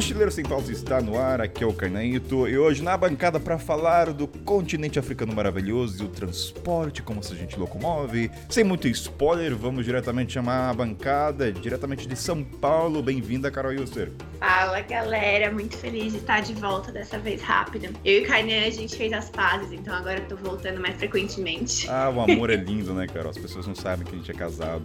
Mochileiro Sem Pauta está no ar, aqui é o Carnaito e hoje na bancada para falar do continente africano maravilhoso e o transporte, como se a gente locomove. Sem muito spoiler, vamos diretamente chamar a bancada, diretamente de São Paulo. Bem-vinda, Carol Yuster. Fala galera, muito feliz de estar de volta dessa vez rápida. Eu e o Kainan a gente fez as pazes, então agora eu tô voltando mais frequentemente. Ah, o amor é lindo, né, Carol? As pessoas não sabem que a gente é casado.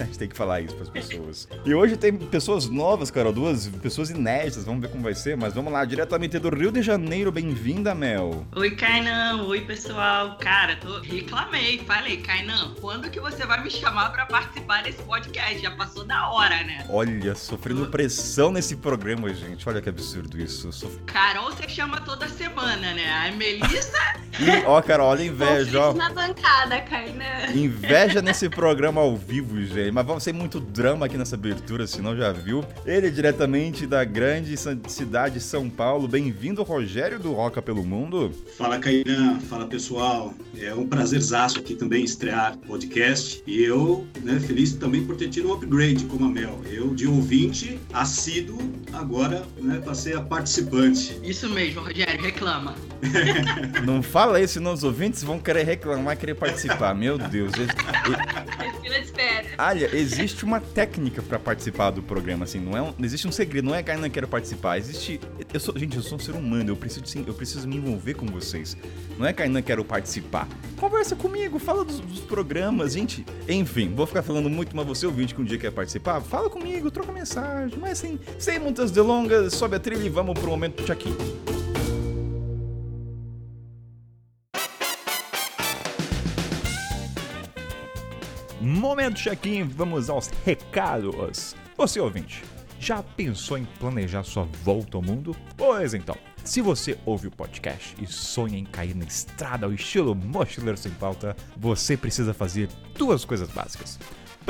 A gente tem que falar isso para as pessoas. E hoje tem pessoas novas, Carol, duas pessoas inéditas, vamos ver como vai ser, mas vamos lá, diretamente do Rio de Janeiro, bem-vinda, Mel. Oi, Kainan, oi, pessoal. Cara, tô... reclamei, falei, Kainan, quando que você vai me chamar para participar desse podcast? Já passou da hora, né? Olha, sofrendo pressão nesse programa, gente, olha que absurdo isso. Sof... Carol, você chama toda semana, né? A Melissa... E, ó, Carol, olha a inveja, ó. na bancada, Kainan. Inveja nesse programa ao vivo, gente mas vamos ser muito drama aqui nessa abertura, senão já viu. Ele é diretamente da grande cidade de São Paulo. Bem-vindo, Rogério do Roca pelo Mundo. Fala, Cairan. Fala, pessoal. É um prazerzaço aqui também estrear podcast. E eu, né, feliz também por ter tido um upgrade como a Mel. Eu, de ouvinte, assíduo, agora, né, passei a participante. Isso mesmo, Rogério, reclama. Não fala isso, senão os ouvintes vão querer reclamar, querer participar. Meu Deus. É fila de espera. Olha, existe uma técnica para participar do programa, assim, não é um, existe um segredo, não é que não quero participar, existe, eu sou, gente, eu sou um ser humano, eu preciso, sim, eu preciso me envolver com vocês, não é que não quero participar, conversa comigo, fala dos, dos, programas, gente, enfim, vou ficar falando muito, mas você ouvinte que um dia quer participar, fala comigo, troca mensagem, mas assim, sem muitas delongas, sobe a trilha e vamos pro momento do Momento check-in, vamos aos recados. Você ouvinte, já pensou em planejar sua volta ao mundo? Pois então, se você ouve o podcast e sonha em cair na estrada ao estilo mochileiro sem pauta, você precisa fazer duas coisas básicas.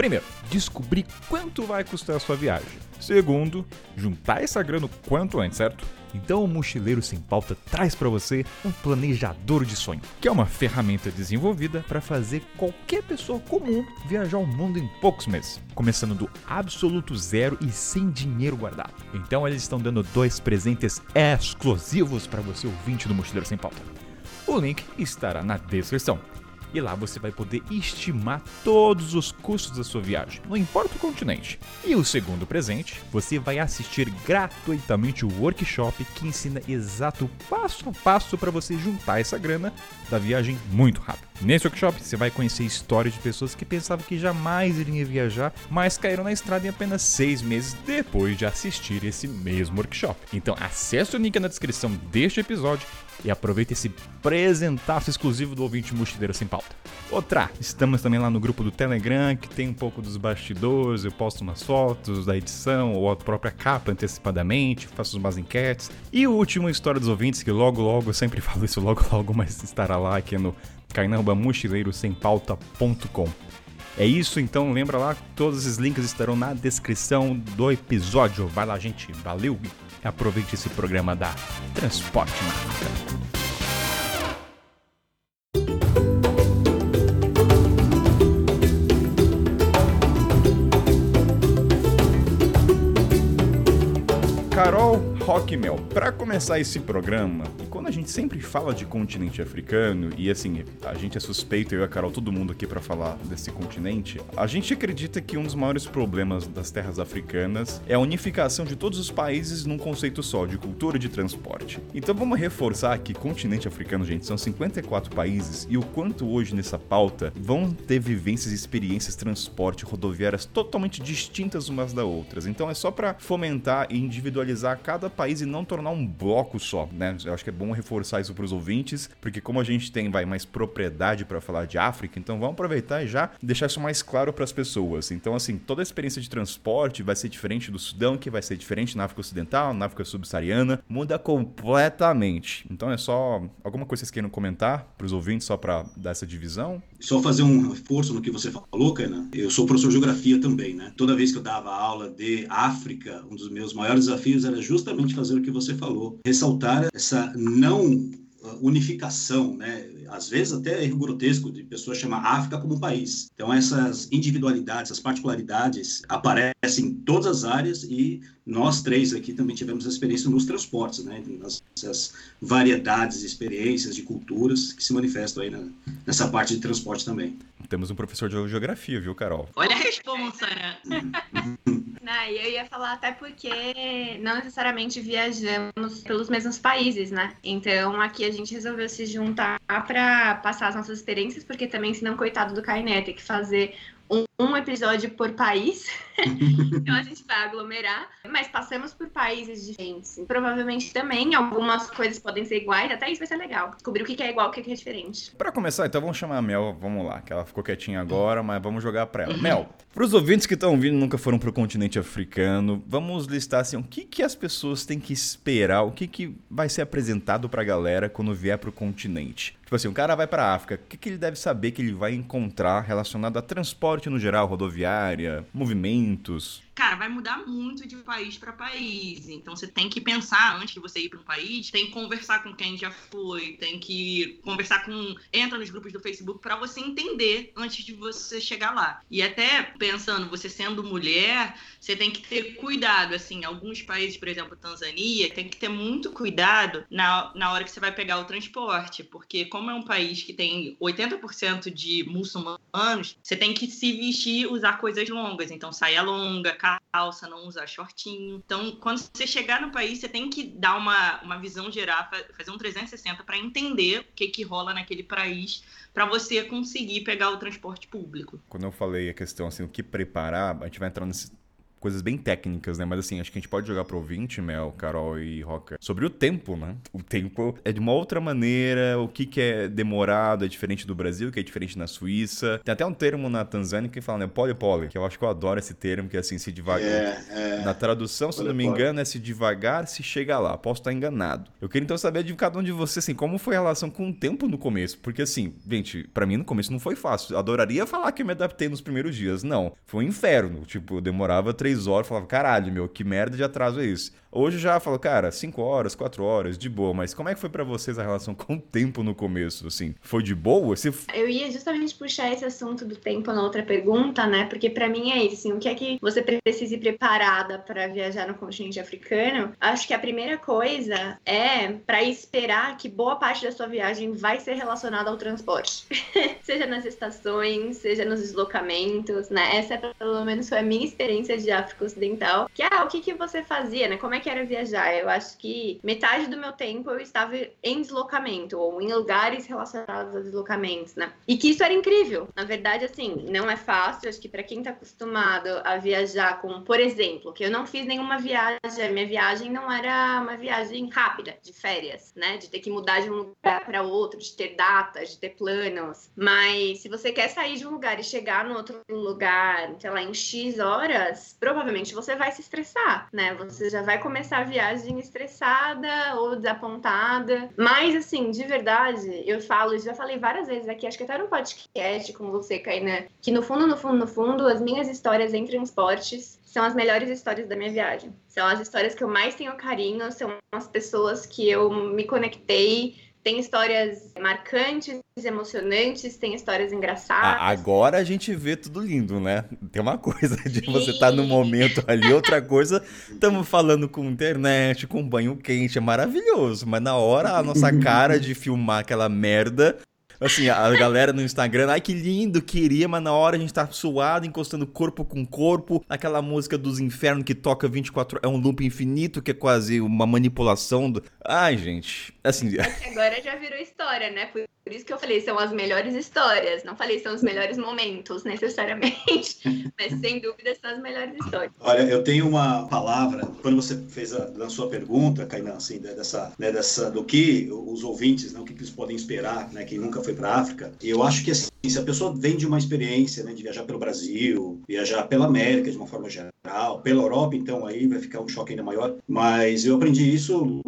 Primeiro, descobrir quanto vai custar a sua viagem. Segundo, juntar essa grana o quanto antes, certo? Então o Mochileiro Sem Pauta traz para você um planejador de sonho, que é uma ferramenta desenvolvida para fazer qualquer pessoa comum viajar o mundo em poucos meses, começando do absoluto zero e sem dinheiro guardado. Então eles estão dando dois presentes exclusivos para você ouvinte do Mochileiro Sem Pauta. O link estará na descrição e lá você vai poder estimar todos os custos da sua viagem, não importa o continente. E o segundo presente, você vai assistir gratuitamente o workshop que ensina exato passo a passo para você juntar essa grana da viagem muito rápido. Nesse workshop você vai conhecer histórias de pessoas que pensavam que jamais iriam viajar, mas caíram na estrada em apenas seis meses depois de assistir esse mesmo workshop. Então acesse o link na descrição deste episódio e aproveite esse presentaço exclusivo do ouvinte mochileiro sem pauta. Outra, estamos também lá no grupo do Telegram, que tem um pouco dos bastidores, eu posto umas fotos da edição ou a própria capa antecipadamente, faço umas enquetes. E o último História dos Ouvintes, que logo logo, eu sempre falo isso logo logo, mas estará lá aqui no carnabamochileirosempauta.com. É isso, então lembra lá, todos esses links estarão na descrição do episódio. Vai lá, gente, valeu aproveite esse programa da Transporte na África. Carol Rockmel, para começar esse programa, quando a gente sempre fala de continente africano, e assim, a gente é suspeito, eu e a Carol, todo mundo aqui para falar desse continente, a gente acredita que um dos maiores problemas das terras africanas é a unificação de todos os países num conceito só, de cultura e de transporte. Então vamos reforçar que continente africano, gente, são 54 países, e o quanto hoje nessa pauta vão ter vivências experiências transporte rodoviárias totalmente distintas umas das outras. Então é só para fomentar e individualizar cada país e não tornar um bloco só, né? Eu acho que é bom reforçar isso para os ouvintes, porque como a gente tem vai mais propriedade para falar de África, então vamos aproveitar e já deixar isso mais claro para as pessoas. Então assim, toda a experiência de transporte vai ser diferente do Sudão, que vai ser diferente na África Ocidental, na África Subsaariana, muda completamente. Então é só alguma coisa que vocês queiram comentar para os ouvintes só para dar essa divisão? Só fazer um reforço no que você falou, Kana. Eu sou professor de geografia também, né? Toda vez que eu dava aula de África, um dos meus maiores desafios era justamente fazer o que você falou, ressaltar essa não uh, unificação, né? Às vezes até erro grotesco de pessoas chamar África como país. Então essas individualidades, essas particularidades aparecem em todas as áreas e nós três aqui também tivemos experiência nos transportes, né? Nas variedades de experiências, de culturas que se manifestam aí na, nessa parte de transporte também. Temos um professor de geografia, viu, Carol? Olha a responsa, né? não, e eu ia falar até porque não necessariamente viajamos pelos mesmos países, né? Então aqui a gente resolveu se juntar para passar as nossas experiências, porque também, senão, coitado do Kainé, tem que fazer um, episódio por país. então a gente vai aglomerar, mas passamos por países diferentes. Provavelmente também algumas coisas podem ser iguais, até isso vai ser legal. Descobrir o que é igual, o que é diferente. Para começar, então vamos chamar a Mel, vamos lá, que ela ficou quietinha agora, mas vamos jogar para ela. Mel, para os ouvintes que estão vindo nunca foram para o continente africano, vamos listar assim, o que que as pessoas têm que esperar, o que que vai ser apresentado para a galera quando vier para o continente. Tipo assim, o cara vai para África, o que que ele deve saber que ele vai encontrar relacionado a transporte no geral, rodoviária, movimentos? Cara, vai mudar muito de país para país. Então você tem que pensar antes de você ir para um país, tem que conversar com quem já foi, tem que conversar com, entra nos grupos do Facebook para você entender antes de você chegar lá. E até pensando, você sendo mulher, você tem que ter cuidado, assim, alguns países, por exemplo, Tanzânia, tem que ter muito cuidado na, na hora que você vai pegar o transporte, porque como é um país que tem 80% de muçulmanos, você tem que se vestir, usar coisas longas, então saia longa, calça, não usar shortinho. Então, quando você chegar no país, você tem que dar uma, uma visão geral, fazer um 360 para entender o que, que rola naquele país para você conseguir pegar o transporte público. Quando eu falei a questão assim, o que preparar, a gente vai entrar nesse coisas bem técnicas, né? Mas assim, acho que a gente pode jogar pro ouvinte, Mel, Carol e Roca, sobre o tempo, né? O tempo é de uma outra maneira, o que, que é demorado é diferente do Brasil, que é diferente na Suíça. Tem até um termo na Tanzânia que fala, né? Poli-poli, que eu acho que eu adoro esse termo, que é assim, se devagar. É, é. Na tradução, se não me engano, é se devagar se chega lá. Posso estar enganado. Eu queria então saber de cada um de vocês, assim, como foi a relação com o tempo no começo? Porque assim, gente, para mim no começo não foi fácil. Adoraria falar que eu me adaptei nos primeiros dias. Não. Foi um inferno. Tipo, eu demorava três três horas, falava, caralho, meu, que merda de atraso é isso? Hoje já falo, cara, 5 horas, 4 horas, de boa, mas como é que foi para vocês a relação com o tempo no começo, assim? Foi de boa? Você... Eu ia justamente puxar esse assunto do tempo na outra pergunta, né? Porque para mim é isso, assim, o que é que você precisa ir preparada para viajar no continente africano? Acho que a primeira coisa é para esperar que boa parte da sua viagem vai ser relacionada ao transporte. seja nas estações, seja nos deslocamentos, né? Essa pelo menos foi a minha experiência de África Ocidental, que ah, o que que você fazia, né? Como é que era viajar. Eu acho que metade do meu tempo eu estava em deslocamento ou em lugares relacionados a deslocamentos, né? E que isso era incrível. Na verdade, assim, não é fácil. Acho que para quem está acostumado a viajar com, por exemplo, que eu não fiz nenhuma viagem, minha viagem não era uma viagem rápida, de férias, né? De ter que mudar de um lugar para outro, de ter datas, de ter planos. Mas se você quer sair de um lugar e chegar no outro lugar, sei lá, em X horas, provavelmente você vai se estressar, né? Você já vai começar a viagem estressada ou desapontada. Mas, assim, de verdade, eu falo, já falei várias vezes aqui, acho que até no podcast com você, Kainan, que no fundo, no fundo, no fundo, as minhas histórias em transportes são as melhores histórias da minha viagem. São as histórias que eu mais tenho carinho, são as pessoas que eu me conectei tem histórias marcantes, emocionantes, tem histórias engraçadas. agora a gente vê tudo lindo, né? Tem uma coisa de Sim. você estar tá no momento ali, outra coisa, estamos falando com internet, com banho quente, é maravilhoso. Mas na hora, a nossa cara de filmar aquela merda Assim, a galera no Instagram, ai que lindo, queria, mas na hora a gente tá suado, encostando corpo com corpo, aquela música dos infernos que toca 24 é um loop infinito, que é quase uma manipulação do. Ai, gente. Assim. Agora já virou história, né? Por por isso que eu falei, são as melhores histórias. Não falei são os melhores momentos, necessariamente. mas sem dúvida são as melhores histórias. Olha, eu tenho uma palavra, quando você fez a, a sua pergunta, Kainan, assim, né, dessa, né, dessa, do que os ouvintes, né, o que, eles podem esperar, né, quem nunca foi para a África, eu acho que assim, se a pessoa vem de uma experiência né, de viajar pelo Brasil, viajar pela América de uma forma geral, pela Europa, então aí vai ficar um choque ainda maior. Mas eu aprendi isso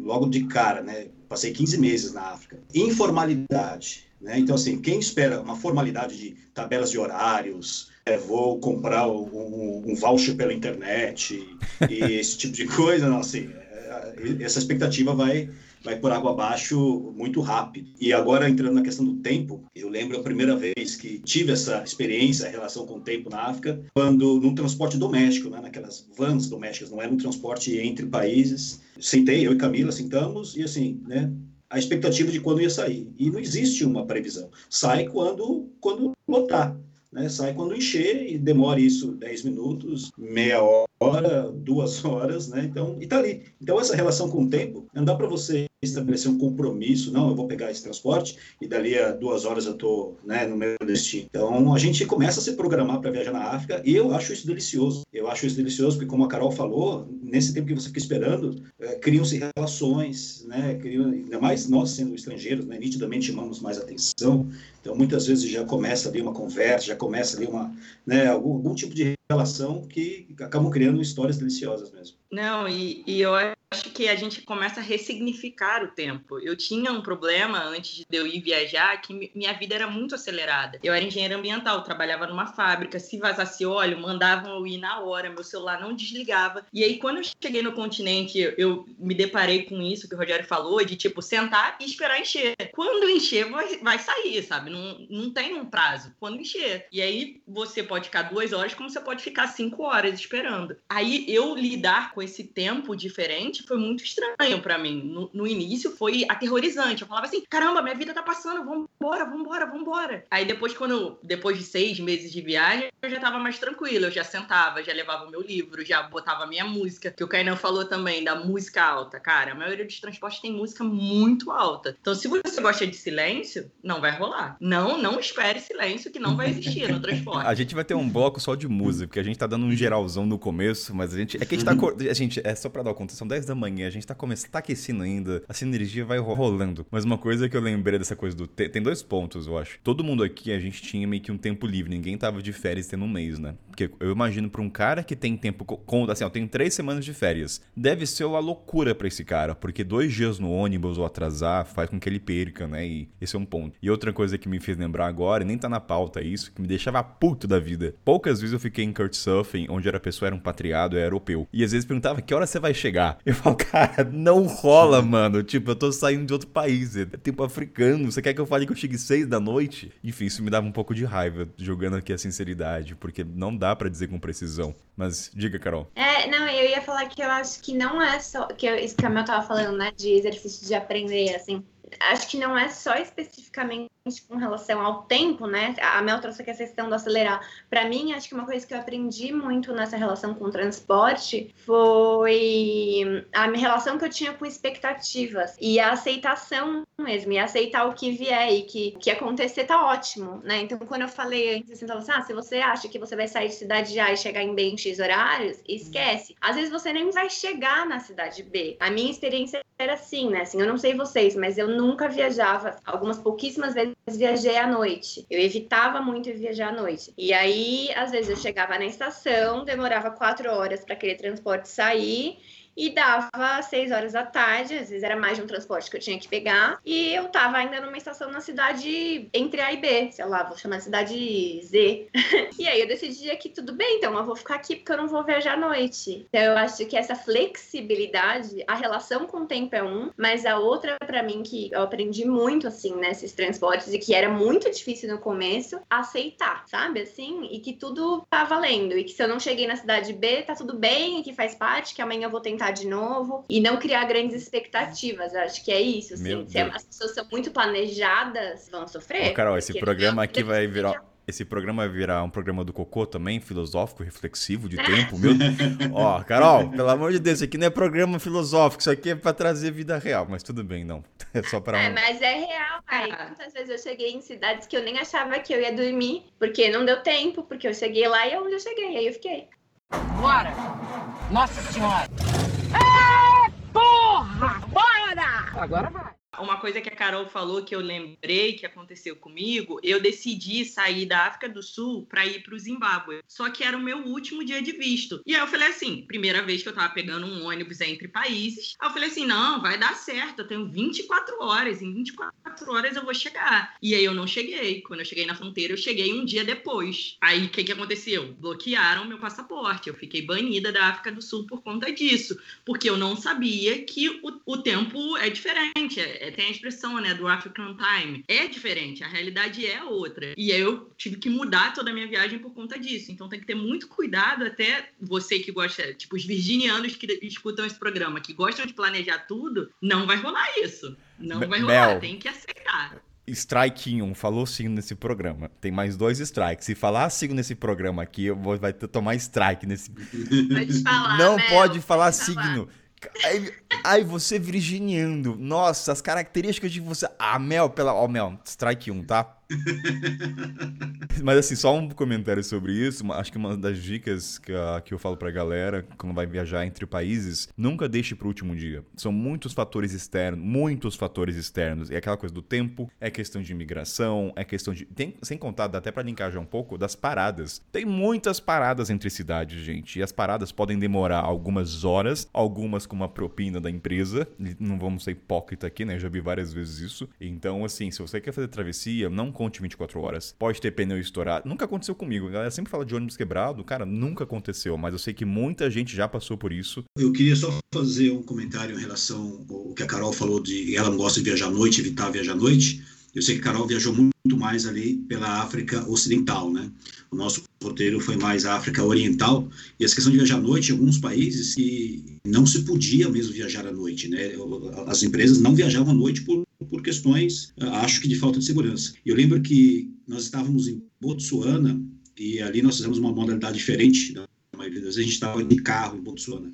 logo de cara, né? Passei 15 meses na África. Informalidade. Né? Então, assim, quem espera uma formalidade de tabelas de horários, é, vou comprar um, um, voucher pela internet e esse tipo de coisa, não, assim, é, essa expectativa vai, vai por água abaixo muito rápido. E agora, entrando na questão do tempo, eu lembro a primeira vez que tive essa experiência, a relação com o tempo na África, quando num transporte doméstico, né, naquelas vans domésticas, não era um transporte entre países. Sentei, eu e Camila sentamos e assim, né, a expectativa de quando ia sair. E não existe uma previsão. Sai quando, quando lotar. Né? Sai quando encher e demora isso 10 minutos, meia hora, duas horas, né? Então, e tá ali. Então, essa relação com o tempo, não dá para você estabelecer um compromisso, não, eu vou pegar esse transporte e dali a duas horas eu estou né, no meu destino. Então a gente começa a se programar para viajar na África e eu acho isso delicioso. Eu acho isso delicioso porque, como a Carol falou, nesse tempo que você fica esperando, é, criam-se relações, né, criam, ainda mais nós sendo estrangeiros, né, nitidamente chamamos mais atenção. Então muitas vezes já começa ali uma conversa, já começa ali uma, né, algum, algum tipo de relação que acabam criando histórias deliciosas mesmo. Não, e, e eu acho que a gente começa a ressignificar o tempo. Eu tinha um problema antes de eu ir viajar, que minha vida era muito acelerada. Eu era engenheira ambiental, trabalhava numa fábrica, se vazasse óleo, mandavam eu ir na hora, meu celular não desligava. E aí, quando eu cheguei no continente, eu me deparei com isso que o Rogério falou, de tipo, sentar e esperar encher. Quando encher, vai, vai sair, sabe? Não, não tem um prazo. Quando encher. E aí, você pode ficar duas horas, como você pode ficar cinco horas esperando. Aí, eu lidar com esse tempo diferente foi muito estranho para mim. No, no, início foi aterrorizante. Eu falava assim: caramba, minha vida tá passando, vambora, vambora, vambora. Aí depois, quando depois de seis meses de viagem, eu já tava mais tranquila. Eu já sentava, já levava o meu livro, já botava a minha música. Que o Kainan falou também da música alta. Cara, a maioria dos transportes tem música muito alta. Então, se você gosta de silêncio, não vai rolar. Não, não espere silêncio que não vai existir no transporte. A gente vai ter um bloco só de música, porque a gente tá dando um geralzão no começo, mas a gente. É que a gente tá. A gente, é só pra dar conta, são 10 da manhã, a gente tá começando, tá aquecendo ainda, a sinergia vai rolando. Mas uma coisa que eu lembrei dessa coisa do. Te... Tem dois pontos, eu acho. Todo mundo aqui, a gente tinha meio que um tempo livre, ninguém tava de férias tendo um mês, né? Porque eu imagino pra um cara que tem tempo. Com, assim, ó, tem três semanas de férias. Deve ser uma loucura pra esse cara, porque dois dias no ônibus ou atrasar faz com que ele perca, né? E esse é um ponto. E outra coisa que me fez lembrar agora, e nem tá na pauta isso, que me deixava puto da vida. Poucas vezes eu fiquei em Couchsurfing, onde era a pessoa era um patriado, era europeu. E às vezes perguntava que hora você vai chegar. Eu falo, cara, não rola, mano. Tipo, eu tô saindo de outro país. É tipo africano. Você quer que eu fale que eu chegue seis da noite? Enfim, isso me dava um pouco de raiva, jogando aqui a sinceridade, porque não dá para dizer com precisão. Mas diga, Carol. É, não, eu ia falar que eu acho que não é só. Que eu, isso que a Mel tava falando, né? De exercício de aprender, assim. Acho que não é só especificamente com relação ao tempo, né? A Mel trouxe aqui a questão do acelerar. Para mim, acho que uma coisa que eu aprendi muito nessa relação com o transporte foi a relação que eu tinha com expectativas e a aceitação mesmo, e aceitar o que vier e que que acontecer tá ótimo, né? Então, quando eu falei antes, assim, assim, ah, se você acha que você vai sair de cidade A e chegar em B em X horários, esquece. Às vezes você nem vai chegar na cidade B. A minha experiência era assim, né? Assim, eu não sei vocês, mas eu nunca viajava, algumas pouquíssimas vezes viajei à noite. Eu evitava muito viajar à noite. E aí, às vezes, eu chegava na estação, demorava quatro horas para aquele transporte sair e dava seis horas da tarde, às vezes era mais de um transporte que eu tinha que pegar, e eu tava ainda numa estação na cidade entre A e B, sei lá, vou chamar de cidade Z. e aí eu decidi que tudo bem, então eu vou ficar aqui porque eu não vou viajar à noite. Então eu acho que essa flexibilidade, a relação com o tempo é um, mas a outra para mim que eu aprendi muito assim nesses transportes e que era muito difícil no começo, aceitar, sabe assim, e que tudo tá valendo e que se eu não cheguei na cidade B, tá tudo bem, e que faz parte, que amanhã eu vou tentar de novo e não criar grandes expectativas. Acho que é isso. Assim. Se as pessoas são muito planejadas, vão sofrer. Ô, Carol, esse programa aqui vai virar. Esse programa vai virar um programa do Cocô também, filosófico, reflexivo, de tempo. Meu... Ó, Carol, pelo amor de Deus, isso aqui não é programa filosófico, isso aqui é pra trazer vida real, mas tudo bem, não. É só pra. É, mas é real, pai. Quantas vezes eu cheguei em cidades que eu nem achava que eu ia dormir, porque não deu tempo, porque eu cheguei lá e é onde eu cheguei, aí eu fiquei. Bora! Nossa Senhora! É, porra! Bora! Agora vai! Uma coisa que a Carol falou que eu lembrei que aconteceu comigo, eu decidi sair da África do Sul para ir para o Zimbábue. Só que era o meu último dia de visto. E aí eu falei assim, primeira vez que eu tava pegando um ônibus entre países, aí eu falei assim, não, vai dar certo, eu tenho 24 horas, em 24 horas eu vou chegar. E aí eu não cheguei. Quando eu cheguei na fronteira, eu cheguei um dia depois. Aí o que que aconteceu? Bloquearam meu passaporte. Eu fiquei banida da África do Sul por conta disso, porque eu não sabia que o, o tempo é diferente. É, é, tem a expressão, né, do African Time. É diferente, a realidade é outra. E aí eu tive que mudar toda a minha viagem por conta disso. Então tem que ter muito cuidado, até você que gosta, tipo, os virginianos que escutam esse programa, que gostam de planejar tudo, não vai rolar isso. Não vai rolar, Mel. tem que aceitar. Strike 1 falou sim nesse programa. Tem mais dois strikes. Se falar sim nesse programa aqui, eu vou vai tomar strike nesse. Pode falar. Não Mel, pode falar pode signo. Ai, ai, você virginiando. Nossa, as características de você. Ah, Mel, pela. Ó, Mel, strike 1, tá? Mas assim, só um comentário sobre isso. Acho que uma das dicas que, a- que eu falo pra galera quando vai viajar entre países, nunca deixe pro último dia. São muitos fatores externos, muitos fatores externos. É aquela coisa do tempo, é questão de imigração, é questão de. Tem, sem contar, dá até pra linkar já um pouco das paradas. Tem muitas paradas entre cidades, gente. E as paradas podem demorar algumas horas, algumas com uma propina da empresa. Não vamos ser hipócrita aqui, né? Já vi várias vezes isso. Então, assim, se você quer fazer travessia, não conte 24 horas. Pode ter pneu estourado. Nunca aconteceu comigo. A galera sempre fala de ônibus quebrado. Cara, nunca aconteceu. Mas eu sei que muita gente já passou por isso. Eu queria só fazer um comentário em relação ao que a Carol falou de ela não gosta de viajar à noite, evitar viajar à noite. Eu sei que a Carol viajou muito mais ali pela África Ocidental, né? O nosso roteiro foi mais África Oriental. E essa questão de viajar à noite, em alguns países, que não se podia mesmo viajar à noite, né? As empresas não viajavam à noite por, por questões, ah, acho que de falta de segurança. Eu lembro que nós estávamos em Botsuana e ali nós fizemos uma modalidade diferente da maioria das vezes. A gente estava de carro em Botsuana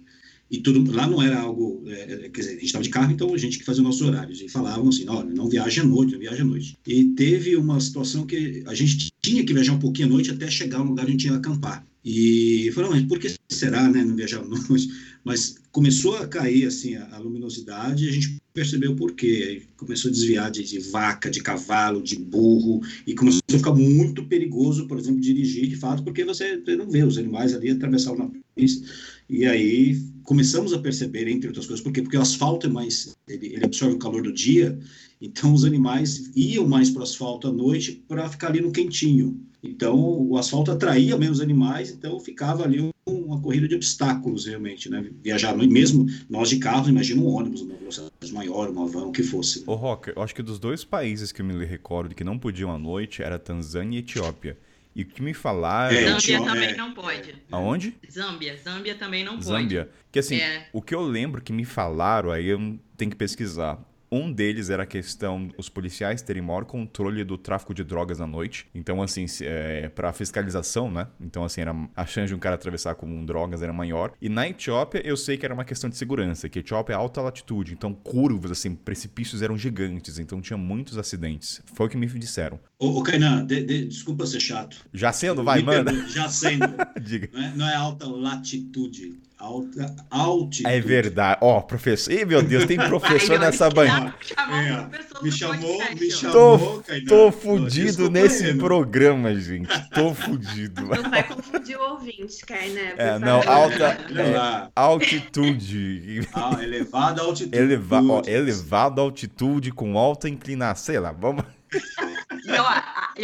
e tudo lá não era algo, é, é, quer dizer, a gente estava de carro, então a gente que fazia os nossos horários e falavam assim, olha, não viaje à noite, não viaje à noite. E teve uma situação que a gente tinha que viajar um pouquinho à noite até chegar no lugar onde a gente ia acampar. E falaram, mas por que será, né, não viajar à noite? Mas começou a cair assim a, a luminosidade e a gente percebeu por quê. Começou a desviar de, de vaca, de cavalo, de burro e começou a ficar muito perigoso, por exemplo, dirigir de fato, porque você, você não vê os animais ali atravessar uma pista. E aí começamos a perceber, entre outras coisas, por quê? Porque o asfalto é mais, ele, ele absorve o calor do dia, então os animais iam mais para o asfalto à noite para ficar ali no quentinho. Então o asfalto atraía mesmo os animais, então ficava ali um- uma corrida de obstáculos realmente, né? Viajar mesmo nós de carro, imagina um ônibus, uma velocidade maior, uma van, o que fosse. Ô, Rocker, eu acho que dos dois países que eu me recordo que não podiam à noite era Tanzânia e Etiópia. E o que me falaram. É, Zâmbia tinha- também é. não pode. Aonde? Zâmbia, Zâmbia também não pode. Zâmbia. Que assim, É. o que eu lembro que me falaram, aí eu tenho que pesquisar. Um deles era a questão os policiais terem maior controle do tráfico de drogas à noite. Então, assim, é, para fiscalização, né? Então, assim, era, a chance de um cara atravessar com drogas era maior. E na Etiópia, eu sei que era uma questão de segurança, que Etiópia é alta latitude. Então, curvas, assim, precipícios eram gigantes. Então, tinha muitos acidentes. Foi o que me disseram. Ô, ô Kainan, de- de- desculpa ser chato. Já sendo, vai, Me manda. Já sendo. Diga. Não é, não é alta latitude, alta altitude. É verdade. Ó, professor. Ih, meu Deus, tem professor ó, nessa banca. É, Me chamou, podcast, me chamou. Tô Ô, fudido nesse meu. programa, gente. Tô fudido. Não vai confundir o ouvinte, Kainé. É, não, alta. É, lá. altitude. Ah, elevada altitude. Eleva, ó, elevado altitude com alta inclinação. Sei lá, vamos. Eu,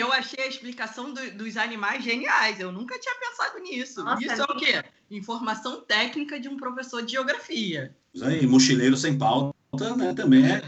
eu achei a explicação do- dos animais geniais. Eu nunca tinha pensado nisso. Nossa, Isso é o quê? Informação técnica de um professor de geografia. Aí, mochileiro sem pauta, né? Também é.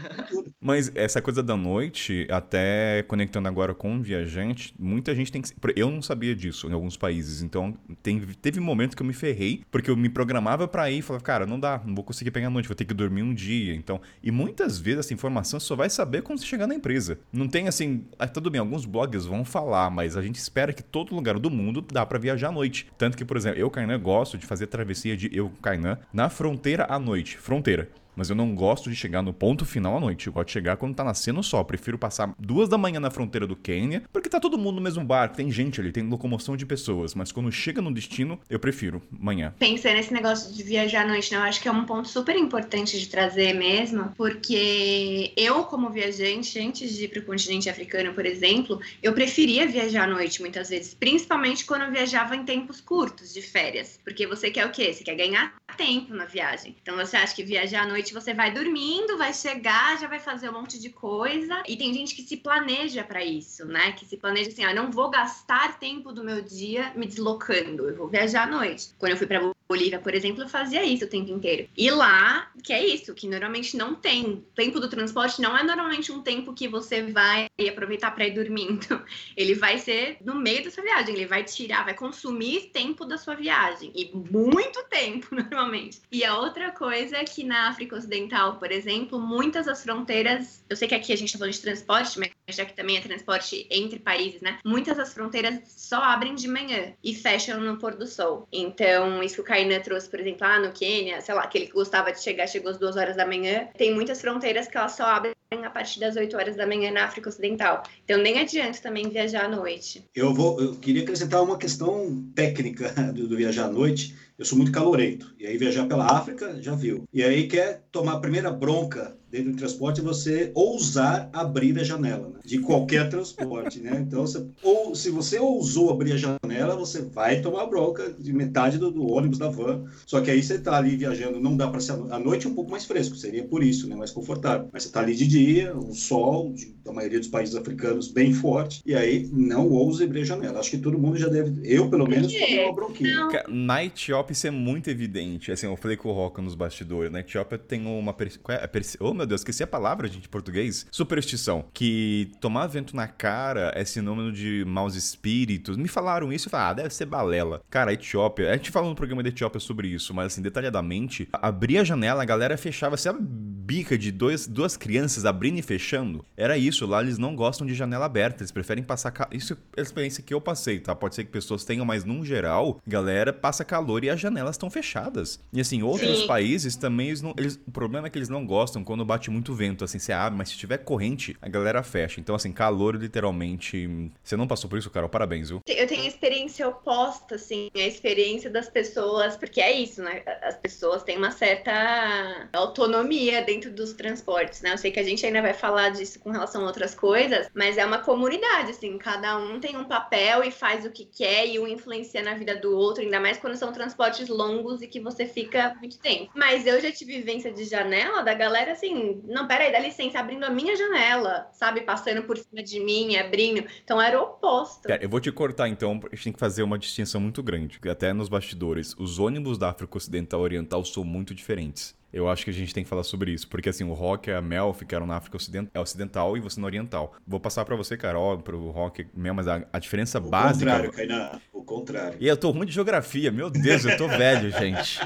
Mas essa coisa da noite, até conectando agora com um viajante, muita gente tem que. Eu não sabia disso em alguns países. Então, tem- teve momentos que eu me ferrei, porque eu me programava pra ir e falava, cara, não dá, não vou conseguir pegar a noite, vou ter que dormir um dia. Então, e muitas vezes essa informação só vai saber quando você chegar na empresa. Não tem assim. ah, tudo bem, alguns blogs vão falar, mas a gente espera que todo lugar do mundo dá pra viajar à noite. Tanto que, por exemplo, eu, Kainan, gosto de fazer travessia de eu, Kainan, na fronteira à noite. Fronteira. Mas eu não gosto de chegar no ponto final à noite. Eu gosto de chegar quando tá nascendo o sol. Prefiro passar duas da manhã na fronteira do Quênia, porque tá todo mundo no mesmo barco, tem gente ali, tem locomoção de pessoas, mas quando chega no destino, eu prefiro manhã. Pensando nesse negócio de viajar à noite, né? Eu acho que é um ponto super importante de trazer mesmo, porque eu, como viajante, antes de ir para o continente africano, por exemplo, eu preferia viajar à noite muitas vezes, principalmente quando eu viajava em tempos curtos de férias, porque você quer o quê? Você quer ganhar tempo na viagem. Então você acha que viajar à noite você vai dormindo, vai chegar, já vai fazer um monte de coisa. E tem gente que se planeja para isso, né? Que se planeja assim, ah, não vou gastar tempo do meu dia me deslocando, eu vou viajar à noite. Quando eu fui para Bolívia, por exemplo, fazia isso o tempo inteiro. E lá, que é isso, que normalmente não tem. O tempo do transporte não é normalmente um tempo que você vai aproveitar para ir dormindo. Ele vai ser no meio da sua viagem, ele vai tirar, vai consumir tempo da sua viagem. E muito tempo, normalmente. E a outra coisa é que na África Ocidental, por exemplo, muitas das fronteiras. Eu sei que aqui a gente tá falando de transporte, mas já que também é transporte entre países, né? Muitas das fronteiras só abrem de manhã e fecham no pôr do sol. Então, isso cai Kainan trouxe, por exemplo, lá no Quênia, sei lá, que ele gostava de chegar, chegou às duas horas da manhã. Tem muitas fronteiras que elas só abrem a partir das 8 horas da manhã na África Ocidental. Então nem adianta também viajar à noite. Eu vou, eu queria acrescentar uma questão técnica do, do viajar à noite. Eu sou muito calorento. E aí viajar pela África, já viu. E aí quer tomar a primeira bronca dentro do transporte você ousar abrir a janela, né? de qualquer transporte, né? Então, você, ou se você ousou abrir a janela, você vai tomar bronca de metade do, do ônibus da van. Só que aí você está ali viajando, não dá para ser à noite é um pouco mais fresco, seria por isso, né? Mais confortável. Mas você está ali de dia, um sol de, da maioria dos países africanos bem forte, e aí não ouse abrir a janela. Acho que todo mundo já deve, eu pelo menos, tomei uma bronquinha. Na Etiópia isso é muito evidente. Assim, eu falei com o Roca nos bastidores. Na Etiópia tem uma. Qual é? Oh, meu Deus, esqueci a palavra, gente, em português. Superstição. Que tomar vento na cara é sinônimo de maus espíritos. Me falaram isso e falaram, ah, deve ser balela. Cara, a Etiópia, a gente falou no programa da Etiópia sobre isso, mas assim, detalhadamente, abria a janela, a galera fechava, sabe, bica de dois, duas crianças abrindo e fechando? Era isso, lá eles não gostam de janela aberta, eles preferem passar. Ca... Isso é a experiência que eu passei, tá? Pode ser que pessoas tenham, mas num geral, galera passa calor e as janelas estão fechadas. E assim, outros Sim. países também, eles não, eles, o problema é que eles não gostam quando bate muito vento, assim, você abre, mas se tiver corrente, a galera fecha. Então, assim, calor literalmente. Você não passou por isso, Carol? Parabéns, viu? Eu tenho a experiência oposta, assim, a experiência das pessoas, porque é isso, né? As pessoas têm uma certa autonomia dentro dos transportes, né? Eu sei que a gente ainda vai falar disso com relação a outras coisas, mas é uma comunidade, assim, cada um tem um papel e faz o que quer e um influencia na vida do outro, ainda mais quando são transportes longos e que você fica muito tempo. Mas eu já tive vivência de janela da galera, assim, não, peraí, dá licença, abrindo a minha janela, sabe? Passando por cima de mim, abrindo. Então era o oposto. Eu vou te cortar então, a gente tem que fazer uma distinção muito grande. Até nos bastidores, os ônibus da África Ocidental Oriental são muito diferentes. Eu acho que a gente tem que falar sobre isso, porque assim, o Rock e a Mel ficaram na África ocidental, ocidental e você na Oriental. Vou passar para você, Carol, pro Rock Mel, mas a, a diferença o básica... O contrário, Kainan, o contrário. E eu tô ruim de geografia, meu Deus, eu tô velho, gente.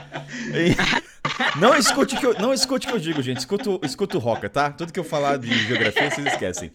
E... Não escute o que eu, não escute o que eu digo, gente. Escuta, escuta o Roca, tá? Tudo que eu falar de geografia, vocês esquecem.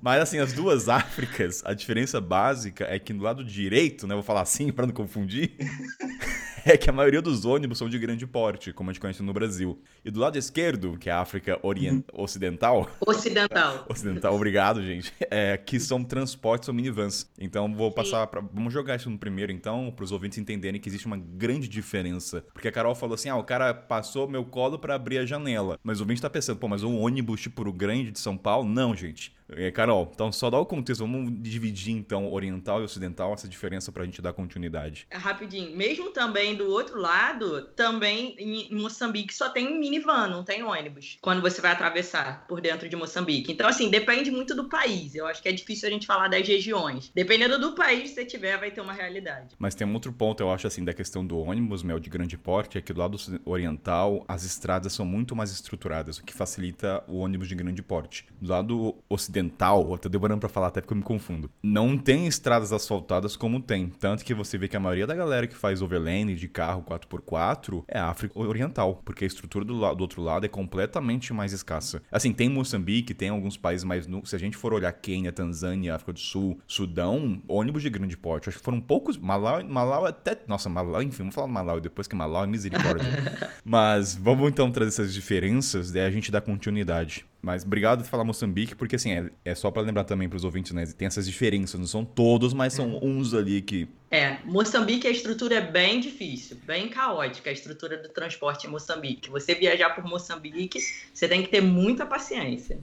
Mas, assim, as duas Áfricas, a diferença básica é que no lado direito, né? Vou falar assim para não confundir. é que a maioria dos ônibus são de grande porte, como a gente conhece no Brasil. E do lado esquerdo, que é a África Orient... Uhum. Ocidental. Ocidental. Ocidental, obrigado, gente. É, que são transportes ou minivans. Então vou passar para Vamos jogar isso no primeiro, então, para os ouvintes entenderem que existe uma grande diferença. Porque a Carol falou assim: ah, o cara passou meu colo para abrir a janela. Mas o ouvinte tá pensando, pô, mas um ônibus tipo o grande de São Paulo? Não, gente. É, Carol, então só dá o contexto, vamos dividir então oriental e ocidental, essa diferença para a gente dar continuidade. É, rapidinho, mesmo também do outro lado, também em Moçambique só tem minivan, não tem ônibus, quando você vai atravessar por dentro de Moçambique. Então, assim, depende muito do país. Eu acho que é difícil a gente falar das regiões. Dependendo do país que você tiver, vai ter uma realidade. Mas tem um outro ponto, eu acho, assim, da questão do ônibus, Mel, de grande porte, é que do lado oriental, as estradas são muito mais estruturadas, o que facilita o ônibus de grande porte. Do lado ocidental, Eu tô demorando pra falar até porque eu me confundo, não tem estradas asfaltadas como tem. Tanto que você vê que a maioria da galera que faz overland de carro 4x4 é África Oriental, porque a estrutura do, do outro lado é completamente mais escassa. Assim, tem Moçambique, tem alguns países mais. No... Se a gente for olhar Quênia, Tanzânia, África do Sul, Sudão, ônibus de grande porte, acho que foram poucos. Malau, Malau até. Nossa, Malau, enfim, vamos falar do Malau depois que Malau é misericórdia. Mas vamos então trazer essas diferenças, daí a gente dá continuidade. Mas obrigado por falar Moçambique, porque assim, é, é só para lembrar também para os ouvintes, né? Tem essas diferenças, não são todos, mas são é. uns ali que. É, Moçambique a estrutura é bem difícil, bem caótica a estrutura do transporte em Moçambique. Você viajar por Moçambique, você tem que ter muita paciência.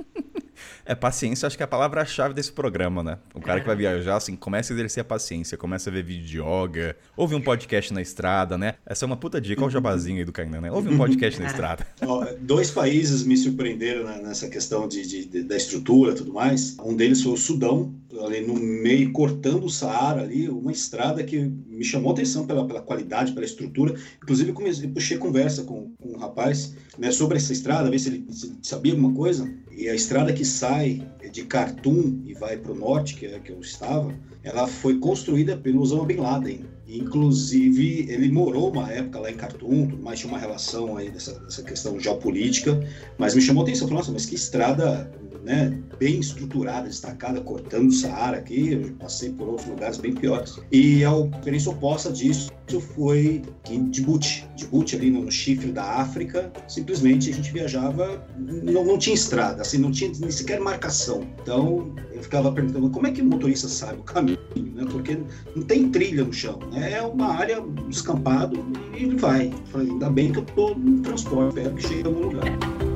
É, paciência acho que é a palavra-chave desse programa, né? O cara é. que vai viajar, assim, começa a exercer a paciência, começa a ver vídeo de yoga, ouve um podcast na estrada, né? Essa é uma puta dica, olha o jabazinho aí do Kainan, né? Ouve um podcast na estrada. dois países me surpreenderam nessa questão de, de, de, da estrutura e tudo mais. Um deles foi o Sudão, ali no meio, cortando o Saara ali, uma estrada que me chamou atenção pela, pela qualidade, pela estrutura. Inclusive, comecei, puxei conversa com, com um rapaz né, sobre essa estrada, ver se ele, se ele sabia alguma coisa. E a estrada que sai de Khartoum e vai para o norte, que é que eu estava, ela foi construída pelo Osama Bin Laden. Inclusive, ele morou uma época lá em Khartoum, mas tinha uma relação aí dessa, dessa questão geopolítica. Mas me chamou atenção, falei, nossa, mas que estrada né, bem estruturada, destacada, cortando o Saara aqui, eu passei por outros lugares bem piores. E a experiência oposta disso foi em Djibouti. Djibouti, ali no chifre da África, simplesmente a gente viajava, não, não tinha estrada, assim, não tinha nem sequer marcação. Então, eu ficava perguntando como é que o motorista sabe o caminho, né? Porque não tem trilha no chão, né? É uma área descampado e ele vai. Ainda bem que eu tô no transporte, espero que chegue algum lugar.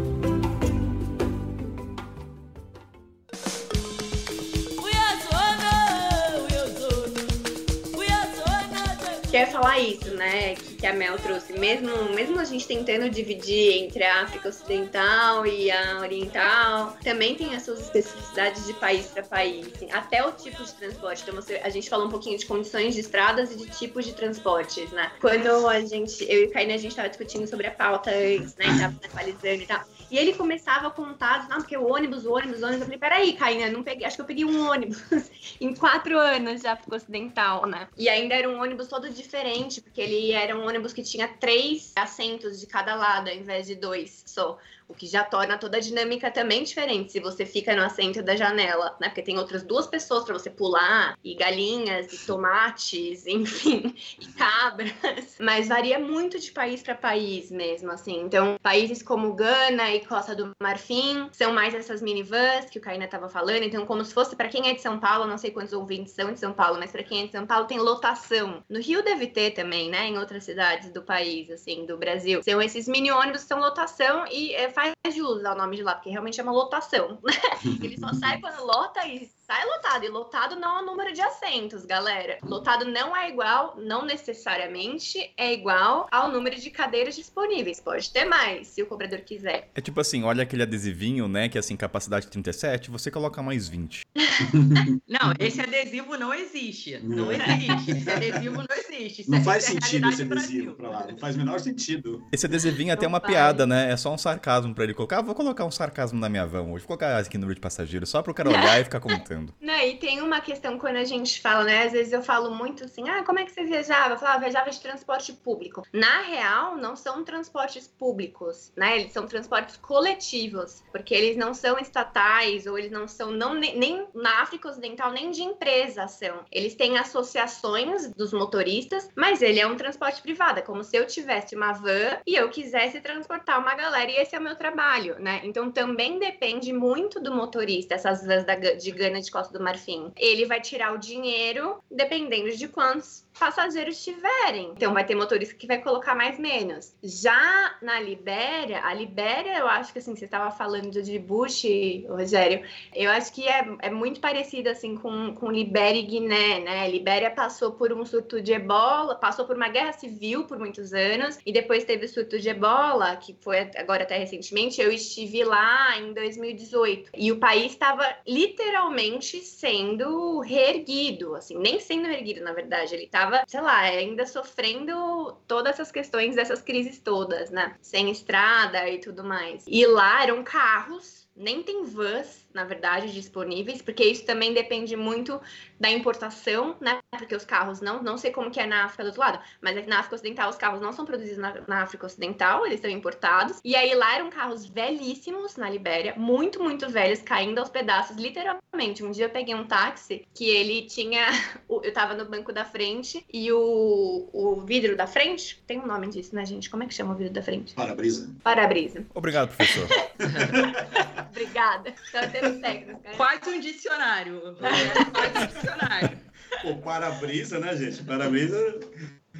Quer falar isso, né? Que, que, a Mel trouxe. Mesmo, mesmo a gente tentando dividir entre a África Ocidental e a Oriental, também tem as suas especificidades de país para país. Assim, até o tipo de transporte. Então, você, a gente falou um pouquinho de condições de estradas e de tipos de transportes, né? Quando a gente, eu e o Caína, a gente estava discutindo sobre a pauta antes, né? Tava atualizando e tal. E ele começava a contar, não, porque o ônibus, o ônibus, o ônibus. Eu falei, peraí, Caína, não peguei, acho que eu peguei um ônibus em quatro anos já ficou ocidental, né? E ainda era um ônibus todo diferente, porque ele era um ônibus que tinha três assentos de cada lado, ao invés de dois só o que já torna toda a dinâmica também diferente se você fica no assento da janela, né? Porque tem outras duas pessoas para você pular, e galinhas, e tomates, enfim, e cabras. Mas varia muito de país para país mesmo, assim. Então, países como Gana e Costa do Marfim são mais essas minivans que o Caína estava falando. Então, como se fosse para quem é de São Paulo, não sei quantos ouvintes são de São Paulo, mas para quem é de São Paulo tem lotação. No Rio deve ter também, né? Em outras cidades do país, assim, do Brasil. São esses mini ônibus são lotação e é, faz jus ao nome de lá, porque realmente é uma lotação. Né? Ele só sai quando lota e sai lotado. E lotado não é o número de assentos, galera. Lotado não é igual, não necessariamente é igual ao número de cadeiras disponíveis. Pode ter mais, se o cobrador quiser. É tipo assim, olha aquele adesivinho, né, que é assim, capacidade 37, você coloca mais 20. não, esse adesivo não existe. Não existe. Esse adesivo não existe. Isso não é, faz sentido esse adesivo pra lá. Não faz o menor sentido. Esse adesivinho é até uma faz. piada, né? É só um sarcasmo pra ele colocar. Ah, vou colocar um sarcasmo na minha van hoje. Vou colocar aqui no número de passageiros, só pro cara olhar e ficar contando. Não, e tem uma questão quando a gente fala, né? Às vezes eu falo muito assim, ah, como é que você viajava? Eu falava, ah, viajava de transporte público. Na real, não são transportes públicos, né? Eles são transportes coletivos, porque eles não são estatais ou eles não são, não, nem, nem na África Ocidental, nem de empresa são. Eles têm associações dos motoristas, mas ele é um transporte privado. É como se eu tivesse uma van e eu quisesse transportar uma galera e esse é o meu trabalho, né? Então também depende muito do motorista, essas vans da, de Gana de Costa do Marfim. Ele vai tirar o dinheiro dependendo de quantos passageiros tiverem. Então vai ter motorista que vai colocar mais menos. Já na Libéria, a Libéria, eu acho que assim, você estava falando de Bush, Rogério, eu acho que é, é muito parecido assim com, com Libéria e Guiné, né? Libéria passou por um surto de ebola, passou por uma guerra civil por muitos anos e depois teve o surto de ebola, que foi agora até recentemente. Eu estive lá em 2018 e o país estava literalmente sendo reerguido, assim, nem sendo reerguido, na verdade, ele estava, sei lá, ainda sofrendo todas essas questões dessas crises todas, né? Sem estrada e tudo mais. E lá eram carros nem tem vans, na verdade, disponíveis, porque isso também depende muito da importação, né? Porque os carros não, não sei como que é na África do outro lado, mas na África Ocidental os carros não são produzidos na, na África Ocidental, eles são importados. E aí lá eram carros velhíssimos na Libéria, muito, muito velhos, caindo aos pedaços, literalmente. Um dia eu peguei um táxi que ele tinha. Eu tava no banco da frente e o, o vidro da frente. Tem um nome disso, né, gente? Como é que chama o vidro da frente? Para-brisa. Para-brisa. Obrigado, professor. Obrigada. Então, termos técnicos. Né? Quase um dicionário. Quase um dicionário. O para-brisa, né, gente? Para-brisa.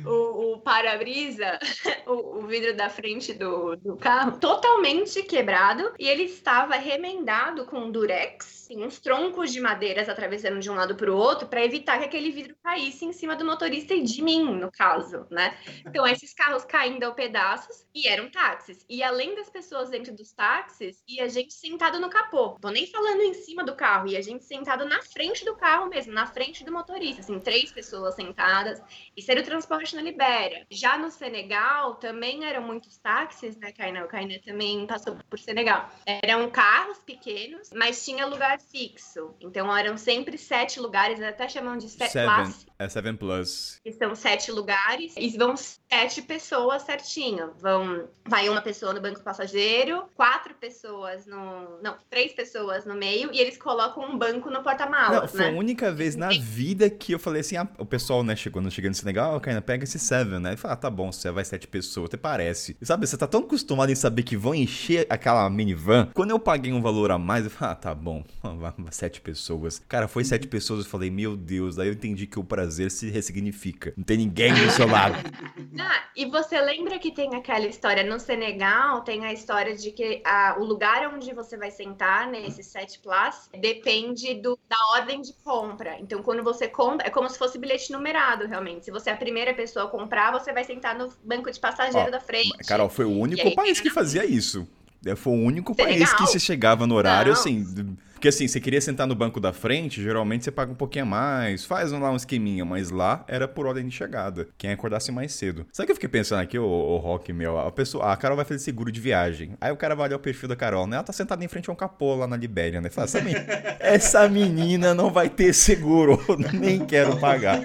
O, o para-brisa, o, o, vidro da frente do, do carro, totalmente quebrado e ele estava remendado com durex assim, uns troncos de madeiras atravessando de um lado para o outro para evitar que aquele vidro caísse em cima do motorista e de mim, no caso, né? Então, esses carros caindo aos pedaços e eram táxis. E além das pessoas dentro dos táxis, e a gente sentado no capô. Tô nem falando em cima do carro, e a gente sentado na frente do carro mesmo, na frente do motorista, assim, três pessoas sentadas. Isso era o transporte na Libéria. Já no Senegal, também eram muitos táxis, né, Kainan? O Kainan também passou por Senegal. Eram carros pequenos, mas tinha lugar fixo. Então eram sempre sete lugares, até chamam de sete Seven. É Seven Plus. Que são sete lugares e vão sete pessoas certinho. Vão, vai uma pessoa no banco passageiro, quatro pessoas no. Não, três pessoas no meio e eles colocam um banco no porta-malas. Foi né? a única vez na vida que eu falei assim: ah, o pessoal, né, chegou, chegando no Senegal, oh, pega esse Seven, né? E fala, ah, tá bom, você vai sete pessoas, até parece. E sabe, você tá tão acostumado em saber que vão encher aquela minivan. Quando eu paguei um valor a mais, eu falei, ah, tá bom, sete pessoas. Cara, foi sete pessoas, eu falei, meu Deus, daí eu entendi que o prazer se ressignifica. Não tem ninguém do seu lado. Ah, e você lembra que tem aquela história no Senegal, tem a história de que a, o lugar onde você vai sentar nesse sete plus depende do, da ordem de compra. Então, quando você compra, é como se fosse bilhete numerado, realmente. Se você é a primeira pessoa a comprar, você vai sentar no banco de passageiro Ó, da frente. Carol, foi o único país que fazia isso. Foi o único Senegal? país que se chegava no horário, Não. assim porque assim, você queria sentar no banco da frente, geralmente você paga um pouquinho a mais, faz lá um esqueminha, mas lá era por ordem de chegada. Quem acordasse mais cedo. Sabe o que eu fiquei pensando aqui, o, o Rock, meu? A pessoa, a Carol vai fazer seguro de viagem. Aí o cara vai olhar o perfil da Carol, né? Ela tá sentada em frente a um capô lá na Libéria, né? Fala, essa, menina, essa menina não vai ter seguro, nem quero pagar.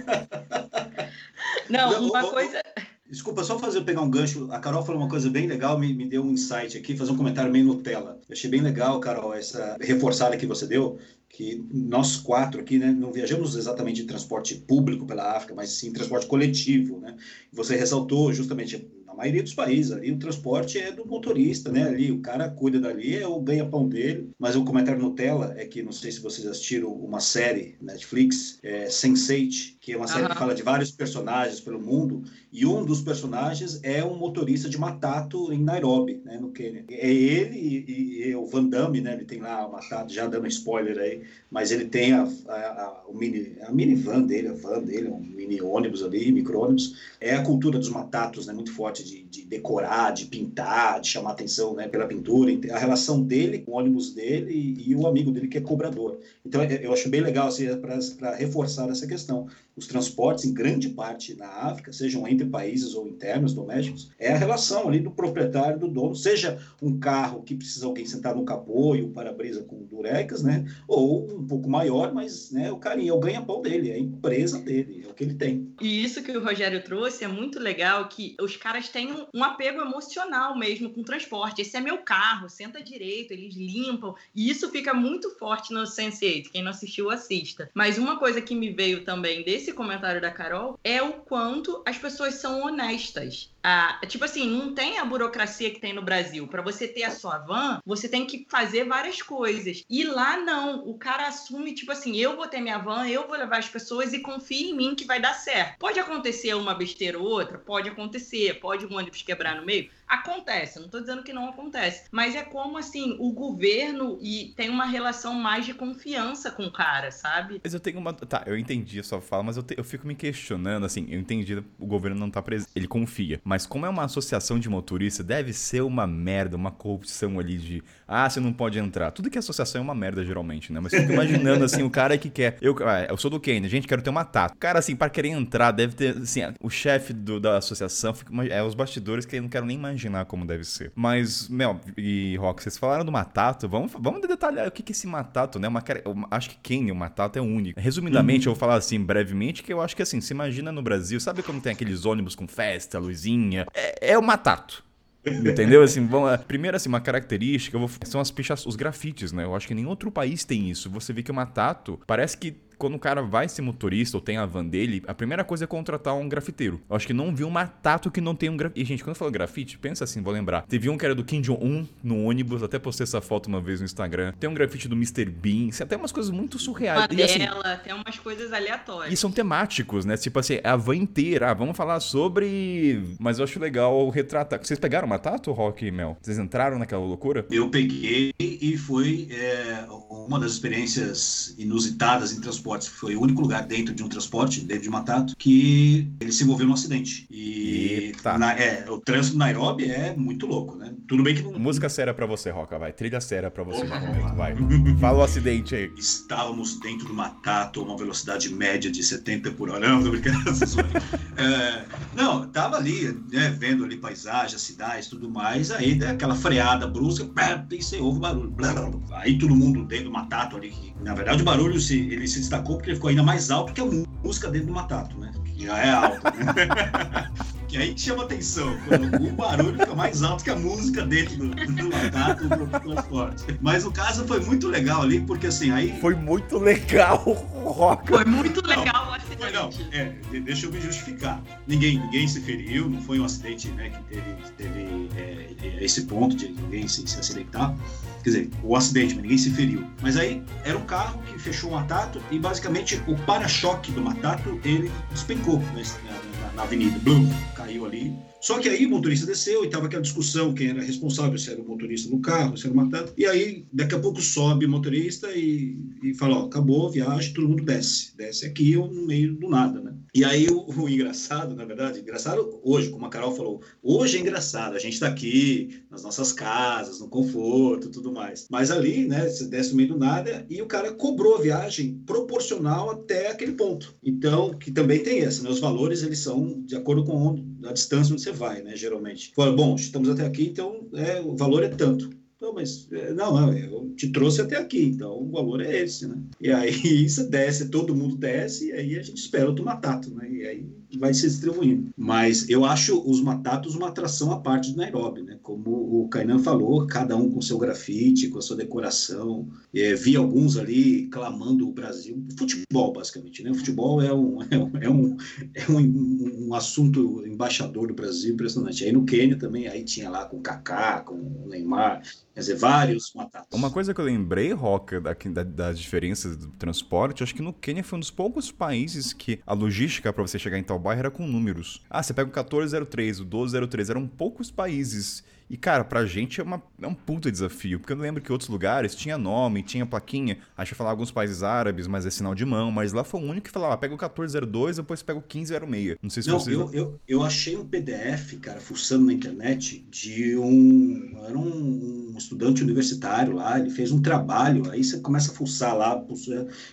Não, uma coisa. Desculpa, só fazer pegar um gancho. A Carol falou uma coisa bem legal, me, me deu um insight aqui, fazer um comentário meio Nutella. Eu achei bem legal, Carol, essa reforçada que você deu, que nós quatro aqui, né, não viajamos exatamente de transporte público pela África, mas sim transporte coletivo, né? Você ressaltou justamente maioria dos países ali, o transporte é do motorista, né? Ali, o cara cuida dali, é o ganha-pão dele. Mas o comentário Nutella é que, não sei se vocês assistiram uma série Netflix, é Sense8, que é uma série uhum. que fala de vários personagens pelo mundo, e um dos personagens é um motorista de matato em Nairobi, né, no Quênia. É ele e, e, e o Van Damme, né? Ele tem lá a matato, já dando spoiler aí, mas ele tem a, a, a, o mini, a minivan dele, a van dele, um mini ônibus ali, micro-ônibus. É a cultura dos matatos, né? Muito forte de, de, decorar, de pintar, de chamar atenção né, pela pintura, a relação dele com o ônibus dele e, e o amigo dele que é cobrador. Então eu acho bem legal assim, para reforçar essa questão os transportes, em grande parte na África, sejam entre países ou internos, domésticos, é a relação ali do proprietário, do dono, seja um carro que precisa alguém sentar no capô e o para-brisa com durecas, né? Ou um pouco maior, mas né, o carinho, é o ganha-pão dele, é a empresa dele, é o que ele tem. E isso que o Rogério trouxe é muito legal, que os caras têm um, um apego emocional mesmo com o transporte. Esse é meu carro, senta direito, eles limpam. E isso fica muito forte no Sense8. Quem não assistiu, assista. Mas uma coisa que me veio também desse esse comentário da Carol é o quanto as pessoas são honestas. Ah, tipo assim, não tem a burocracia que tem no Brasil. Para você ter a sua van, você tem que fazer várias coisas. E lá não. O cara assume, tipo assim, eu vou ter minha van, eu vou levar as pessoas e confia em mim que vai dar certo. Pode acontecer uma besteira ou outra? Pode acontecer. Pode um ônibus quebrar no meio? Acontece, não estou dizendo que não acontece, mas é como assim, o governo e tem uma relação mais de confiança com o cara, sabe? Mas eu tenho uma. Tá, eu entendi a sua fala, mas eu, te... eu fico me questionando, assim, eu entendi o governo não tá presente. Ele confia. Mas como é uma associação de motorista, deve ser uma merda, uma corrupção ali de. Ah, você não pode entrar. Tudo que é associação é uma merda, geralmente, né? Mas eu fico imaginando, assim, o cara que quer. Eu, ah, eu sou do Kenya, gente, quero ter uma tata. O cara, assim, para querer entrar, deve ter. Assim, o chefe da associação, fica, é os bastidores que eu não quero nem imaginar como deve ser. Mas, Mel e Rock, vocês falaram do Matato. Vamos, vamos detalhar o que é esse Matato, né? Uma, acho que quem o Matato é único. Resumidamente, uhum. eu vou falar assim, brevemente, que eu acho que assim, se imagina no Brasil, sabe como tem aqueles ônibus com festa, luzinha? É, é o Matato. Entendeu? Assim, bom, primeiro, assim, uma característica vou, são as pichas, os grafites, né? Eu acho que nenhum outro país tem isso. Você vê que o Matato parece que quando o cara vai ser motorista ou tem a van dele, a primeira coisa é contratar um grafiteiro. Eu acho que não vi um matato que não tem um grafite. E, gente, quando eu falo grafite, pensa assim, vou lembrar. Teve um que era do Kim Jong-un no ônibus, até postei essa foto uma vez no Instagram. Tem um grafite do Mr. Bean, tem até umas coisas muito surreais. Uma e, assim, tem umas coisas aleatórias. E são temáticos, né? Tipo assim, a van inteira. Ah, vamos falar sobre. Mas eu acho legal retratar. Vocês pegaram matato, Rock e Mel? Vocês entraram naquela loucura? Eu peguei e foi é, uma das experiências inusitadas em transportes. Foi o único lugar dentro de um transporte, dentro de Matato, que ele se envolveu num acidente. E na, é, o trânsito do Nairobi é muito louco, né? Tudo bem que não... Música séria pra você, Roca, vai. Trilha séria pra você no momento, vai. Fala o acidente aí. Estávamos dentro do Matato, uma velocidade média de 70 por hora. Não, tô brincando. é, não, tava ali, né, vendo ali paisagem, cidades, tudo mais. Aí dá aquela freada brusca, e você ouve o barulho. Aí todo mundo dentro do Matato ali, que, na verdade o barulho se, ele se destacou porque ele ficou ainda mais alto que a música dentro do Matato, né? Que já é alto, né? que aí chama atenção, quando o barulho fica mais alto que a música dentro do, do Matato do transporte. Mas o caso foi muito legal ali, porque assim, aí... Foi muito legal, Roca. Foi muito legal. Foi, não, é, deixa eu me justificar. Ninguém, ninguém se feriu, não foi um acidente né, que teve, teve é, esse ponto de ninguém se, se acidentar. Quer dizer, o acidente, mas ninguém se feriu. Mas aí era um carro que fechou o Matato e basicamente o para-choque do Matato ele despencou né, na, na, avenida. Blum, caiu ali só que aí o motorista desceu e estava aquela discussão quem era responsável, se era o motorista do carro, se era o matado. E aí, daqui a pouco sobe o motorista e, e fala: Ó, acabou a viagem, todo mundo desce. Desce aqui ou no meio do nada, né? E aí o, o, engraçado, na verdade, engraçado hoje, como a Carol falou, hoje é engraçado, a gente está aqui nas nossas casas, no conforto tudo mais. Mas ali, né, você desce no meio do nada e o cara cobrou a viagem proporcional até aquele ponto. Então, que também tem essa, né? Os valores, eles são de acordo com a distância onde você vai, né, geralmente. Fala, bom, estamos até aqui, então é, o valor é tanto. Não, mas é, não, eu te trouxe até aqui, então o valor é esse, né? E aí você desce, todo mundo desce, e aí a gente espera outro matato, né? E aí vai se distribuindo. Mas eu acho os matatos uma atração à parte do Nairobi, né? Como o Kainan falou, cada um com seu grafite, com a sua decoração. É, vi alguns ali clamando o Brasil. Futebol, basicamente, né? O futebol é um, é um, é um, é um, um assunto embaixador do Brasil impressionante. Aí no Quênia também, aí tinha lá com o Kaká, com o Neymar, Quer dizer, vários matatos. Uma coisa que eu lembrei, Roca, da, da, das diferenças do transporte, acho que no Quênia foi um dos poucos países que a logística para você chegar em tal bairro era com números. Ah, você pega o 1403, o 1203, eram poucos países e, cara, pra gente é, uma, é um puta desafio, porque eu lembro que outros lugares tinha nome, tinha plaquinha. Acho que falar alguns países árabes, mas é sinal de mão. Mas lá foi o único que falava, ah, pega o 1402, depois pega o 1506. Não sei se Não, vocês... eu, eu, eu achei um PDF, cara, fuçando na internet, de um... Era um, um estudante universitário lá, ele fez um trabalho, aí você começa a fuçar lá.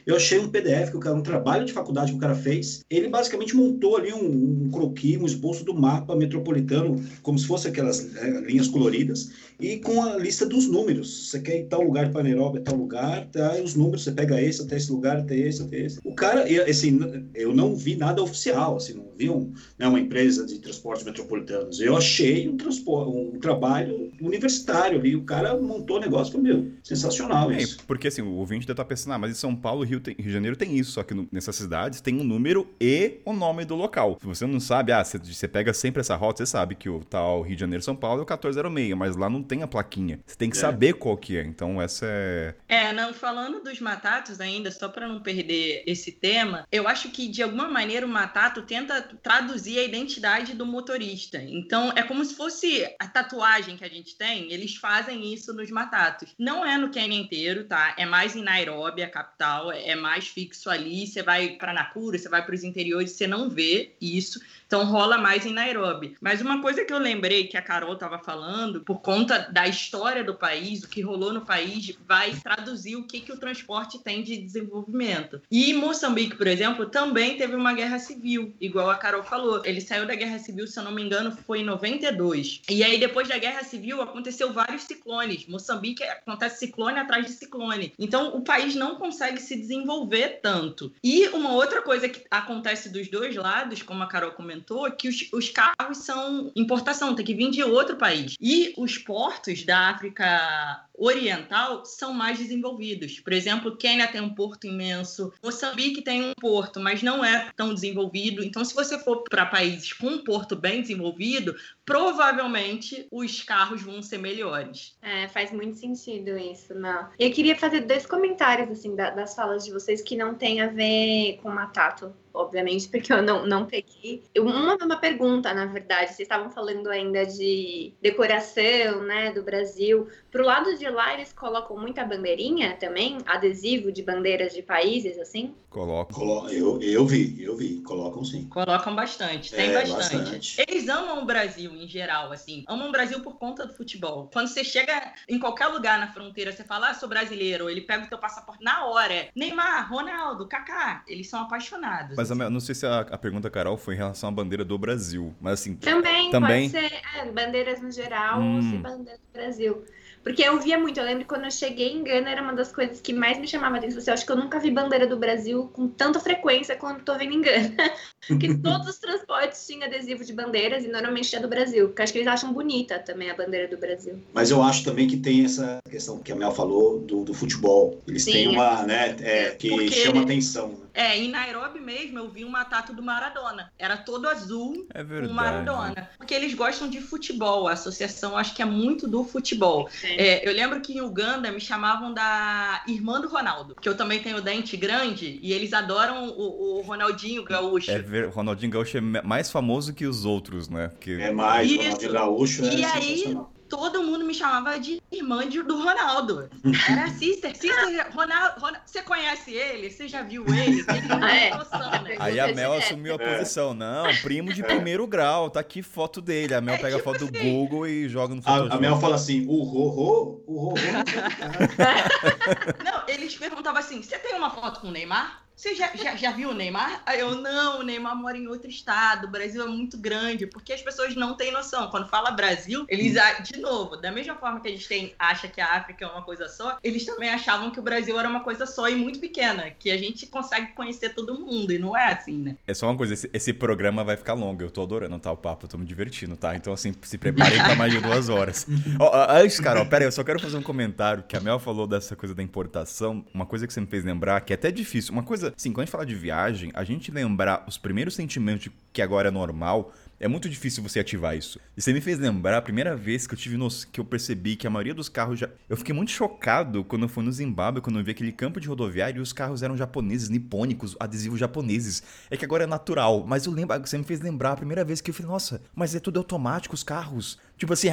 Eu achei um PDF, que o cara, um trabalho de faculdade que o cara fez. Ele basicamente montou ali um, um croquis, um esboço do mapa metropolitano, como se fosse aquelas é, linhas coloridas e com a lista dos números. Você quer ir tal lugar para Nairobi, tal lugar, tá? E os números, você pega esse até esse lugar, até esse, até esse. O cara, assim, eu não vi nada oficial, assim, não vi um, né, uma empresa de transportes metropolitanos. Eu achei um, transporte, um trabalho universitário ali. O cara montou o negócio, foi meu, sensacional é, isso. Porque assim, o ouvinte deve estar pensando, ah, mas em São Paulo, Rio, tem, Rio de Janeiro tem isso, só que no, nessas cidades tem um número e o nome do local. Se você não sabe, ah, você, você pega sempre essa rota, você sabe que o tal Rio de Janeiro, São Paulo é o 14 06, mas lá não tem a plaquinha. Você tem que é. saber qual que é. Então essa é. É, não, falando dos matatos ainda, só para não perder esse tema, eu acho que de alguma maneira o matato tenta traduzir a identidade do motorista. Então é como se fosse a tatuagem que a gente tem, eles fazem isso nos matatos. Não é no Quênia inteiro, tá? É mais em Nairobi, a capital, é mais fixo ali. Você vai para Nakuru, você vai para os interiores, você não vê isso. Então rola mais em Nairobi. Mas uma coisa que eu lembrei que a Carol estava falando, por conta da história do país, o que rolou no país, vai traduzir o que, que o transporte tem de desenvolvimento. E Moçambique, por exemplo, também teve uma guerra civil, igual a Carol falou. Ele saiu da guerra civil, se eu não me engano, foi em 92. E aí, depois da guerra civil, aconteceu vários ciclones. Moçambique acontece ciclone atrás de ciclone. Então, o país não consegue se desenvolver tanto. E uma outra coisa que acontece dos dois lados, como a Carol comentou, é que os, os carros são importação, tem que vir de outro país. E os portos da África Oriental são mais desenvolvidos. Por exemplo, Quênia tem um porto imenso, Moçambique tem um porto, mas não é tão desenvolvido. Então, se você for para países com um porto bem desenvolvido, provavelmente os carros vão ser melhores. É, faz muito sentido isso, não. Eu queria fazer dois comentários assim das falas de vocês que não tem a ver com Matato obviamente, porque eu não, não peguei. Uma, uma pergunta, na verdade, vocês estavam falando ainda de decoração, né, do Brasil. Pro lado de lá, eles colocam muita bandeirinha também? Adesivo de bandeiras de países, assim? Colocam. Eu, eu vi, eu vi. Colocam sim. Colocam bastante, tem é, bastante. bastante. Eles amam o Brasil em geral, assim. Amam o Brasil por conta do futebol. Quando você chega em qualquer lugar na fronteira, você fala, ah, sou brasileiro, ele pega o teu passaporte na hora. Neymar, Ronaldo, Kaká, eles são apaixonados. Mas a, não sei se a, a, pergunta, Carol, foi em relação à bandeira do Brasil. Mas assim. Também, também... pode ser é, bandeiras no geral hum. ou se bandeira do Brasil. Porque eu via muito, eu lembro quando eu cheguei em Gana, era uma das coisas que mais me chamava a atenção. Eu acho que eu nunca vi bandeira do Brasil com tanta frequência quando tô vendo em Gana. Porque todos os transportes tinham adesivo de bandeiras e normalmente é do Brasil. Porque acho que eles acham bonita também a bandeira do Brasil. Mas eu acho também que tem essa questão que a Mel falou do, do futebol. Eles Sim, têm uma, é. né, é, que Porque... chama atenção. Né? É, em Nairobi mesmo eu vi uma tatu do Maradona. Era todo azul é verdade. com Maradona. Porque eles gostam de futebol. A associação acho que é muito do futebol. É, eu lembro que em Uganda me chamavam da irmã do Ronaldo, que eu também tenho dente grande e eles adoram o, o Ronaldinho Gaúcho. É ver, Ronaldinho Gaúcho é mais famoso que os outros, né? Porque... É mais, Isso. Ronaldinho Gaúcho é E aí todo mundo me chamava de irmã de, do Ronaldo. Era sister, sister, Ronaldo, Ronaldo, Você conhece ele? Você já viu ele? ele não é. noção, né? Aí a Mel assumiu a posição. Não, primo de primeiro grau, tá aqui foto dele. A Mel é, pega tipo a foto assim. do Google e joga no Photoshop. A, a Mel fala assim, o ro-ro, o ro-ro. não, eles perguntavam assim, você tem uma foto com o Neymar? Você já, já, já viu o Neymar? Aí eu, não, o Neymar mora em outro estado, o Brasil é muito grande, porque as pessoas não têm noção. Quando fala Brasil, eles, de novo, da mesma forma que a gente tem, acha que a África é uma coisa só, eles também achavam que o Brasil era uma coisa só e muito pequena, que a gente consegue conhecer todo mundo, e não é assim, né? É só uma coisa, esse, esse programa vai ficar longo, eu tô adorando, tá, o papo, eu tô me divertindo, tá? Então, assim, se preparem pra mais de duas horas. oh, antes, Carol, pera aí, eu só quero fazer um comentário, que a Mel falou dessa coisa da importação, uma coisa que você me fez lembrar, que é até difícil, uma coisa, assim, quando a gente fala de viagem, a gente lembrar os primeiros sentimentos que agora é normal, é muito difícil você ativar isso. E você me fez lembrar a primeira vez que eu tive que eu percebi que a maioria dos carros já. Eu fiquei muito chocado quando eu fui no Zimbábue, quando eu vi aquele campo de rodoviário e os carros eram japoneses, nipônicos, adesivos japoneses. É que agora é natural, mas eu lembro, você me fez lembrar a primeira vez que eu falei, nossa, mas é tudo automático os carros. Tipo assim,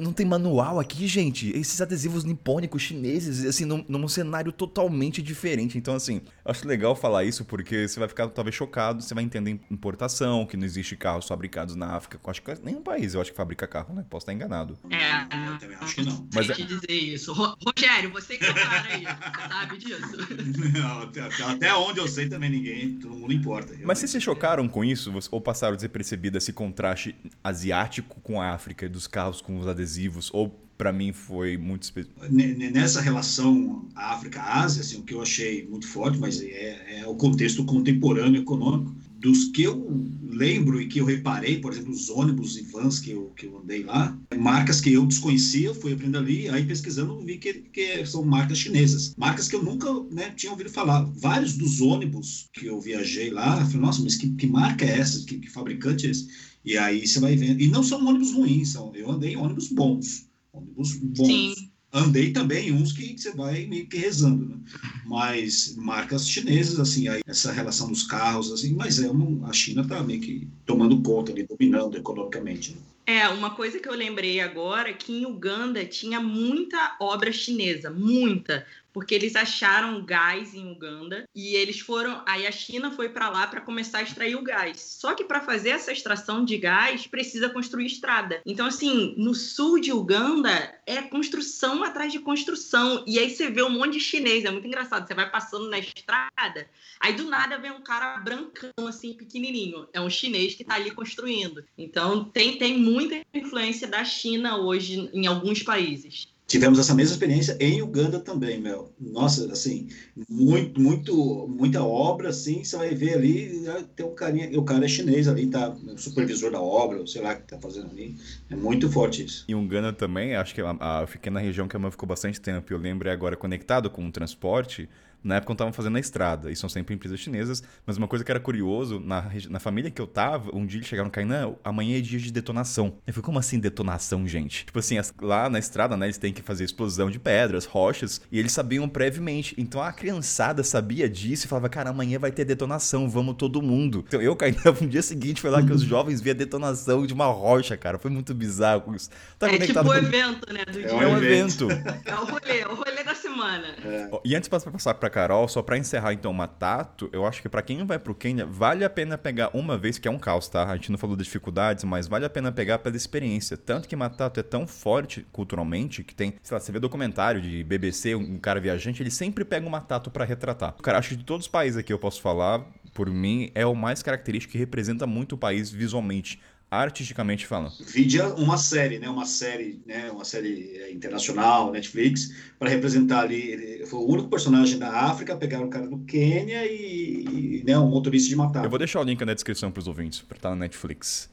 não tem manual aqui, gente. Esses adesivos nipônicos chineses, assim, num, num, cenário totalmente diferente. Então, assim, acho legal falar isso porque você vai ficar talvez chocado, você vai entender importação, que não existe carros fabricados na África. Eu acho que nenhum país eu acho que fabrica carro, né? Posso estar enganado. É, eu também acho que não. Mas é... te dizer isso. Rogério, você que é o cara aí, você sabe disso? Não, até, até, onde eu sei também ninguém, todo mundo importa. Realmente. Mas vocês se chocaram com isso ou passaram despercebido esse contraste asiático com a África, dos carros com os adesivos? Adesivos, ou para mim foi muito específico. Nessa relação África-Ásia, assim, o que eu achei muito forte, mas é, é, o contexto contemporâneo econômico, dos que eu lembro e que eu reparei, por exemplo, os ônibus e vans que eu, que eu andei lá, marcas que eu desconhecia, fui aprendendo ali, aí pesquisando vi que, que são marcas chinesas. Marcas que eu nunca né, tinha ouvido falar. Vários dos ônibus que eu viajei lá, falei, nossa, mas que, que marca é essa? Que, que fabricante é esse? E aí você vai vendo. E não são ônibus ruins, são, eu andei em ônibus bons. Ônibus bons. Sim. Andei também uns que você vai meio que rezando, né? Mas marcas chinesas, assim, aí essa relação dos carros, assim, mas é uma, a China está meio que tomando conta ali, dominando economicamente. Né? É, uma coisa que eu lembrei agora é que em Uganda tinha muita obra chinesa, muita porque eles acharam gás em Uganda e eles foram. Aí a China foi para lá para começar a extrair o gás. Só que para fazer essa extração de gás precisa construir estrada. Então, assim, no sul de Uganda é construção atrás de construção. E aí você vê um monte de chinês, é muito engraçado. Você vai passando na estrada, aí do nada vem um cara brancão, assim, pequenininho. É um chinês que está ali construindo. Então, tem, tem muita influência da China hoje em alguns países. Tivemos essa mesma experiência em Uganda também, Mel. Nossa, assim, muito, muito, muita obra, assim, você vai ver ali, né, tem um carinha, o cara é chinês ali, tá, o supervisor da obra, sei lá, que tá fazendo ali. É muito forte isso. Em Uganda também, acho que eu fiquei na região que a Mel ficou bastante tempo, eu lembro agora conectado com o transporte, na época eu estavam fazendo na estrada, e são sempre empresas chinesas, mas uma coisa que era curioso, na, na família que eu tava, um dia eles chegaram no Kainan, amanhã é dia de detonação. Eu falei, como assim detonação, gente? Tipo assim, as, lá na estrada, né, eles têm que fazer explosão de pedras, rochas, e eles sabiam previamente. Então a criançada sabia disso e falava, cara, amanhã vai ter detonação, vamos todo mundo. Então eu, Kainan, no dia seguinte foi lá que os jovens viam a detonação de uma rocha, cara. Foi muito bizarro isso. Tá é tipo o com... evento, né, do é dia. É um evento. É o rolê, é o rolê da semana. É. E antes de passar pra Carol, só para encerrar então o Matato, eu acho que para quem vai pro Quênia, vale a pena pegar uma vez, que é um caos, tá? A gente não falou das dificuldades, mas vale a pena pegar pela experiência. Tanto que Matato é tão forte culturalmente que tem, sei lá, você vê documentário de BBC, um cara viajante, ele sempre pega um Matato para retratar. Cara, acho que de todos os países aqui eu posso falar, por mim, é o mais característico que representa muito o país visualmente artisticamente falando. Vidia uma série, né? Uma série, né? Uma série é, internacional, Netflix, para representar ali. Ele foi o único personagem da África, pegaram o cara do Quênia e, e né, um motorista de matar. Eu vou deixar o link na descrição para os ouvintes, para estar na Netflix.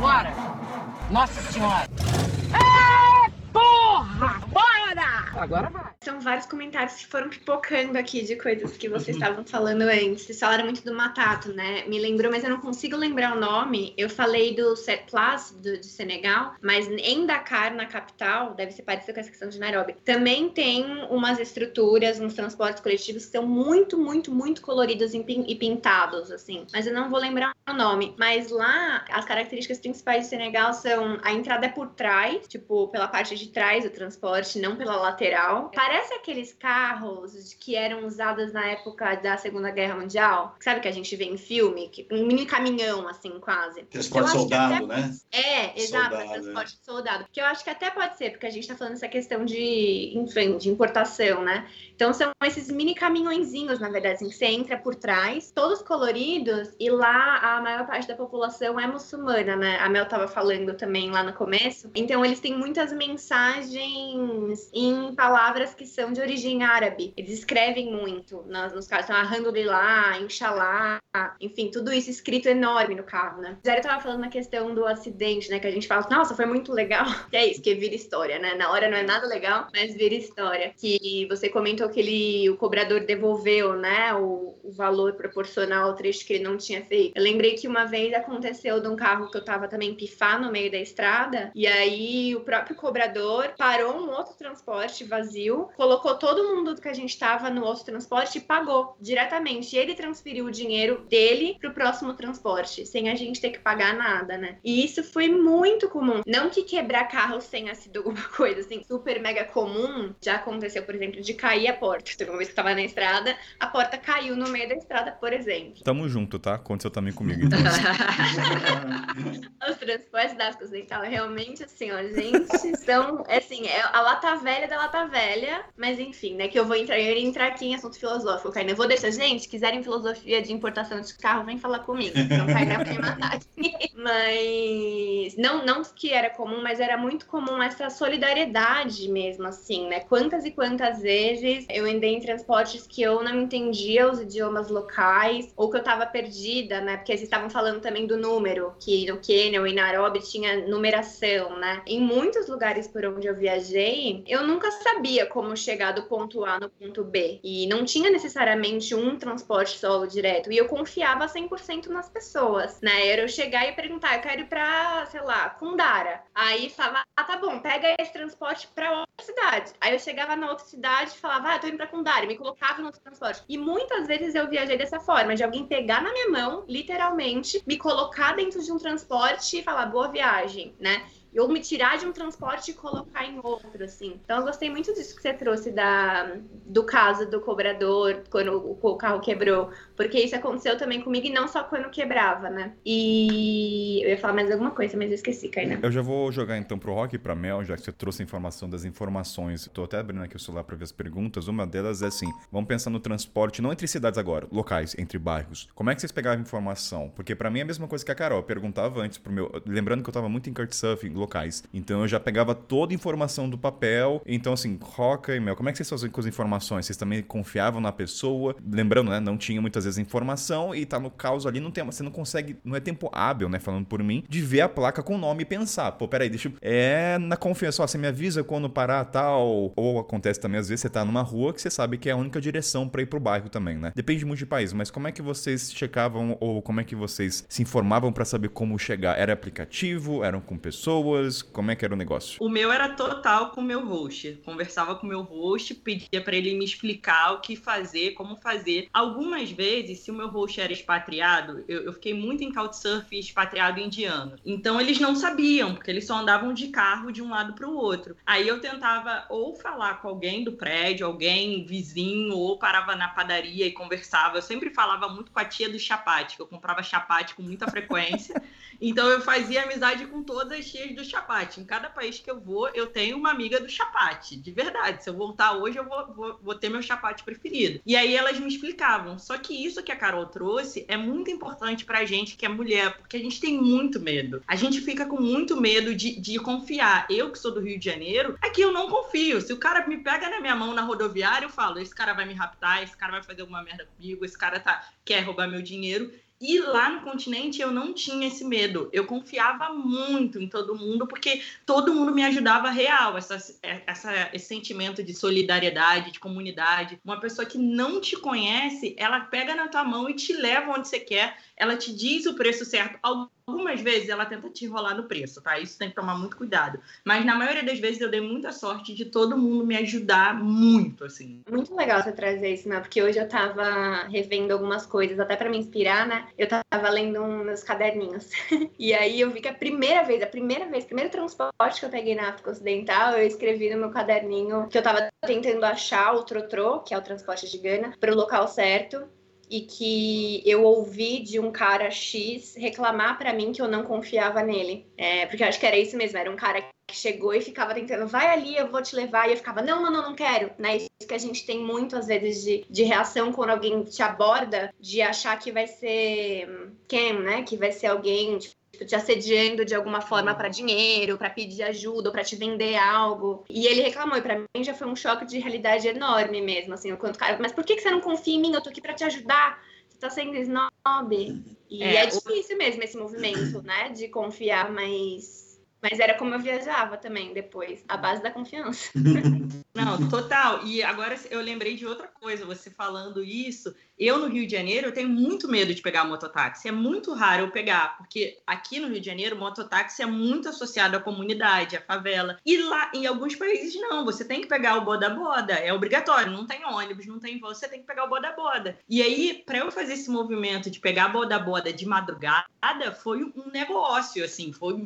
Bora! Nossa Senhora! Agora vai! São vários comentários que foram pipocando aqui de coisas que vocês estavam falando antes. Vocês falaram muito do Matato, né? Me lembrou, mas eu não consigo lembrar o nome. Eu falei do Set Plus, do, de Senegal, mas em Dakar, na capital, deve ser parecido com essa questão de Nairobi, também tem umas estruturas, uns transportes coletivos que são muito, muito, muito coloridos e pintados, assim. Mas eu não vou lembrar o nome. Mas lá, as características principais de Senegal são a entrada é por trás, tipo, pela parte de trás do transporte, não pela lateral Parece aqueles carros que eram usados na época da Segunda Guerra Mundial. Sabe que a gente vê em filme? Que, um mini caminhão, assim, quase. Transporte soldado, até... né? É, exato, transporte é. soldado. Que eu acho que até pode ser, porque a gente tá falando essa questão de, enfim, de importação, né? Então são esses mini caminhõezinhos, na verdade, assim, que você entra por trás, todos coloridos, e lá a maior parte da população é muçulmana, né? A Mel tava falando também lá no começo. Então eles têm muitas mensagens em palavras que são de origem árabe. Eles escrevem muito nos, nos carros, então Alhamdulillah, Inshallah, enfim, tudo isso escrito enorme no carro, né? Zé tava falando na questão do acidente, né? Que a gente fala, nossa, foi muito legal. Que é isso, que vira história, né? Na hora não é nada legal, mas vira história. Que você comentou que ele, o cobrador devolveu, né, o, o, valor proporcional ao trecho que ele não tinha feito. Eu lembrei que uma vez aconteceu de um carro que eu tava também pifar no meio da estrada, e aí o próprio cobrador parou um outro transporte vazio, colocou todo mundo que a gente tava no outro transporte e pagou diretamente. Ele transferiu o dinheiro dele pro próximo transporte, sem a gente ter que pagar nada, né? E isso foi muito comum. Não que quebrar carro tenha sido alguma coisa assim super mega comum, já aconteceu, por exemplo, de cair a porta. Teve uma vez que eu tava na estrada, a porta caiu no meio da estrada, por exemplo. Tamo junto, tá? Aconteceu também comigo. Então. Os transportes da África Ocidental realmente, assim, ó, gente, são, assim, é a lata velha da lata velha, mas enfim, né, que eu vou entrar, eu ia entrar aqui em assunto filosófico, Kainan. Eu vou deixar, gente, quiserem filosofia de importação de carro, vem falar comigo, não Kainan vai me matar aqui. Mas, não, não que era comum, mas era muito comum essa solidariedade mesmo, assim, né, quantas e quantas vezes eu andei em transportes que eu não entendia os idiomas locais, ou que eu tava perdida, né? Porque eles estavam falando também do número, que no Quênia ou em Nairobi tinha numeração, né? Em muitos lugares por onde eu viajei, eu nunca sabia como chegar do ponto A no ponto B. E não tinha necessariamente um transporte solo direto. E eu confiava 100% nas pessoas, né? Era eu chegar e perguntar, eu quero ir pra, sei lá, Kundara. Aí falava, ah, tá bom, pega esse transporte pra outra cidade. Aí eu chegava na outra cidade e falava, ah, tô indo pra Kundara. Me colocava no transporte. E muitas vezes eu viajei dessa forma, de alguém pegar na minha mão, literalmente, me colocar dentro de um transporte e falar, boa viagem, né? Ou me tirar de um transporte e colocar em outro, assim. Então eu gostei muito disso que você trouxe da, do caso do cobrador, quando o, o carro quebrou, porque isso aconteceu também comigo e não só quando quebrava, né? E eu ia falar mais alguma coisa, mas eu esqueci, Kainan. Eu já vou jogar então pro Rock e pra Mel, já que você trouxe a informação das informações. Tô até abrindo aqui o celular pra ver as perguntas. Uma delas é assim: vamos pensar no transporte, não entre cidades agora, locais, entre bairros. Como é que vocês pegavam informação? Porque para mim é a mesma coisa que a Carol. Eu perguntava antes pro meu. Lembrando que eu tava muito em Couchsurfing, locais. Então eu já pegava toda a informação do papel. Então, assim, Roca e Mel, como é que vocês faziam com as informações? Vocês também confiavam na pessoa? Lembrando, né? Não tinha muitas vezes informação e tá no caos ali, não tem, você não consegue, não é tempo hábil, né? Falando por mim, de ver a placa com o nome e pensar, pô, peraí, deixa eu. É na confiança, ó, você me avisa quando parar tal. Ou acontece também, às vezes, você tá numa rua que você sabe que é a única direção para ir pro bairro também, né? Depende muito de país, mas como é que vocês checavam ou como é que vocês se informavam para saber como chegar? Era aplicativo? Eram com pessoas? Como é que era o negócio? O meu era total com o meu host. Conversava com o meu host, pedia para ele me explicar o que fazer, como fazer. Algumas vezes, se o meu host era expatriado, eu, eu fiquei muito em Couchsurfing expatriado indiano. Então eles não sabiam, porque eles só andavam de carro de um lado para o outro. Aí eu tentava ou falar com alguém do prédio, alguém vizinho, ou parava na padaria e conversava. Eu sempre falava muito com a tia do chapate, que eu comprava chapate com muita frequência. Então eu fazia amizade com todas as tias do chapate. Em cada país que eu vou, eu tenho uma amiga do chapate, de verdade. Se eu voltar hoje, eu vou, vou, vou ter meu chapate preferido. E aí elas me explicavam. Só que isso que a Carol trouxe é muito importante pra gente que é mulher, porque a gente tem muito medo. A gente fica com muito medo de, de confiar. Eu, que sou do Rio de Janeiro, aqui eu não confio. Se o cara me pega na minha mão na rodoviária, eu falo: esse cara vai me raptar, esse cara vai fazer alguma merda comigo, esse cara tá, quer roubar meu dinheiro. E lá no continente eu não tinha esse medo. Eu confiava muito em todo mundo, porque todo mundo me ajudava real. Essa, essa, esse sentimento de solidariedade, de comunidade. Uma pessoa que não te conhece, ela pega na tua mão e te leva onde você quer. Ela te diz o preço certo Algumas vezes ela tenta te enrolar no preço, tá? Isso tem que tomar muito cuidado. Mas na maioria das vezes eu dei muita sorte de todo mundo me ajudar muito, assim. Muito legal você trazer isso, né? Porque hoje eu tava revendo algumas coisas, até para me inspirar, né? Eu tava lendo uns meus caderninhos. e aí eu vi que a primeira vez, a primeira vez, primeiro transporte que eu peguei na África Ocidental, eu escrevi no meu caderninho que eu tava tentando achar o Trotrô, que é o transporte de Gana, para o local certo e que eu ouvi de um cara X reclamar para mim que eu não confiava nele. É, porque eu acho que era isso mesmo, era um cara que chegou e ficava tentando, vai ali, eu vou te levar, e eu ficava, não, não, não, não quero, né? Isso que a gente tem muito, às vezes, de, de reação quando alguém te aborda, de achar que vai ser quem, né? Que vai ser alguém, tipo, te assediando de alguma forma para dinheiro, para pedir ajuda ou para te vender algo. E ele reclamou, e para mim já foi um choque de realidade enorme mesmo, assim, o quanto cara, mas por que, que você não confia em mim? Eu tô aqui para te ajudar. Você tá sendo snob. E é, é difícil mesmo esse movimento, né, de confiar, mas mas era como eu viajava também depois, a base da confiança. Não, total. E agora eu lembrei de outra coisa, você falando isso. Eu, no Rio de Janeiro, eu tenho muito medo de pegar mototáxi. É muito raro eu pegar, porque aqui no Rio de Janeiro, mototáxi é muito associado à comunidade, à favela. E lá, em alguns países, não. Você tem que pegar o boda-boda. É obrigatório. Não tem ônibus, não tem voo. Você tem que pegar o boda-boda. E aí, para eu fazer esse movimento de pegar boda-boda de madrugada, foi um negócio, assim. Foi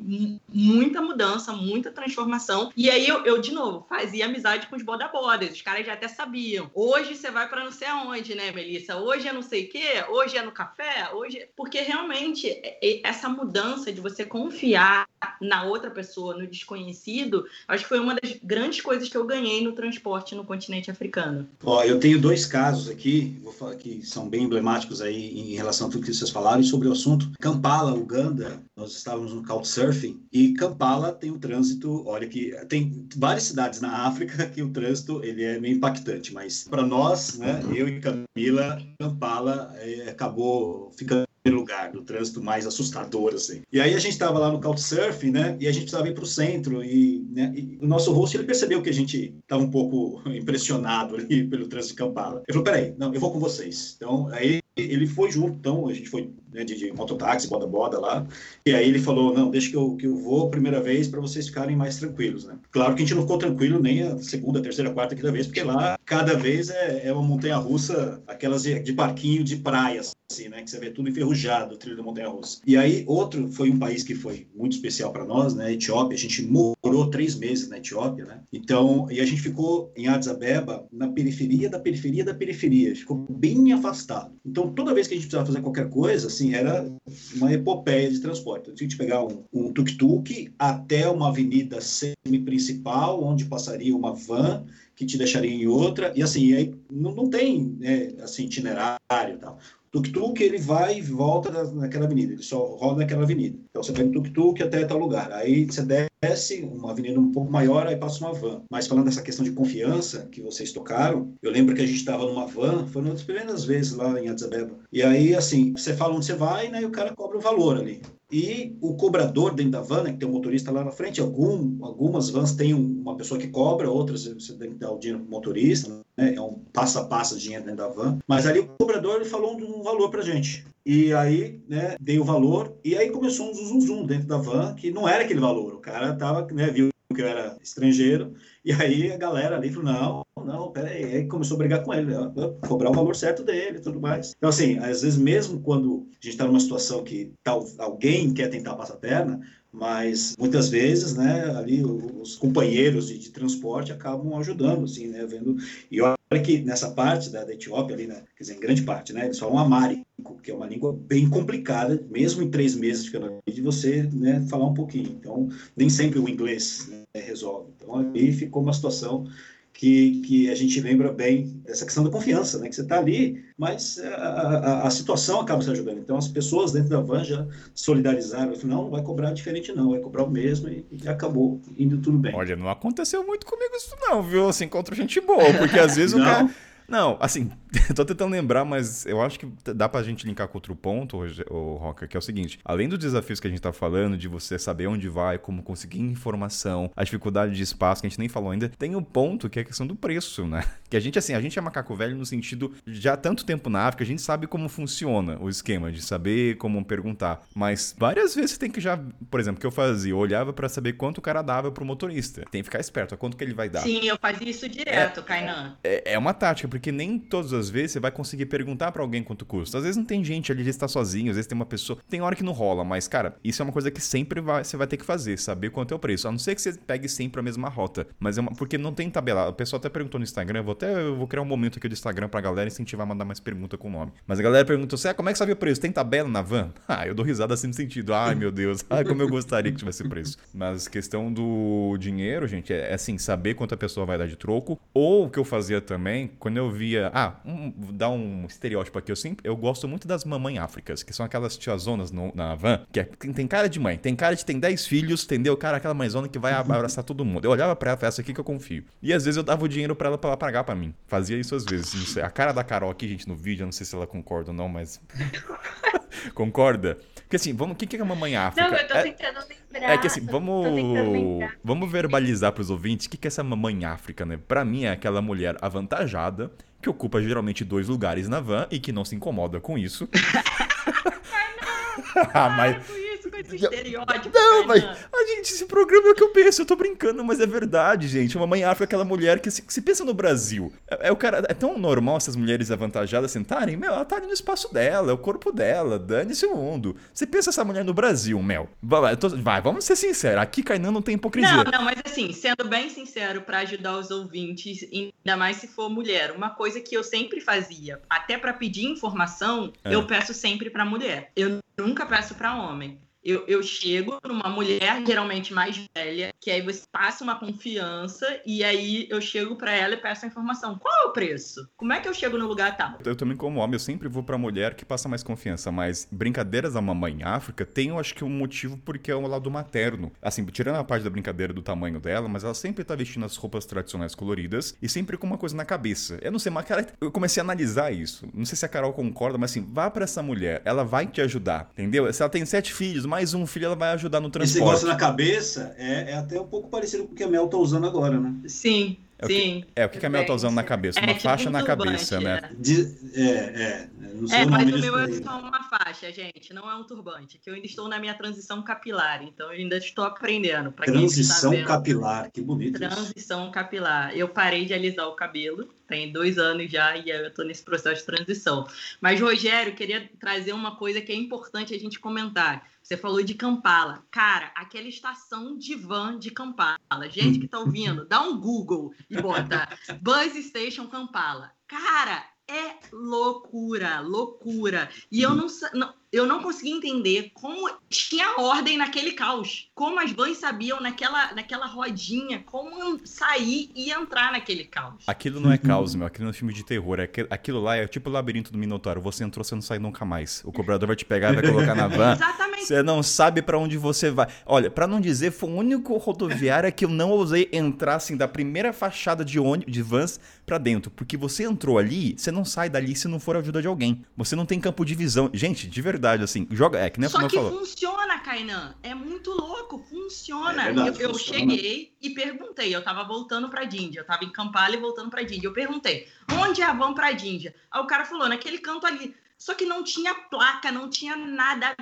muita mudança, muita transformação. E aí, eu, eu de novo, fazia amizade com os boda-bodas. Os caras já até sabiam. Hoje você vai para não sei aonde, né, Melissa? Hoje é não sei o quê, hoje é no café, hoje. Porque realmente essa mudança de você confiar na outra pessoa, no desconhecido, acho que foi uma das grandes coisas que eu ganhei no transporte no continente africano. Ó, eu tenho dois casos aqui, vou falar que são bem emblemáticos aí em relação a tudo que vocês falaram sobre o assunto. Kampala, Uganda, nós estávamos no Couchsurfing e Kampala tem um trânsito, olha que tem várias cidades na África que o trânsito ele é meio impactante, mas para nós, né, eu e Camila, Kampala é, acabou ficando lugar, do trânsito mais assustador, assim. E aí a gente estava lá no Couchsurfing, né? E a gente precisava ir para o centro e, né, e, o nosso host, ele percebeu que a gente estava um pouco impressionado ali pelo trânsito de Kampala. Ele falou, peraí, não, eu vou com vocês. Então, aí ele foi junto, então a gente foi né, de, de mototáxi, boda-boda lá, e aí ele falou, não, deixa que eu, que eu vou primeira vez para vocês ficarem mais tranquilos, né? Claro que a gente não ficou tranquilo nem a segunda, terceira, quarta, quinta vez, porque lá cada vez é, é uma montanha-russa, aquelas de, de parquinho de praias, assim, né? Que você vê tudo enferrujado, o trilho da montanha-russa. E aí, outro foi um país que foi muito especial para nós, né? Etiópia. A gente morou três meses na Etiópia, né? Então, e a gente ficou em Addis Abeba, na periferia da periferia da periferia. Ficou bem afastado. Então, toda vez que a gente precisava fazer qualquer coisa, assim, era uma epopeia de transporte. Eu tinha que pegar um, um tuk-tuk até uma avenida semi-principal, onde passaria uma van que te deixaria em outra, e assim, aí não, não tem né, assim, itinerário e tal tuk-tuk ele vai e volta naquela avenida, ele só roda naquela avenida. Então você pega o tuk-tuk até tal lugar. Aí você desce uma avenida um pouco maior, aí passa uma van. Mas falando dessa questão de confiança que vocês tocaram, eu lembro que a gente estava numa van, foi uma das primeiras vezes lá em Addis Abeba. E aí, assim, você fala onde você vai, né, e o cara cobra o valor ali. E o cobrador dentro da van, né, que tem um motorista lá na frente, algum, algumas vans têm uma pessoa que cobra, outras você tem que dar o dinheiro para o motorista, né, é um passo a passo de dinheiro dentro da van. Mas ali o cobrador ele falou um, valor para gente. E aí, né, dei o valor, e aí começou um zum, zum dentro da van, que não era aquele valor. O cara tava, né, viu que eu era estrangeiro, e aí a galera ali falou, não, não, peraí, aí começou a brigar com ele, né? cobrar o valor certo dele e tudo mais. Então, assim, às vezes mesmo quando a gente está numa situação que tal, alguém quer tentar passar a perna, mas muitas vezes, né, ali os companheiros de, de, transporte acabam ajudando, assim, né, vendo, e olha que nessa parte da, da Etiópia ali, né, quer dizer, em grande parte, né, eles falam amárico, que é uma língua bem complicada, mesmo em três meses ficando ali, de você, né, falar um pouquinho, então, nem sempre o inglês né, resolve, então aí ficou uma situação que, que a gente lembra bem dessa questão da confiança, né? Que você está ali, mas a, a, a, situação acaba se ajudando. Então, as pessoas dentro da van já solidarizaram. Falaram, não, não vai cobrar diferente não, vai cobrar o mesmo e, e, acabou indo tudo bem. Olha, não aconteceu muito comigo isso não, viu? Assim, contra gente boa, porque às vezes o cara... Não, assim, tô tentando lembrar, mas eu acho que dá pra gente linkar com outro ponto, o Roca, que é o seguinte: além dos desafios que a gente tá falando, de você saber onde vai, como conseguir informação, a dificuldade de espaço, que a gente nem falou ainda, tem o um ponto que é a questão do preço, né? Que a gente, assim, a gente é macaco velho no sentido já há tanto tempo na África, a gente sabe como funciona o esquema, de saber como perguntar. Mas várias vezes você tem que já, por exemplo, o que eu fazia, eu olhava para saber quanto o cara dava pro motorista. Tem que ficar esperto, a quanto que ele vai dar. Sim, eu fazia isso direto, é, Kainan. É, é uma tática, porque nem todas as vezes você vai conseguir perguntar para alguém quanto custa. Às vezes não tem gente ali, ele está sozinho, às vezes tem uma pessoa. Tem hora que não rola, mas, cara, isso é uma coisa que sempre vai, você vai ter que fazer, saber quanto é o preço. A não ser que você pegue sempre a mesma rota. Mas é uma, porque não tem tabela. O pessoal até perguntou no Instagram, eu vou até eu vou criar um momento aqui do Instagram pra galera incentivar a mandar mais pergunta com o nome. Mas a galera perguntou assim: ah, como é que sabe o preço? Tem tabela na van? Ah, eu dou risada assim no sentido. Ai, meu Deus, ai, como eu gostaria que tivesse preço. Mas questão do dinheiro, gente, é, é assim, saber quanto a pessoa vai dar de troco. Ou o que eu fazia também, quando eu via, ah, um, dar um estereótipo aqui, eu sempre, eu gosto muito das mamães áfricas, que são aquelas tiazonas no, na van, que é, tem cara de mãe, tem cara de tem 10 filhos, entendeu? Cara, aquela mãezona que vai abraçar todo mundo. Eu olhava pra ela, essa aqui que eu confio. E às vezes eu dava o dinheiro pra ela pra ela pagar pra mim. Fazia isso às vezes. Não sei. A cara da Carol aqui, gente, no vídeo, eu não sei se ela concorda ou não, mas. concorda? Porque assim, vamos, o que, que é a mamãe África? Não, eu tô tentando lembrar. É que assim, vamos, vamos verbalizar pros ouvintes o que, que é essa mamãe África, né? Pra mim é aquela mulher avantajada que ocupa geralmente dois lugares na van e que não se incomoda com isso. ah, mas esse estereótipo. Não, mas. Ah, gente, esse programa é o que eu penso. Eu tô brincando, mas é verdade, gente. Uma mãe afro é aquela mulher que se, se pensa no Brasil. É, é, o cara. É tão normal essas mulheres avantajadas sentarem. Meu, ela tá ali no espaço dela, é o corpo dela. Dane-se o mundo. Você pensa essa mulher no Brasil, Mel. Vai, tô, vai vamos ser sinceros. Aqui, Kainan, não tem hipocrisia. Não, não, mas assim, sendo bem sincero para ajudar os ouvintes, ainda mais se for mulher, uma coisa que eu sempre fazia, até para pedir informação, é. eu peço sempre para mulher. Eu nunca peço para homem. Eu, eu chego numa mulher, geralmente mais velha, que aí você passa uma confiança e aí eu chego para ela e peço a informação. Qual é o preço? Como é que eu chego no lugar tal? Eu também, como homem, eu sempre vou pra mulher que passa mais confiança, mas brincadeiras da mamãe em África tem, eu acho que, um motivo porque é o lado materno. Assim, tirando a parte da brincadeira do tamanho dela, mas ela sempre tá vestindo as roupas tradicionais coloridas e sempre com uma coisa na cabeça. Eu não sei, mas cara, eu comecei a analisar isso. Não sei se a Carol concorda, mas assim, vá pra essa mulher, ela vai te ajudar, entendeu? Se ela tem sete filhos, mais um filho, ela vai ajudar no Esse transporte. negócio na cabeça é, é até um pouco parecido com o que a Mel tá usando agora, né? Sim, É o que- sim. É, o que, que a Mel tá usando na cabeça? Uma É, tipo faixa um na turbante, cabeça, né? é. De- é, é. Não sei É, o mas nome o disso meu é só uma faixa, gente. Não é um turbante. Que eu ainda estou na minha transição capilar, então eu ainda estou aprendendo. Pra quem Transição está vendo, capilar, que bonito. isso. Transição capilar. Eu parei de alisar o cabelo, tem dois anos já e eu estou nesse processo de transição. Mas, Rogério, queria trazer uma coisa que é importante a gente comentar. Você falou de Kampala. Cara, aquela estação de van de Kampala. Gente que tá ouvindo, dá um Google e bota Bus Station Kampala. Cara, é loucura, loucura. E eu não, não- eu não consegui entender como tinha ordem naquele caos. Como as vans sabiam naquela, naquela rodinha como sair e entrar naquele caos. Aquilo não é caos, meu. Aquilo não é filme de terror. É aqu- Aquilo lá é tipo o labirinto do Minotauro. Você entrou, você não sai nunca mais. O cobrador vai te pegar e vai colocar na van. Exatamente. Você não sabe pra onde você vai. Olha, pra não dizer, foi o único rodoviária que eu não ousei entrar assim da primeira fachada de ônibus, de vans pra dentro, porque você entrou ali, você não sai dali se não for a ajuda de alguém. Você não tem campo de visão. Gente, de verdade assim, joga, é que nem Só que falou. funciona, Kainan. É muito louco, funciona. É verdade, eu, eu funciona. cheguei e perguntei. Eu tava voltando pra Díndia. Eu tava em Kampala e voltando pra Díndia. Eu perguntei, onde é a van pra Díndia? Aí o cara falou, naquele canto ali. Só que não tinha placa, não tinha nada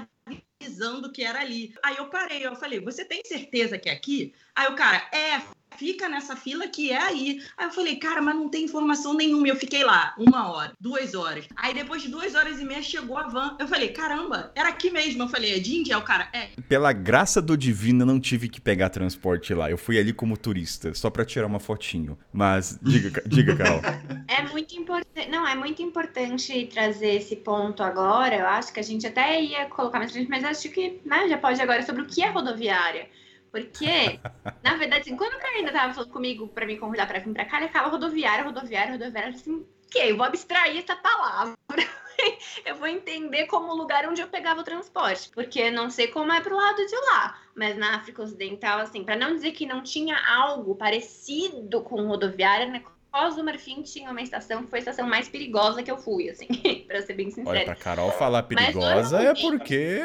avisando que era ali. Aí eu parei, eu falei, você tem certeza que é aqui? Aí o cara, é, fica nessa fila que é aí. Aí eu falei, cara, mas não tem informação nenhuma. Eu fiquei lá uma hora, duas horas. Aí depois de duas horas e meia chegou a van. Eu falei, caramba, era aqui mesmo. Eu falei, é de Índia? Aí o cara, é. Pela graça do divino, eu não tive que pegar transporte lá. Eu fui ali como turista, só pra tirar uma fotinho. Mas diga, diga, Carol. É muito importante. Não, é muito importante trazer esse ponto agora. Eu acho que a gente até ia colocar mais frente, mas acho que né, já pode agora sobre o que é rodoviária. Porque, na verdade, assim, quando o cara ainda tava falando comigo pra me convidar pra vir pra cá, ele ficava rodoviária, rodoviária, rodoviária. Eu assim, ok, eu vou abstrair essa palavra. eu vou entender como o lugar onde eu pegava o transporte. Porque não sei como é pro lado de lá. Mas na África Ocidental, assim, pra não dizer que não tinha algo parecido com rodoviária, né? Foz do Marfim tinha uma estação que foi a estação mais perigosa que eu fui, assim, pra ser bem Olha, sincera. pra Carol falar Mas perigosa é porque.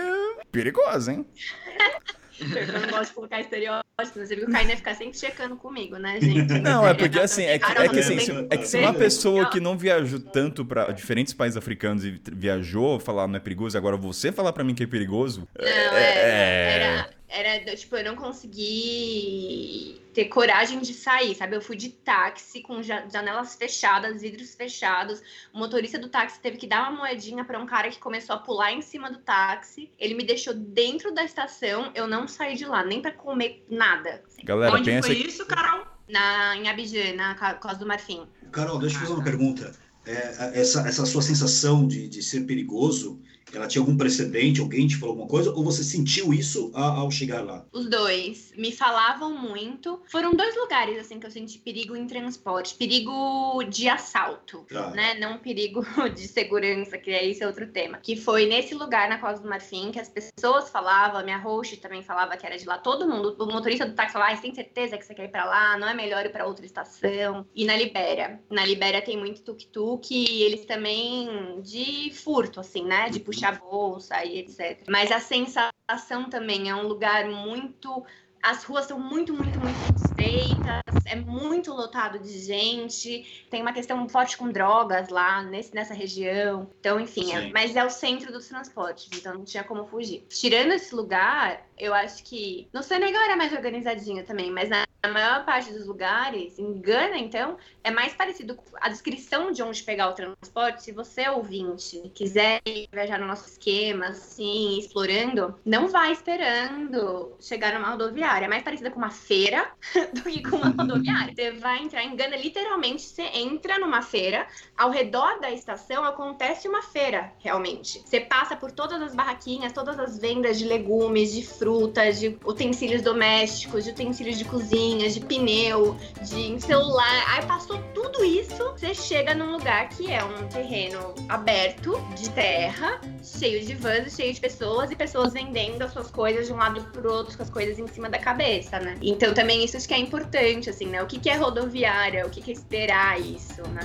Perigosa, hein? Eu não gosto de colocar estereótipos, você viu que o Kainé ficar sempre checando comigo, né, gente? Não, é porque assim, é que, Carol, é que, assim, se, é que se uma pessoa que não viajou tanto pra diferentes países africanos e viajou falar não é perigoso, agora você falar pra mim que é perigoso. Não, é, era, era, tipo, eu não consegui ter coragem de sair, sabe? Eu fui de táxi com ja- janelas fechadas, vidros fechados. O motorista do táxi teve que dar uma moedinha para um cara que começou a pular em cima do táxi. Ele me deixou dentro da estação, eu não saí de lá, nem para comer nada. Galera, Onde pensa foi que. isso, Carol? Na, em Abidjan, na Costa do Marfim. Carol, deixa eu fazer uma Ah, tá. pergunta. É, essa, essa sua sensação de, de ser perigoso, ela tinha algum precedente? Alguém te falou alguma coisa? Ou você sentiu isso ao chegar lá? Os dois me falavam muito. Foram dois lugares assim que eu senti perigo em transporte, perigo de assalto, Tá. né? Não perigo de segurança, que é esse outro tema. Que foi nesse lugar na Costa do Marfim que as pessoas falavam, minha host também falava que era de lá. Todo mundo, o motorista do táxi falava: ah, tem certeza que você quer ir pra lá? Não é melhor ir pra outra estação? E na Libéria, na Libéria tem muito tuk-tuk e eles também de furto, assim, né? De puxar bolsa e etc. Mas a sensação também é um lugar muito. As ruas são muito, muito, muito estreitas, é muito lotado de gente, tem uma questão forte com drogas lá nesse, nessa região. Então, enfim, é- mas é o centro dos transportes, então não tinha como fugir. Tirando esse lugar, eu acho que. No Senegal era mais organizadinho também, mas na na maior parte dos lugares, em Gana, então, é mais parecido com a descrição de onde pegar o transporte. Se você, ouvinte, quiser viajar no nosso esquema, assim, explorando, não vai esperando chegar numa rodoviária. É mais parecida com uma feira do que com uma rodoviária. Você vai entrar em Gana, literalmente, você entra numa feira, ao redor da estação acontece uma feira, realmente. Você passa por todas as barraquinhas, todas as vendas de legumes, de frutas, de utensílios domésticos, de utensílios de cozinha, de pneu, de celular. Aí passou tudo isso, você chega num lugar que é um terreno aberto, de terra, cheio de vans, cheio de pessoas e pessoas vendendo as suas coisas de um lado pro outro com as coisas em cima da cabeça, né? Então também isso acho que é importante, assim, né? O que, que é rodoviária, o que, que é esperar isso, né?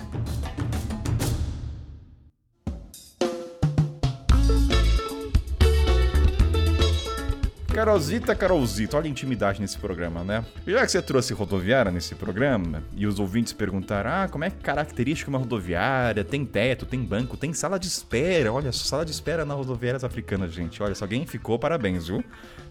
Carolzita, Carolzita, olha a intimidade nesse programa, né? Já que você trouxe rodoviária nesse programa, e os ouvintes perguntaram: ah, como é característica uma rodoviária? Tem teto, tem banco, tem sala de espera. Olha, sala de espera na rodoviárias africanas, gente. Olha, se alguém ficou, parabéns, viu?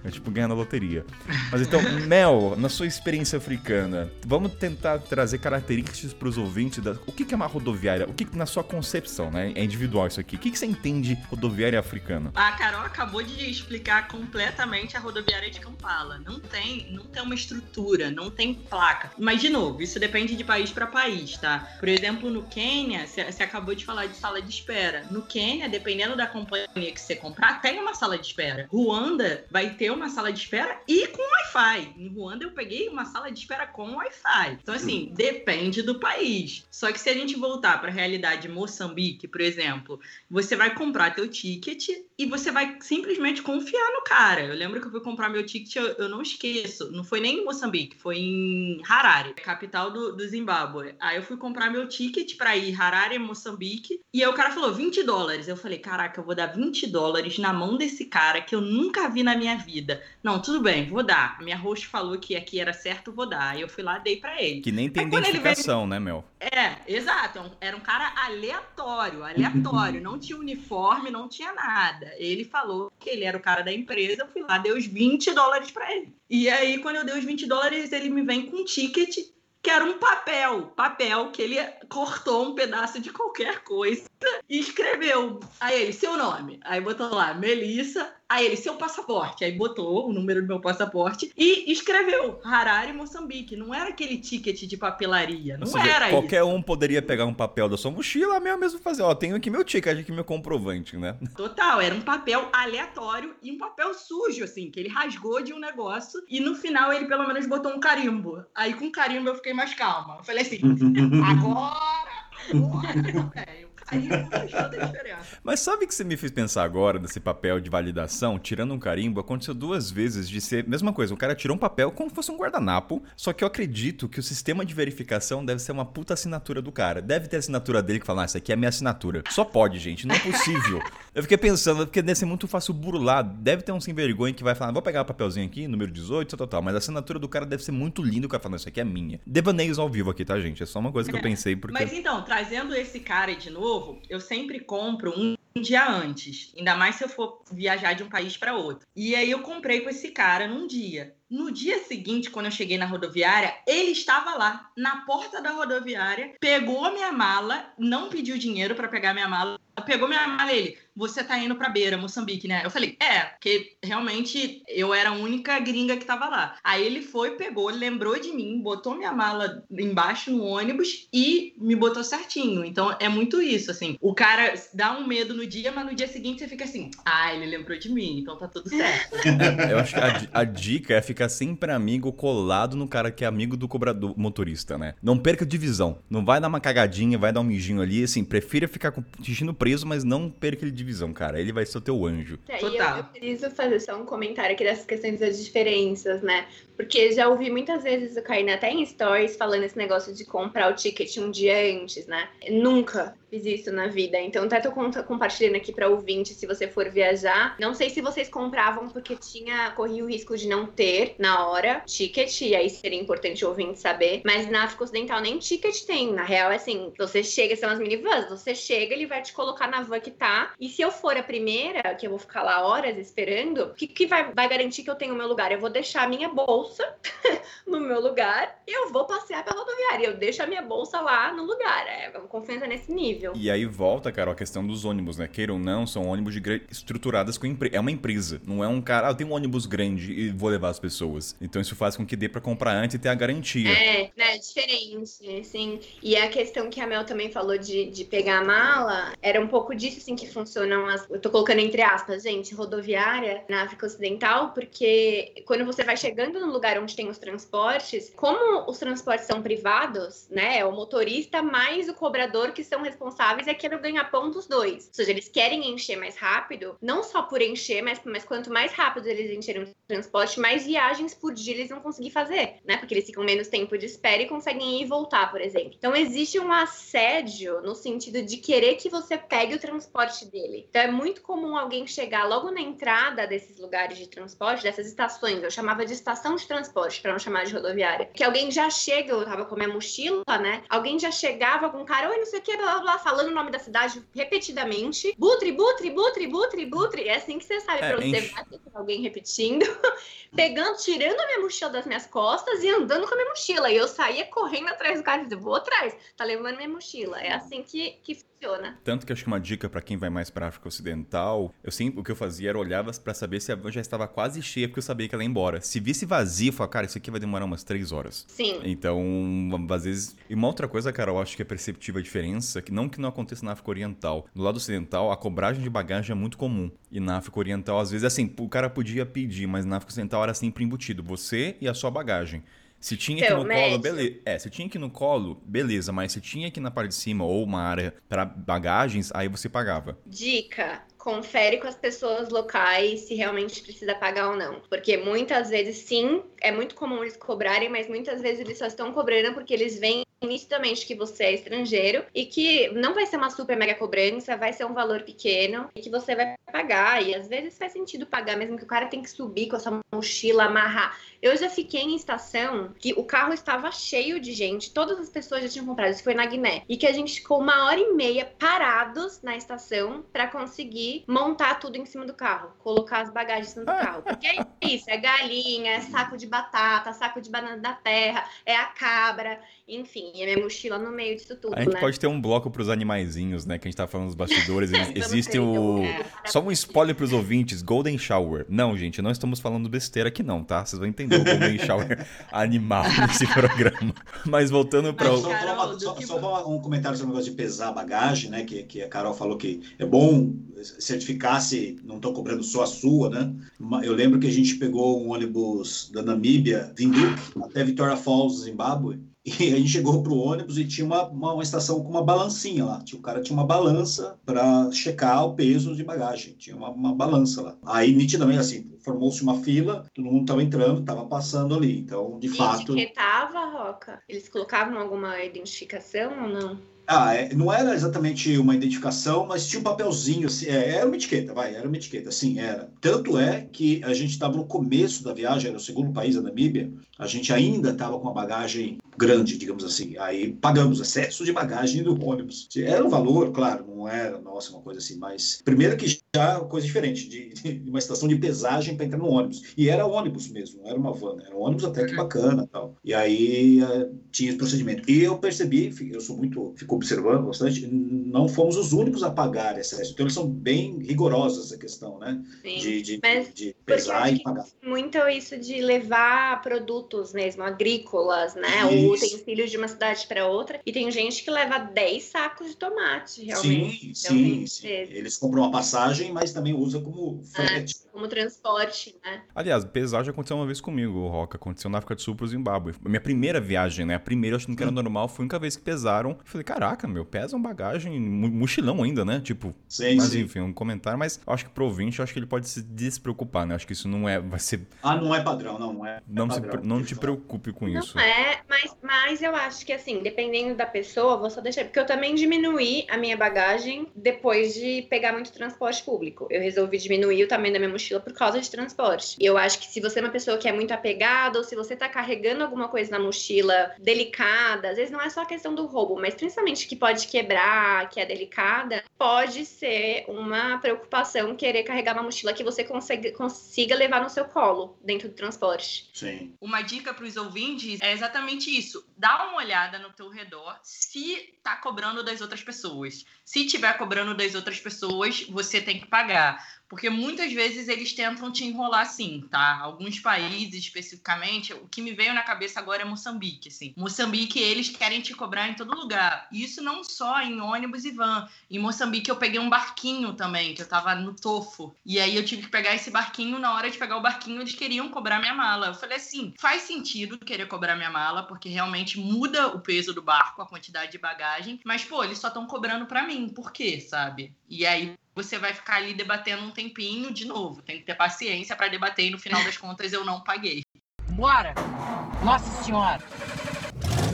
É tipo ganhar na loteria. Mas então, Mel, na sua experiência africana, vamos tentar trazer características para os ouvintes da. O que é uma rodoviária? O que, na sua concepção, né? É individual isso aqui. O que você entende rodoviária africana? A Carol acabou de explicar completamente a rodoviária de Kampala. Não tem, não tem uma estrutura, não tem placa. Mas, de novo, isso depende de país para país, tá? Por exemplo, no Quênia, você acabou de falar de sala de espera. No Quênia, dependendo da companhia que você comprar, tem uma sala de espera. Ruanda vai ter uma sala de espera e com Wi-Fi. Em Ruanda eu peguei uma sala de espera com Wi-Fi. Então, assim, hum. depende do país. Só que se a gente voltar para a realidade Moçambique, por exemplo, você vai comprar teu ticket e você vai simplesmente confiar no cara. Eu lembro que eu fui comprar meu ticket, eu, eu não esqueço. Não foi nem em Moçambique, foi em Harare, capital do, do Zimbábue. Aí eu fui comprar meu ticket para ir Harare, Moçambique, e aí o cara falou 20 dólares. Eu falei, caraca, eu vou dar 20 dólares na mão desse cara que eu nunca vi na minha vida Não, tudo bem, vou dar. A minha host falou que aqui era certo, vou dar. Aí eu fui lá, dei para ele. Que nem tem Aí, identificação, veio... né, meu? É, exato. É era um cara aleatório, aleatório. não tinha uniforme, não tinha nada. Ele falou que ele era o cara da empresa, eu fui lá, dei os 20 dólares para ele. E aí, quando eu dei os 20 dólares, ele me vem com um ticket que era um papel, papel que ele cortou um pedaço de qualquer coisa e escreveu. Aí ele, seu nome. Aí botou lá, Melissa Aí ele, seu passaporte. Aí botou o número do meu passaporte e escreveu Harare, Moçambique. Não era aquele ticket de papelaria. Não seja, era Qualquer isso. um poderia pegar um papel da sua mochila mesmo, mesmo fazer. Ó, tenho aqui meu ticket, aqui meu comprovante, né? Total, era um papel aleatório e um papel sujo, assim, que ele rasgou de um negócio e no final ele pelo menos botou um carimbo. Aí com carimbo eu fiquei mais calma. Eu falei assim, agora, agora, velho mas sabe que você me fez pensar agora desse papel de validação, tirando um carimbo, aconteceu duas vezes de ser mesma coisa. O cara tirou um papel como se fosse um guardanapo, só que eu acredito que o sistema de verificação deve ser uma puta assinatura do cara. Deve ter a assinatura dele que fala, ah, essa aqui é a minha assinatura. Só pode, gente, não é possível. eu fiquei pensando, porque deve ser muito fácil burlar. Deve ter um sem vergonha que vai falar, vou pegar o papelzinho aqui, número 18, tal, tal, mas a assinatura do cara deve ser muito linda, o cara falando, essa aqui é minha. Devaneios ao vivo aqui, tá, gente? É só uma coisa que eu pensei porque... Mas então, trazendo esse cara de novo, novo, eu sempre compro um dia antes, ainda mais se eu for viajar de um país para outro. E aí eu comprei com esse cara num dia. No dia seguinte, quando eu cheguei na rodoviária, ele estava lá, na porta da rodoviária, pegou a minha mala, não pediu dinheiro para pegar minha mala, pegou minha mala ele, você tá indo pra Beira, Moçambique, né? Eu falei, é, porque realmente eu era a única gringa que tava lá. Aí ele foi, pegou, lembrou de mim, botou minha mala embaixo no ônibus e me botou certinho. Então é muito isso, assim. O cara dá um medo no dia, mas no dia seguinte você fica assim, ah, ele lembrou de mim, então tá tudo certo. É, eu acho que a, a, dica é ficar sempre amigo colado no cara que é amigo do cobrador motorista, né? Não perca divisão. Não vai dar uma cagadinha, vai dar um mijinho ali, assim, prefira ficar com o preso, mas não perca ele divisão, cara. Ele vai ser o teu anjo. É, Total. Eu, eu preciso fazer só um comentário aqui dessas questões das diferenças, né? Porque já ouvi muitas vezes o Karina até em stories falando esse negócio de comprar o ticket um dia antes, né? Nunca fiz isso na vida. Então, até tô compartilhando aqui para ouvinte se você for viajar. Não sei se vocês compravam porque tinha corria o risco de não ter na hora ticket, e aí seria importante o ouvinte saber. Mas na África Ocidental nem ticket tem. Na real, é assim, você chega, são as minivans, você chega, ele vai te colocar na van que tá. E se eu for a primeira, que eu vou ficar lá horas esperando, o que, que vai, vai garantir que eu tenho o meu lugar? Eu vou deixar a minha bolsa no meu lugar e eu vou passear pela rodoviária. Eu deixo a minha bolsa lá no lugar. É, confiança nesse nível. E aí volta, cara, a questão dos ônibus, né? Queira ou não, são ônibus de estruturadas com empre... é uma empresa, não é um cara, ah, eu tenho um ônibus grande e vou levar as pessoas. Então isso faz com que dê pra comprar antes e ter a garantia. É, né, diferente, assim. E a questão que a Mel também falou de, de pegar a mala, era um pouco disso, assim, que funcionam as... Eu tô colocando entre aspas, gente, rodoviária na África Ocidental, porque quando você vai chegando no lugar onde tem os transportes, como os transportes são privados, né, é o motorista mais o cobrador que são responsáveis é aquele ganha-pão dos dois. Ou seja, eles querem encher mais rápido, não só por encher, mas, mas quanto mais rápido eles encherem o transporte, mais viagens por dia eles vão conseguir fazer, né? Porque eles ficam menos tempo de espera e conseguem ir e voltar, por exemplo. Então existe um assédio no sentido de querer que você pegue o transporte dele. Então é muito comum alguém chegar logo na entrada desses lugares de transporte, dessas estações, eu chamava de estação de transporte, para não chamar de rodoviária, que alguém já chega, eu tava com a minha mochila, né? Alguém já chegava com um cara, oi, não sei o que, blá blá blá, falando o nome da cidade repetidamente. Butre, butre, butre, butre, butre. É assim que você sabe É, pra onde você vai, tem alguém repetindo. Pegando, tirando a minha mochila das minhas costas e andando com a minha mochila. E eu saía correndo atrás do cara e dizia, vou atrás, tá levando minha mochila. É assim que, que funciona. Tanto que acho que uma dica pra quem vai mais pra África Ocidental, eu sempre o que eu fazia era olhava pra saber se a van já estava quase cheia, porque eu sabia que ela ia embora. Se visse vazia, eu falava, cara, isso aqui vai demorar umas três horas. Sim. Então, às vezes. E uma outra coisa, cara, eu acho que é perceptível a diferença, que não que não aconteça na África Oriental. No lado ocidental, a cobragem de bagagem é muito comum. E na África Oriental, às vezes, assim, o cara podia pedir, mas na África Ocidental era sempre embutido. Você e a sua bagagem. Se tinha aqui Seu no colo, médico. beleza. É, se tinha aqui no colo, beleza. Mas se tinha aqui na parte de cima ou uma área pra bagagens, aí você pagava. Dica: confere com as pessoas locais se realmente precisa pagar ou não. Porque muitas vezes, sim, é muito comum eles cobrarem, mas muitas vezes eles só estão cobrando porque eles veem nitidamente que você é estrangeiro e que não vai ser uma super mega cobrança, vai ser um valor pequeno e que você vai pagar. E às vezes faz sentido pagar, mesmo que o cara tem que subir com a sua mochila, amarrar. Eu já fiquei em estação que o carro estava cheio de gente, todas as pessoas já tinham comprado, isso foi na Guiné, e que a gente ficou uma hora e meia parados na estação para conseguir montar tudo em cima do carro, colocar as bagagens no carro. Porque é isso, é galinha, é saco de batata, saco de banana da terra, é a cabra, enfim, e a minha mochila no meio disso tudo, A gente né? pode ter um bloco pros animaizinhos, né? Que a gente tá falando nos bastidores. Existe ter, o. então, Só um spoiler pros ouvintes: Golden Shower. Não, gente, não estamos falando besteira aqui, não, tá? Vocês vão entender o Golden Shower animal nesse programa. Mas voltando pra. Só, o- só Carol, só- só um comentário sobre o negócio de pesar a bagagem, né? Que, que a Carol falou que é bom certificar se não estão cobrando só a sua, né? Eu lembro que a gente pegou um ônibus da Namíbia, Windhoek, até Victoria Falls, Zimbábue. E a gente chegou pro ônibus e tinha uma, uma, uma estação com uma balancinha lá. Tinha, o cara tinha uma balança para checar o peso de bagagem. Tinha uma, uma balança lá. Aí, nitidamente, assim, formou-se uma fila, todo mundo estava entrando, estava passando ali. Então, de E fato. etiquetava, Roca? Eles colocavam alguma identificação ou não? Ah, é, não era exatamente uma identificação, mas tinha um papelzinho, assim, é, era uma etiqueta, vai, era uma etiqueta, sim, era. Tanto é que a gente estava no começo da viagem, era o segundo país, a Namíbia, a gente ainda estava com uma bagagem grande, digamos assim. Aí pagamos excesso de bagagem do ônibus. Era um valor, claro, não era, nossa, uma coisa assim, mas primeiro que já é uma coisa diferente, de, de uma estação de pesagem para entrar no ônibus. E era ônibus mesmo, não era uma van, era um ônibus até que bacana tal. E aí eh, tinha esse procedimento. E eu percebi, eu sou muito, fico observando bastante, não fomos os únicos a pagar excesso. Então eles são bem rigorosos essa questão, né? Sim. De, de, Mas- de pesar e pagar. muito isso de levar produtos mesmo, agrícolas, né? Utensílios de uma cidade para outra. E tem gente que leva 10 sacos de tomate, realmente. Sim, Então, sim, sim. Eles compram uma passagem, mas também usam como frete. Como transporte, né? Aliás, pesar já aconteceu uma vez comigo, Roca. Aconteceu na África do Sul pro Zimbábue. Minha primeira viagem, né? A primeira eu achando que era normal, foi a única vez que pesaram. Eu falei, caraca, meu, pesam bagagem, mochilão ainda, né? Tipo, Sim, mas sim. enfim, um comentário. Mas eu acho que pro ouvinte, eu acho que ele pode se despreocupar, né? Eu acho que isso não é, vai ser, Ah, não é padrão, não, não é. não, se, padrão. não te preocupe com isso. Não é, mas, mas eu acho que assim, dependendo da pessoa, vou só deixar. Porque eu também diminuí a minha bagagem depois de pegar muito transporte público. Eu resolvi diminuir o tamanho da minha mochila por causa de transporte. E eu acho que se você é uma pessoa que é muito apegada, ou se você tá carregando alguma coisa na mochila delicada, às vezes não é só a questão do roubo, mas principalmente principalmente que pode quebrar, que é delicada, pode ser uma preocupação querer carregar uma mochila que você consiga, consiga levar no seu colo dentro do transporte. Sim. Uma dica para os ouvintes é exatamente isso. Dá uma olhada no teu redor se tá cobrando das outras pessoas. Se tiver cobrando das outras pessoas, você tem que pagar. Porque muitas vezes eles tentam te enrolar assim, tá? Alguns países especificamente, o que me veio na cabeça agora é Moçambique, assim. Moçambique, eles querem te cobrar em todo lugar. Isso não só em ônibus e van. Em Moçambique eu peguei um barquinho também, que eu tava no Tofo. E aí eu tive que pegar esse barquinho, na hora de pegar o barquinho, eles queriam cobrar minha mala. Eu falei assim, faz sentido querer cobrar minha mala, porque realmente muda o peso do barco, a quantidade de bagagem. Mas, pô, eles só estão cobrando para mim. Por quê, sabe? E aí você vai ficar ali debatendo um tempinho de novo. Tem que ter paciência para debater e no final das contas eu não paguei. Bora! Nossa Senhora!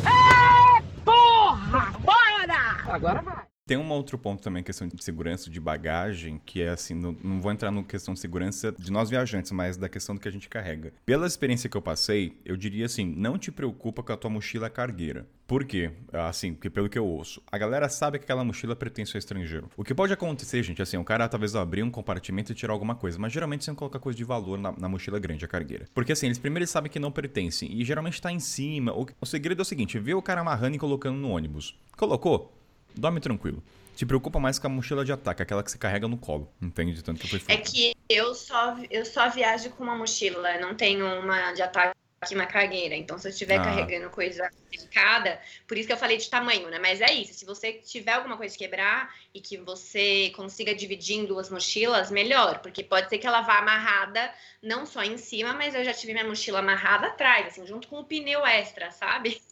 É, porra! Bora! Agora vai! Tem um outro ponto também, questão de segurança de bagagem, que é assim, não, não vou entrar na questão de segurança de nós viajantes, mas da questão do que a gente carrega. Pela experiência que eu passei, eu diria assim, não te preocupa com a tua mochila cargueira. Por quê? Assim, porque pelo que eu ouço, a galera sabe que aquela mochila pertence ao estrangeiro. O que pode acontecer, gente, assim, o cara talvez abrir um compartimento e tirar alguma coisa, mas geralmente você não coloca coisa de valor na, na mochila grande, a cargueira. Porque assim, eles primeiro sabem que não pertencem, e geralmente tá em cima. O, o segredo é o seguinte, vê o cara amarrando e colocando no ônibus. Colocou? Dorme tranquilo. Te preocupa mais com a mochila de ataque, aquela que você carrega no colo. Entende? Tanto que foi É que eu só, eu só viajo com uma mochila, não tenho uma de ataque e uma cargueira. Então, se eu estiver Ah. carregando coisa delicada, por isso que eu falei de tamanho, né? Mas é isso. Se você tiver alguma coisa de quebrar e que você consiga dividir em duas mochilas, melhor. Porque pode ser que ela vá amarrada, não só em cima, mas eu já tive minha mochila amarrada atrás, assim, junto com o pneu extra, sabe?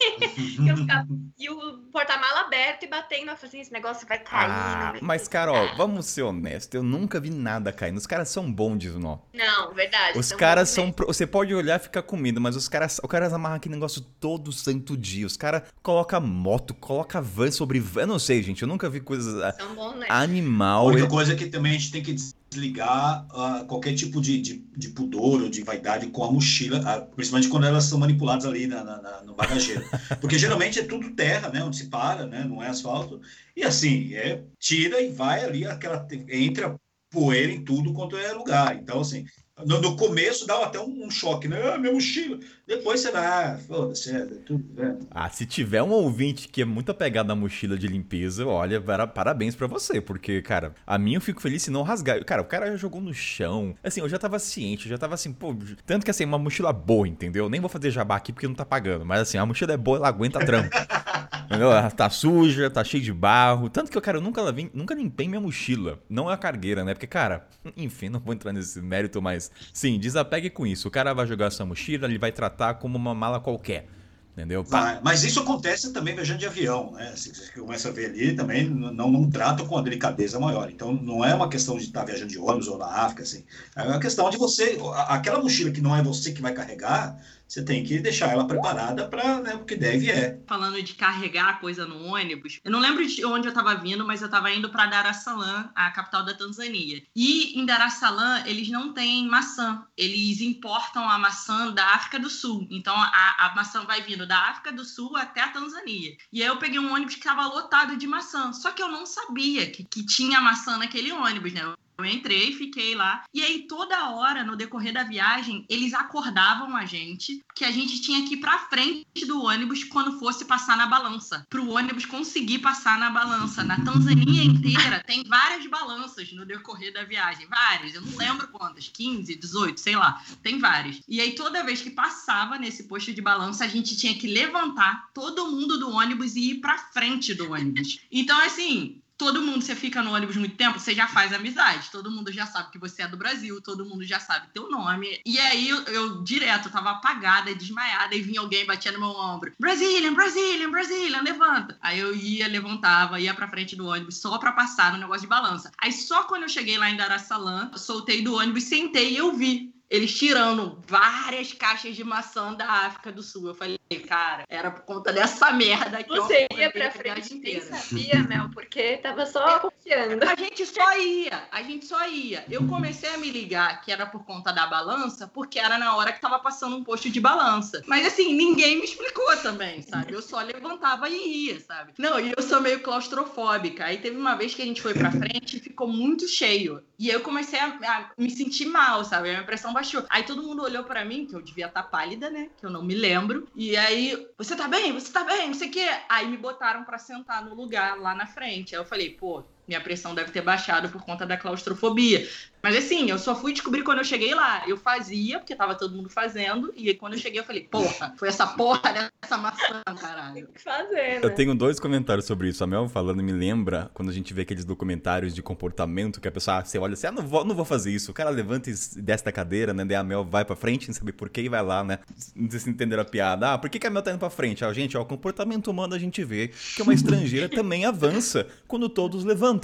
E e o porta-mala aberto e batendo. Eu falei assim, esse negócio vai cair. Ah, vai mas Carol, vamos ser honestos, eu nunca vi nada caindo. Os caras são bons não. Não, verdade. Os caras são. pro- Você pode olhar e ficar com medo, mas os caras, os caras amarram aquele negócio todo santo dia. Os caras colocam moto, colocam van sobre van. Eu não sei, gente. Eu nunca vi coisas. ah, São bons, né? A Animal. única coisa é que também a gente tem que desligar ah, qualquer tipo de, de, de pudor ou de vaidade com a mochila, ah, principalmente quando elas são manipuladas ali na, na- na- no bagageiro. Porque geralmente é tudo terra, né? Onde se para, né? Não é asfalto. E assim, é, tira e vai ali, aquela, entra poeira em tudo quanto é lugar. Então, assim, no, no começo dá até um, um choque, né? Ah, minha mochila. Depois você vai, ah, foda-se, é, tudo, né? Ah, se tiver um ouvinte que é muito apegado à mochila de limpeza, olha, para- parabéns pra você, porque, cara, a minha eu fico feliz se não rasgar. Cara, o cara já jogou no chão. Assim, eu já tava ciente, eu já tava assim, pô, tanto que assim, uma mochila boa, entendeu? Nem vou fazer jabá aqui porque não tá pagando, mas assim, a mochila é boa, ela aguenta trampo. entendeu? Ela tá suja, tá cheia de barro. Tanto que eu, cara, eu nunca lavei, nunca limpei minha mochila. Não é a cargueira, né? Porque, cara, enfim, não vou entrar nesse mérito, mas sim, desapegue com isso. O cara vai jogar sua mochila, ele vai tratar como uma mala qualquer. Entendeu? Pá. Mas isso acontece também viajando de avião, né? Assim, Você começa a ver ali também, não, não trata com a delicadeza maior. Então, não é uma questão de estar viajando de ônibus ou na África, assim. É uma questão de você, aquela mochila que não é você que vai carregar, você tem que deixar ela preparada para né, o que deve é. falando de carregar coisa no ônibus. Eu não lembro de onde eu estava vindo, mas eu estava indo para Dar es Salaam, a capital da Tanzânia. E em Dar es Salaam, eles não têm maçã. Eles importam a maçã da África do Sul. Então a, a maçã vai vindo da África do Sul até a Tanzânia. E aí eu peguei um ônibus que estava lotado de maçã. Só que eu não sabia que, que tinha maçã naquele ônibus, né? Eu entrei, fiquei lá. E aí, toda hora, no decorrer da viagem, eles acordavam a gente que a gente tinha que ir pra frente do ônibus quando fosse passar na balança. Pro ônibus conseguir passar na balança. Na Tanzânia inteira tem várias balanças no decorrer da viagem. Várias. Eu não lembro quantas. 15, 18, sei lá. Tem várias. E aí, toda vez que passava nesse posto de balança, a gente tinha que levantar todo mundo do ônibus e ir pra frente do ônibus. Então, assim, todo mundo, você fica no ônibus muito tempo, você já faz amizade. Todo mundo já sabe que você é do Brasil, todo mundo já sabe teu nome. E aí eu, eu direto tava apagada, desmaiada, e vinha alguém batia no meu ombro: Brazilian, Brazilian, Brazilian, levanta. Aí eu ia, levantava, ia pra frente do ônibus só pra passar no negócio de balança. Aí só quando eu cheguei lá em Dar es Salaam, soltei do ônibus, sentei e eu vi eles tirando várias caixas de maçã da África do Sul. Eu falei, cara, era por conta dessa merda que Você eu ia pra frente e nem sabia, Mel, porque tava só confiando. A gente só ia, a gente só ia. Eu comecei a me ligar que era por conta da balança, porque era na hora que tava passando um posto de balança. Mas assim, ninguém me explicou também, sabe? Eu só levantava e ia, sabe? Não, e eu sou meio claustrofóbica. Aí teve uma vez que a gente foi pra frente e ficou muito cheio. E eu comecei a, a me sentir mal, sabe? A minha pressão Aí todo mundo olhou pra mim, que eu devia estar pálida, né? Que eu não me lembro. E aí, você tá bem? Você tá bem? Não sei o quê. Aí me botaram pra sentar no lugar lá na frente. Aí eu falei, pô, minha pressão deve ter baixado por conta da claustrofobia. Mas assim, eu só fui descobrir quando eu cheguei lá. Eu fazia, porque tava todo mundo fazendo, e aí quando eu cheguei eu falei, porra, foi essa porra dessa maçã, caralho. Fazendo. Eu tenho dois comentários sobre isso. A Mel falando me lembra quando a gente vê aqueles documentários de comportamento que a pessoa, ah, você olha assim, ah, não vou, não vou fazer isso. O cara levanta e desce da cadeira, né? Daí a Mel vai pra frente, sem saber por que e vai lá, né? Não sei se entenderam a piada. Ah, por que, que a Mel tá indo pra frente? Ah, gente, ó, o comportamento humano a gente vê que uma estrangeira também avança quando todos levantam.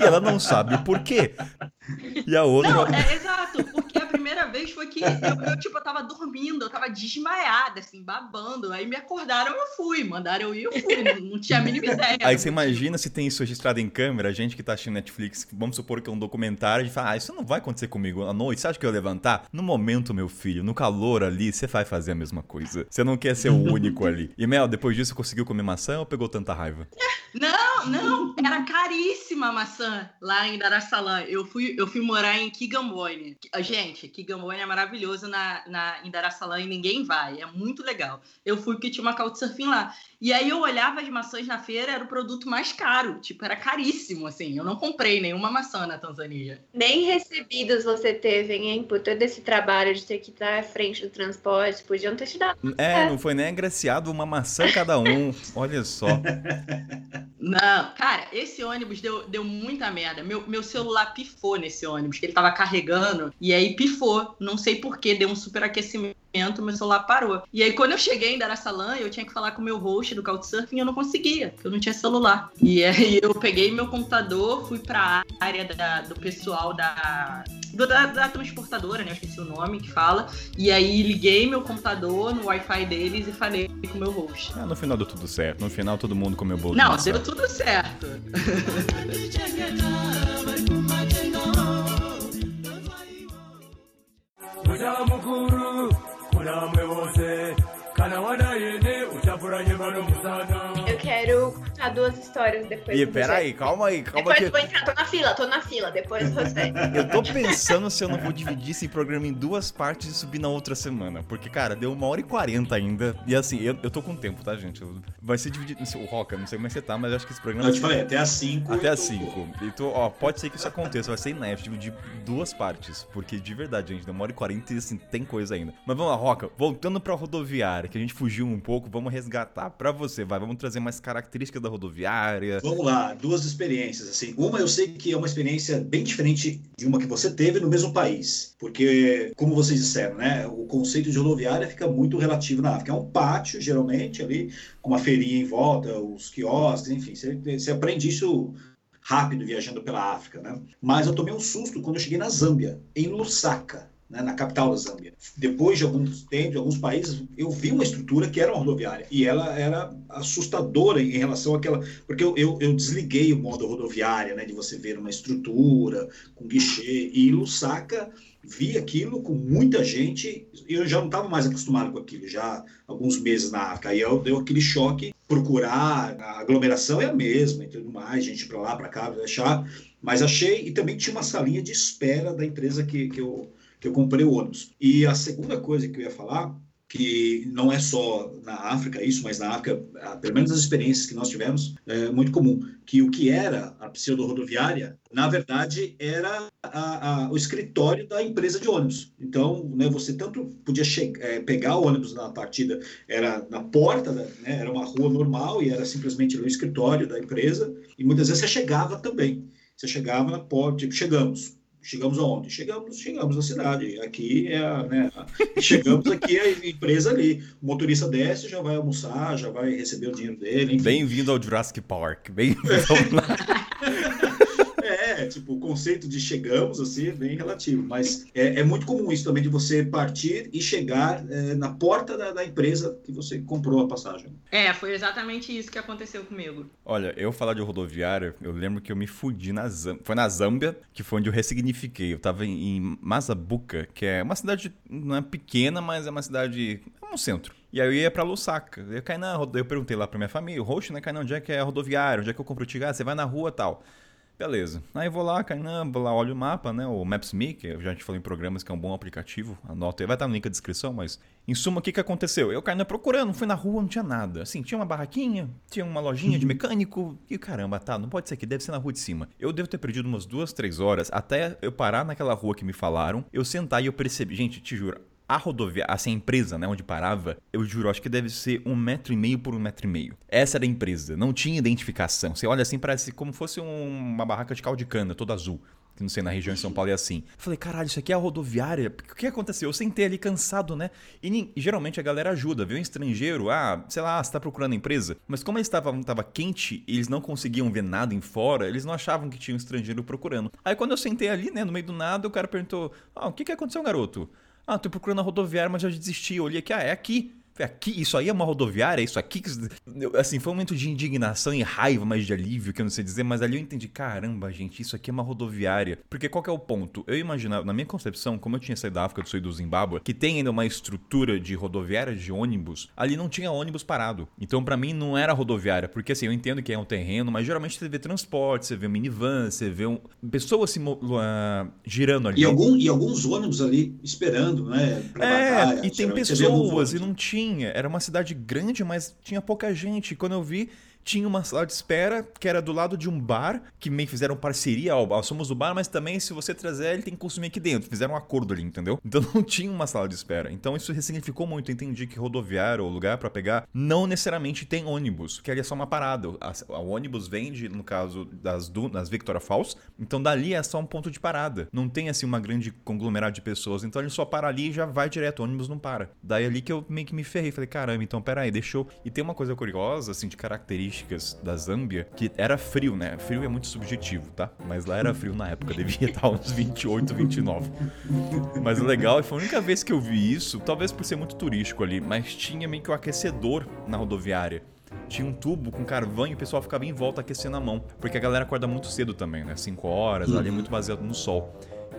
E ela não sabe por quê. E a outra. Não, é exato, porque primeira vez foi que eu, eu, tipo, eu tava dormindo, eu tava desmaiada, assim, babando. Aí me acordaram, eu fui. Mandaram eu ir, eu fui. Não, não tinha a mínima ideia. Aí você imagina se tem isso registrado em câmera, a gente que tá assistindo Netflix, vamos supor que é um documentário, a gente fala, ah, isso não vai acontecer comigo à noite, você acha que eu ia levantar? No momento, meu filho, no calor ali, você vai fazer a mesma coisa. Você não quer ser o único ali. E Mel, depois disso, conseguiu comer maçã ou pegou tanta raiva? Não, não, era caríssima a maçã lá em Dar es Salaam. Eu fui, eu fui morar em Kigamboine. Gente, Kigamboine é maravilhoso na, na, em Dar es Salaam e ninguém vai. É muito legal. Eu fui porque tinha uma couchsurfing lá. E aí eu olhava as maçãs na feira, era o produto mais caro. Tipo, era caríssimo, assim. Eu não comprei nenhuma maçã na Tanzânia. Nem recebidos você teve, hein? Por todo esse trabalho de ter que estar à frente do transporte. Podiam ter te dado. É, não foi nem agraciado uma maçã cada um. Olha só. Não, cara, esse ônibus deu, deu muita merda. Meu, meu celular pifou nesse ônibus, que ele tava carregando, e aí pifou. Não sei porquê, deu um superaquecimento, meu celular parou. E aí, quando eu cheguei em Dar es Salaam, eu tinha que falar com o meu host do Couchsurfing e eu não conseguia, porque eu não tinha celular. E aí eu peguei meu computador, fui pra área da, do pessoal da, do, da, da, transportadora, né? Eu esqueci o nome que fala. E aí liguei meu computador no Wi-Fi deles e falei com o meu host. Ah, no final deu tudo certo. No final todo mundo comeu bolo. Não, deu tudo certo. muna mwe bose kana wadaye ne uta Eu quero contar duas histórias depois. E peraí, calma aí, calma Depois que... eu vou entrar, tô na fila, tô na fila, depois você. Eu tô pensando se eu não vou dividir esse programa em duas partes e subir na outra semana. Porque, cara, deu uma hora e quarenta ainda. E assim, eu, eu tô com tempo, tá, gente? Vai ser dividido. O Roca, não sei como é que você tá, mas eu acho que esse programa. Eu te falei, até às 5. Até às 5. Então, ó, pode ser que isso aconteça, vai ser inédito, dividir duas partes. Porque de verdade, gente, deu uma hora e quarenta e assim, tem coisa ainda. Mas vamos lá, Roca, voltando pra rodoviária, que a gente fugiu um pouco, vamos resgatar pra você, vai. Vamos trazer mais características da rodoviária. Vamos lá, duas experiências, assim. Uma eu sei que é uma experiência bem diferente de uma que você teve no mesmo país. Porque, como vocês disseram, né? O conceito de rodoviária fica muito relativo na África. É um pátio, geralmente, ali, com uma feirinha em volta, os quiosques, enfim. Você, você aprende isso rápido viajando pela África, né? Mas eu tomei um susto quando eu cheguei na Zâmbia, em Lusaka né, na capital da Zâmbia. Depois de alguns tempos, alguns países, eu vi uma estrutura que era uma rodoviária e ela era assustadora em relação àquela, porque eu, eu, eu desliguei o modo rodoviária, né, de você ver uma estrutura com guichê e Lusaka vi aquilo com muita gente e eu já não estava mais acostumado com aquilo, já alguns meses na África. Aí eu deu aquele choque procurar, a aglomeração é a mesma e tudo mais, gente para lá, para cá, deixar, mas achei e também tinha uma salinha de espera da empresa que, que eu que eu comprei o ônibus. E a segunda coisa que eu ia falar, que não é só na África isso, mas na África, pelo menos as experiências que nós tivemos, é muito comum, que o que era a pseudo-rodoviária, na verdade, era a, a, o escritório da empresa de ônibus. Então, né, você tanto podia é, pegar o ônibus na partida, era na porta, né, era uma rua normal e era simplesmente o escritório da empresa, e muitas vezes você chegava também. Você chegava na porta, tipo, chegamos, Chegamos aonde? Chegamos, chegamos na cidade. Aqui é a, né, chegamos aqui é a empresa ali. O motorista desce, já vai almoçar, já vai receber o dinheiro dele. Bem-vindo ao Jurassic Park. Bem-vindo É, É, tipo, o conceito de chegamos, assim, é bem relativo. Mas é, é muito comum isso também de você partir e chegar é, na porta da, da, empresa que você comprou a passagem. É, foi exatamente isso que aconteceu comigo. Olha, eu falar de rodoviária, eu lembro que eu me fudi na Zâmbia. Foi na Zâmbia, que foi onde eu ressignifiquei. Eu tava em, em Mazabuca, que é uma cidade, não é pequena, mas é uma cidade, é um centro. E aí eu ia pra Lusaka. Eu caí na eu perguntei lá pra minha família, o roxo, né? Kainan, onde é que é a rodoviária? Onde é que eu compro o ticket? Ah, você vai na rua tal. Beleza. Aí vou lá, vou lá, olho o mapa, né? O Maps.me, que já a gente falou em programas que é um bom aplicativo. Anota aí, vai estar no link da descrição, mas... Em suma, o que, que aconteceu? Eu, Kainan, procurando, fui na rua, não tinha nada. Assim, tinha uma barraquinha, tinha uma lojinha de mecânico. E caramba, tá, não pode ser aqui, deve ser na rua de cima. Eu devo ter perdido umas duas, três horas até eu parar naquela rua que me falaram. Eu sentar e eu percebi... Gente, te juro, a rodoviária, assim, a empresa, né, onde parava, eu juro, acho que deve ser um metro e meio por um metro e meio. Essa era a empresa, não tinha identificação. Você olha assim, parece como fosse um, uma barraca de caldo toda azul. Que não sei, na região de São Paulo é assim. Falei, caralho, isso aqui é a rodoviária? O que aconteceu? Eu sentei ali cansado, né? E, e geralmente a galera ajuda, viu? Um estrangeiro, ah, sei lá, você tá procurando empresa. Mas como eles estavam tava quente e eles não conseguiam ver nada em fora, eles não achavam que tinha um estrangeiro procurando. Aí quando eu sentei ali, né, no meio do nada, o cara perguntou: Ah, o que, que aconteceu, garoto? Ah, tô procurando a rodoviária, mas já desisti. Eu olhei aqui, ah, é aqui aqui, isso aí é uma rodoviária, isso aqui. Assim, foi um momento de indignação e raiva, mas de alívio, que eu não sei dizer, mas ali eu entendi, caramba, gente, isso aqui é uma rodoviária. Porque qual que é o ponto? Eu imaginava, na minha concepção, como eu tinha saído da África do Sul e do Zimbábue, que tem ainda uma estrutura de rodoviária de ônibus, ali não tinha ônibus parado. Então, para mim, não era rodoviária, porque assim, eu entendo que é um terreno, mas geralmente você vê transporte, você vê um minivan, você vê um... pessoas se uh, girando ali. E, algum, e alguns ônibus ali esperando, né? é, e tem pessoas, e não tinha tinha. Era uma cidade grande, mas tinha pouca gente. Quando eu vi, tinha uma sala de espera que era do lado de um bar, que meio fizeram parceria, ó, somos do bar, mas também se você trazer ele tem que consumir aqui dentro. Fizeram um acordo ali, entendeu? Então não tinha uma sala de espera. Então isso ressignificou muito. entendi que rodoviário ou lugar para pegar não necessariamente tem ônibus, que ali é só uma parada. O ônibus vende, no caso das, das Victoria Falls, então dali é só um ponto de parada. Não tem assim uma grande conglomerado de pessoas. Então ele só para ali e já vai direto, o ônibus não para. Daí ali que eu meio que me ferrei. Falei, caramba, então peraí, deixou. E tem uma coisa curiosa, assim, de característica características da Zâmbia que era frio, né? Frio é muito subjetivo, tá? Mas lá era frio na época, devia estar uns 28, 29. Mas o legal, foi a única vez que eu vi isso, talvez por ser muito turístico ali, mas tinha meio que o um aquecedor na rodoviária tinha um tubo com carvão e o pessoal ficava em volta aquecendo a mão. Porque a galera acorda muito cedo também, né? 5 horas, uhum. ali é muito baseado no sol.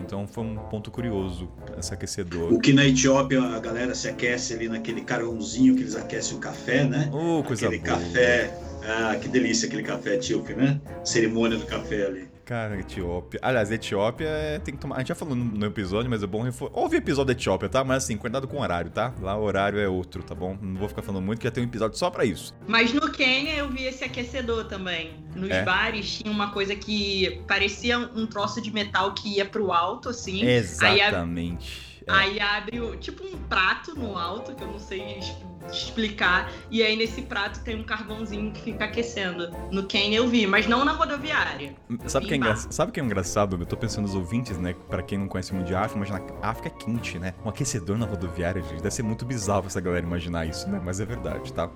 Então foi um ponto curioso esse aquecedor. O que na Etiópia a galera se aquece ali naquele carvãozinho que eles aquecem o café, né? Oh, coisa aquele boa. café. Ah, que delícia aquele café etíope, né? Cerimônia do café ali. Cara, Etiópia. Aliás, Etiópia é, tem que tomar. A gente já falou no episódio, mas é bom reforçar. Ouve o episódio da Etiópia, tá? Mas assim, cuidado com o horário, tá? Lá o horário é outro, tá bom? Não vou ficar falando muito, que já tem um episódio só pra isso. Mas no Quênia eu vi esse aquecedor também. Nos é. bares tinha uma coisa que parecia um troço de metal que ia pro alto, assim. Exatamente. Aí, é. aí abre o, tipo um prato no alto, que eu não sei explicar. E aí nesse prato tem um carvãozinho que fica aquecendo. No Quênia eu vi, mas não na rodoviária. Sabe o que, é engra... Sabe que é engraçado? Eu tô pensando nos ouvintes, né? Pra quem não conhece muito de África, mas na África é quente, né? Um aquecedor na rodoviária, gente. Deve ser muito bizarro essa galera imaginar isso, né? Mas é verdade, tá?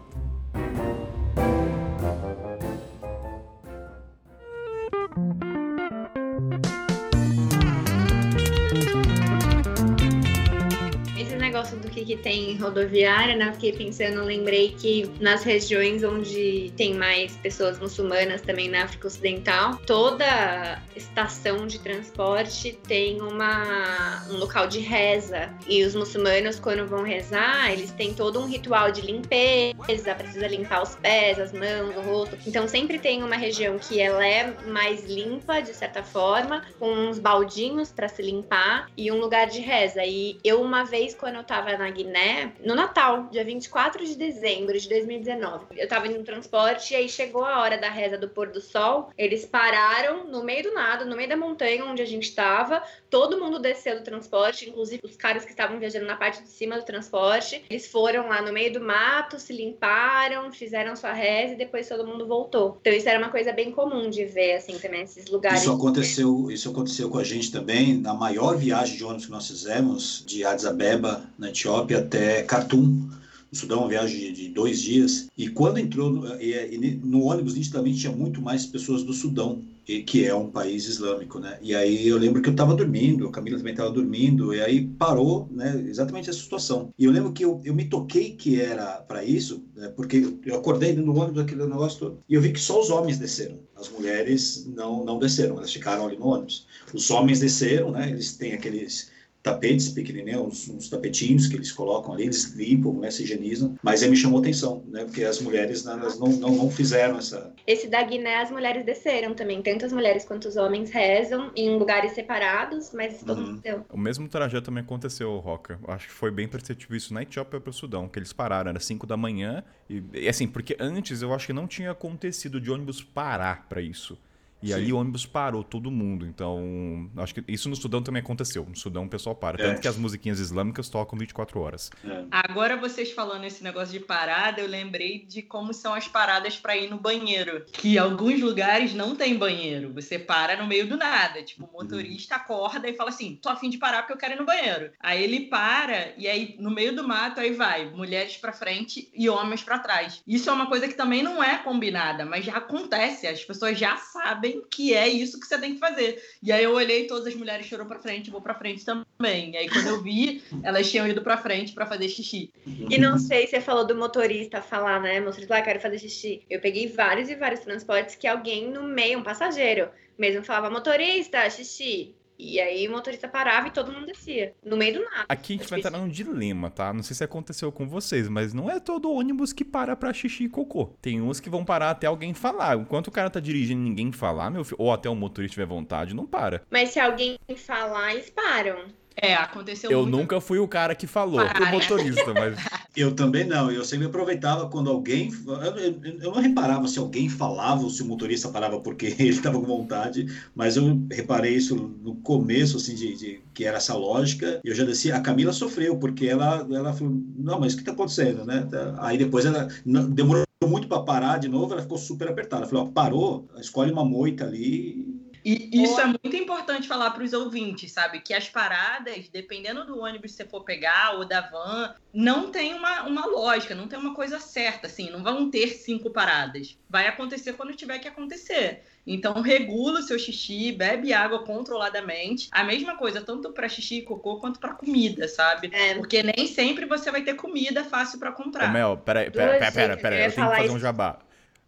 Que, que tem rodoviária, né? Fiquei pensando, lembrei que nas regiões onde tem mais pessoas muçulmanas, também na África Ocidental, toda estação de transporte tem uma, um local de reza. E os muçulmanos, quando vão rezar, eles têm todo um ritual de limpeza, precisa limpar os pés, as mãos, o rosto. Então sempre tem uma região que ela é mais limpa, de certa forma, com uns baldinhos para se limpar e um lugar de reza. E eu, uma vez, quando eu tava na na Guiné no Natal, dia 24 de dezembro de 2019. Eu tava indo no transporte e aí chegou a hora da reza do pôr do sol. Eles pararam no meio do nada, no meio da montanha onde a gente tava. Todo mundo desceu do transporte, inclusive os caras que estavam viajando na parte de cima do transporte. Eles foram lá no meio do mato, se limparam, fizeram sua reza e depois todo mundo voltou. Então isso era uma coisa bem comum de ver assim também esses lugares. Isso aconteceu, isso aconteceu com a gente também na maior viagem de ônibus que nós fizemos de Addis Abeba, na Etiópia até Khartoum, no Sudão, uma viagem de, dois dias. E quando entrou no, e no ônibus, nitidamente tinha muito mais pessoas do Sudão e que é um país islâmico, né? E aí eu lembro que eu estava dormindo, a Camila também estava dormindo, e aí parou, né? Exatamente essa situação. E eu lembro que eu, eu me toquei que era para isso, né, porque eu acordei no ônibus daquele negócio todo, e eu vi que só os homens desceram. As mulheres não não desceram, elas ficaram ali no ônibus. Os homens desceram, né? Eles têm aqueles tapetes pequenininhos, uns, uns, tapetinhos que eles colocam ali, eles limpam, né, se higienizam, mas aí me chamou atenção, né, porque as mulheres né, elas não, não, não fizeram essa... Esse da Guiné as mulheres desceram também, tanto as mulheres quanto os homens rezam em lugares separados, mas todo uhum. mundo deu. O mesmo trajeto também aconteceu, Roca, acho que foi bem perceptível isso na Etiópia para o Sudão, que eles pararam, era 5 da manhã, e, e assim, porque antes eu acho que não tinha acontecido de ônibus parar para isso. E Sim. ali o ônibus parou todo mundo. Então, acho que isso no Sudão também aconteceu. No Sudão o pessoal para. É. Tanto que as musiquinhas islâmicas tocam 24 horas. É. Agora vocês falando esse negócio de parada, eu lembrei de como são as paradas para ir no banheiro. Que alguns lugares não tem banheiro. Você para no meio do nada. Tipo, o motorista acorda e fala assim: tô afim de parar porque eu quero ir no banheiro. Aí ele para e aí no meio do mato aí vai mulheres para frente e homens para trás. Isso é uma coisa que também não é combinada, mas já acontece. As pessoas já sabem sabem que é isso que você tem que fazer. E aí eu olhei todas as mulheres choram para frente, vou para frente também. E aí quando eu vi, elas tinham ido para frente para fazer xixi. E não sei, você falou do motorista falar, né? Motorista ah, quero fazer xixi. Eu peguei vários e vários transportes que alguém no meio, um passageiro, mesmo falava motorista, xixi. E aí o motorista parava e todo mundo descia, no meio do nada. Aqui a gente é vai entrar num dilema, tá? Não sei se aconteceu com vocês, mas não é todo ônibus que para pra xixi e cocô. Tem uns que vão parar até alguém falar. Enquanto o cara tá dirigindo e ninguém falar, meu filho, ou até o motorista tiver vontade, não para. Mas se alguém falar, eles param. É, aconteceu Eu muito... nunca fui o cara que falou Para. pro motorista, mas. Eu também não. Eu sempre aproveitava quando alguém. Eu, eu não reparava se alguém falava ou se o motorista parava porque ele estava com vontade, mas eu reparei isso no começo, assim, de, de que era essa lógica. E eu já desci. A Camila sofreu, porque ela, ela falou: Não, mas o que está acontecendo, né? Aí depois ela demorou muito para parar de novo, ela ficou super apertada. Ela falou: ó, parou, escolhe uma moita ali e isso é muito importante falar para os ouvintes, sabe? Que as paradas, dependendo do ônibus que você for pegar ou da van, não tem uma, uma lógica, não tem uma coisa certa, assim, não vão ter cinco paradas. Vai acontecer quando tiver que acontecer. Então, regula o seu xixi, bebe água controladamente. A mesma coisa, tanto para xixi e cocô quanto para comida, sabe? É. Porque nem sempre você vai ter comida fácil para comprar. Ô, Mel, peraí, peraí, peraí, peraí, pera, eu, eu tenho que fazer isso. um jabá.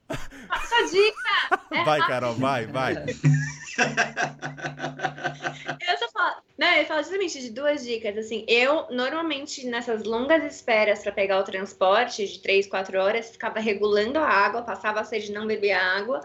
Passa dica! É vai, Carol, vai, vai. eu só falo, não, eu falo justamente de duas dicas. Assim, eu normalmente nessas longas esperas para pegar o transporte de três, quatro horas, ficava regulando a água, passava a sede de não beber água,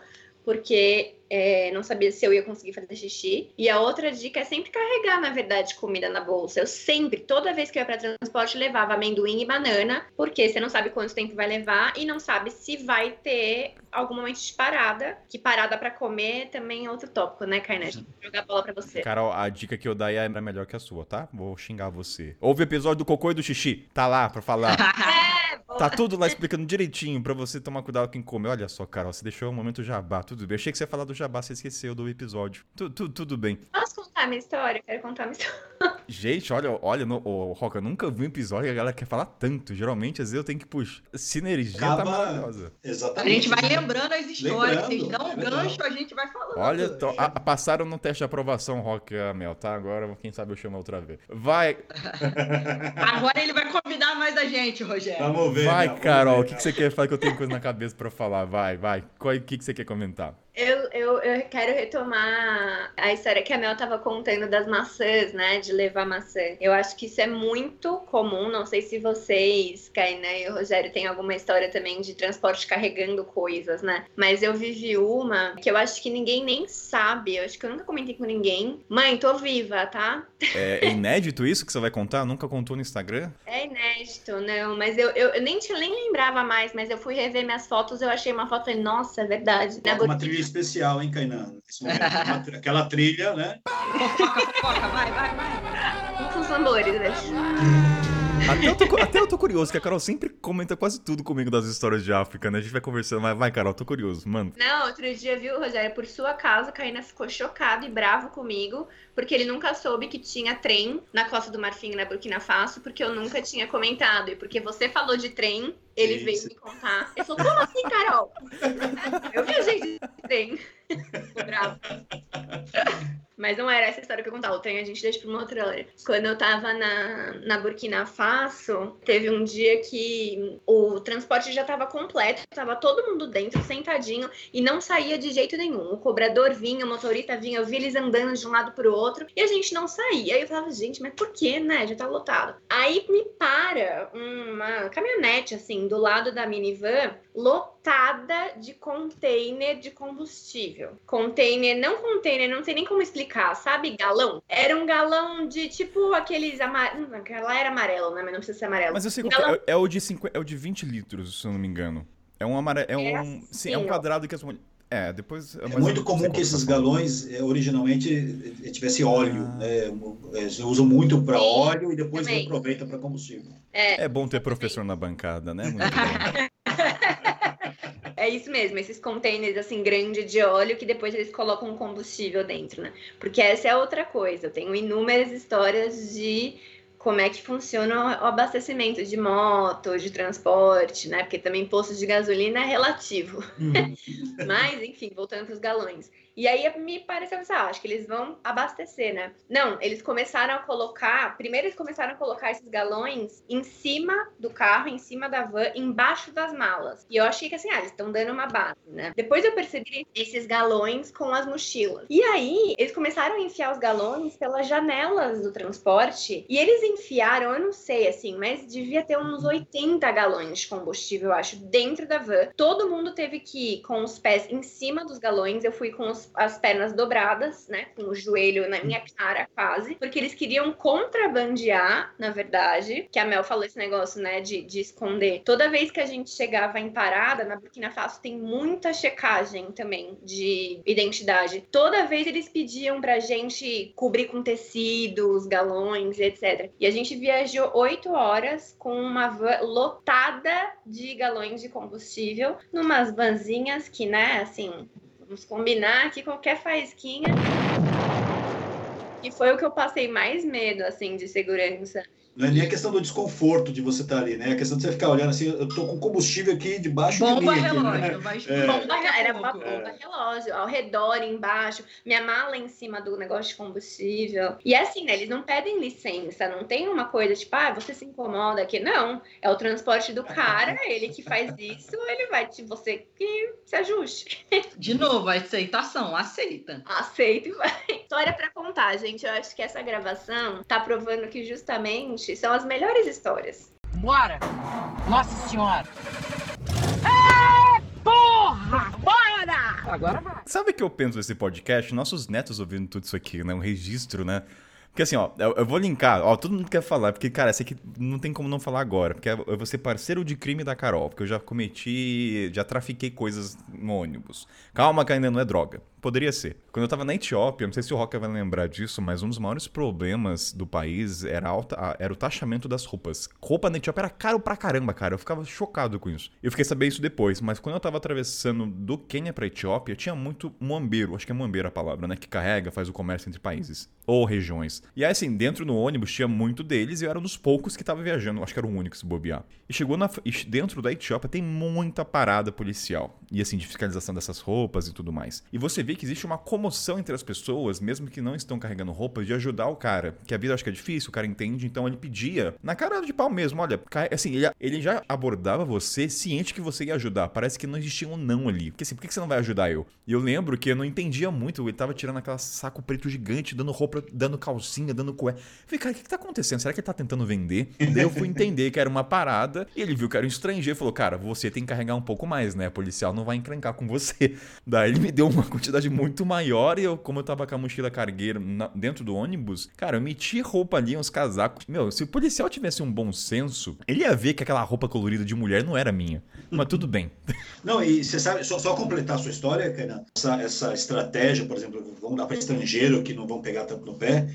porque é, não sabia se eu ia conseguir fazer xixi. E a outra dica é sempre carregar, na verdade, comida na bolsa. Eu sempre, toda vez que eu ia para transporte, levava amendoim e banana, porque você não sabe quanto tempo vai levar e não sabe se vai ter algum momento de parada. Que parada para comer também é outro tópico, né, Kainet? Vou jogar a bola pra você. Carol, a dica que eu dei é melhor que a sua, tá? Vou xingar você. Ouve o episódio do cocô e do xixi. Tá lá pra falar. é, boa. Tá tudo lá explicando direitinho pra você tomar cuidado com quem come. Olha só, Carol, você deixou o momento jabá. Tudo bem. Eu achei que você ia falar do jabá, você esqueceu do episódio. Tu, tu, tudo bem. Posso contar minha história? Quero contar minha história. Gente, olha, olha, no, oh, Roca, eu nunca vi um episódio que a galera quer falar tanto. Geralmente, às vezes eu tenho que puxar. Sinergia tá Acaba... tá maravilhosa. Exatamente. A gente vai lembrando as histórias. Lembrando, Vocês dão um gancho, a gente vai falando. Olha, tô, a, passaram no teste de aprovação, Rock e Mel, tá? Agora, quem sabe eu chamo outra vez. Vai. Agora ele vai convidar mais a gente, Rogério. Vamos ver. Vai, Carol, o que, que você quer falar que eu tenho coisa na cabeça pra falar? Vai, vai. O que, que você quer comentar? Eu, eu, eu quero retomar a história que a Mel estava contando das maçãs, né? De levar maçã. Eu acho que isso é muito comum. Não sei se vocês, Kainé e o Rogério, têm alguma história também de transporte carregando coisas, né? Mas eu vivi uma que eu acho que ninguém nem sabe. Eu acho que eu nunca comentei com ninguém. Mãe, tô viva, tá? É, é inédito isso que você vai contar? Nunca contou no Instagram? É inédito, não. Mas eu, eu, eu nem, nem lembrava mais, mas eu fui rever minhas fotos. Eu achei uma foto e, nossa, é verdade. Né? Uma trilha especial, hein, Kainan? Aquela trilha, né? Foca, foca, vai, vai, vai. Com os tambores, né? Até eu, tô, até eu tô curioso, que a Carol sempre comenta quase tudo comigo das histórias de África, né? A gente vai conversando, mas vai, Carol, tô curioso, mano. Não, outro dia, viu, Rogério, por sua causa, a ficou chocado e bravo comigo, porque ele nunca soube que tinha trem na Costa do Marfim, na Burkina Faso, porque eu nunca tinha comentado, e porque você falou de trem, Ele Sim, veio me contar. Ele falou, como assim, Carol? Eu viajei de trem. Bravo. Mas não era essa história que eu contava. O trem a gente deixa pra uma outra hora. Quando eu tava na, na Burkina Faso, teve um dia que o transporte já tava completo, tava todo mundo dentro, sentadinho, e não saía de jeito nenhum. O cobrador vinha, o motorista vinha, eu vi eles andando de um lado pro outro, e a gente não saía. Aí eu falava, gente, mas por que, né? Já tá lotado. Aí me para uma caminhonete, assim, do lado da minivan, lotada de container de combustível. Container, não container, não sei nem como explicar, sabe? Galão. Era um galão de tipo aqueles amarelos. Aquela era amarelo, né? Mas não precisa ser amarelo. Mas eu sei Galão- que é, é o de 50, é o de 20 litros, se eu não me engano. É um amare... é um, É sim, é um assim, quadrado que as mulheres É, depois. É muito comum que esses galões eh, originalmente eh, tivesse óleo, Ah. né? Eles usam muito para óleo e depois também. reaproveitam para combustível. É bom ter professor na bancada, né? Muito. É isso mesmo, esses containers assim grandes de óleo que depois eles colocam combustível dentro, né? Porque essa é outra coisa. Eu tenho inúmeras histórias de como é que funciona o abastecimento de moto, de transporte, né? Porque também posto de gasolina é relativo. Mas, enfim, voltando para os galões. E aí me pareceu assim, ah, acho que eles vão abastecer, né? Não, eles começaram a colocar. Primeiro eles começaram a colocar esses galões em cima do carro, em cima da van, embaixo das malas. E eu achei que assim, ah, eles estão dando uma base, né? Depois eu percebi esses galões com as mochilas. E aí eles começaram a enfiar os galões pelas janelas do transporte. E eles enfiaram, eu não sei assim, mas devia ter uns 80 galões de combustível, eu acho, dentro da van. Todo mundo teve que ir com os pés em cima dos galões. Eu fui com os- as pernas dobradas, né? Com o joelho na minha cara, quase. Porque eles queriam contrabandear, na verdade. Que a Mel falou esse negócio, né? De, de esconder. Toda vez que a gente chegava em parada, na Burkina Faso tem muita checagem também de identidade. Toda vez eles pediam pra gente cobrir com tecidos, galões, etc. E a gente viajou oito horas com uma van lotada de galões de combustível, numas vanzinhas que, né, assim, vamos combinar que qualquer faísquinha. E foi o que eu passei mais medo, assim, de segurança. Não é nem a questão do desconforto de você estar ali, né? É a questão de você ficar olhando assim, eu tô com combustível aqui debaixo de Bomba mim. Aqui, relógio, né? vai É. Bomba, era uma bomba relógio, ao redor, embaixo, minha mala em cima do negócio de combustível. E é assim, né? Eles não pedem licença, não tem uma coisa tipo, ah, você se incomoda aqui. Não, é o transporte do cara, ele que faz isso, ele vai te, você que se ajuste. De novo, a aceitação, aceita. Aceita e vai. História pra contar, gente. Eu acho que essa gravação tá provando que justamente são as melhores histórias. Bora! Nossa senhora! É, porra! Bora! Agora vai! Sabe o que eu penso desse podcast? Nossos netos ouvindo tudo isso aqui, né? Um registro, né? Porque assim, ó, eu, eu vou linkar, ó, todo mundo quer falar, porque, cara, esse aqui não tem como não falar agora, porque eu vou ser parceiro de crime da Carol, porque eu já cometi, já trafiquei coisas no ônibus. Calma que ainda não é droga. Poderia ser. Quando eu tava na Etiópia, não sei se o Rocker vai lembrar disso, mas um dos maiores problemas do país era, alta, era o taxamento das roupas. Roupa na Etiópia era caro pra caramba, cara. Eu ficava chocado com isso. Eu fiquei sabendo isso depois, mas quando eu tava atravessando do Quênia pra Etiópia, tinha muito muambeiro, acho que é muambeiro a palavra, né? Que carrega, faz o comércio entre países ou regiões. E aí, assim, dentro do ônibus tinha muito deles e eu era um dos poucos que tava viajando. Acho que era o único se bobear. E chegou na, dentro da Etiópia tem muita parada policial. E assim, de fiscalização dessas roupas e tudo mais. E você vê que existe uma comoção entre as pessoas, mesmo que não estão carregando roupas, de ajudar o cara. Que a vida acho que é difícil, o cara entende, então ele pedia, na cara de pau mesmo, olha, assim, ele, ele já abordava você ciente que você ia ajudar. Parece que não existia um não ali. Porque assim, por que você não vai ajudar eu? E eu lembro que eu não entendia muito, ele tava tirando aquela saco preto gigante, dando roupa, dando calcinha, dando. Eu Falei, cara, o que, que tá acontecendo? Será que ele tá tentando vender? Daí eu fui entender que era uma parada, e ele viu que era um estrangeiro e falou, cara, você tem que carregar um pouco mais, né? O policial não vai encrencar com você. Daí ele me deu uma quantidade muito maior, e eu, como eu tava com a mochila cargueira na- dentro do ônibus, cara, eu meti roupa ali, uns casacos. Meu, se o policial tivesse um bom senso, ele ia ver que aquela roupa colorida de mulher não era minha. Mas tudo bem. Não, e você sabe, só, só completar a sua história, Kainan, essa, essa estratégia, por exemplo, vamos dar para estrangeiro que não vão pegar tanto no pé.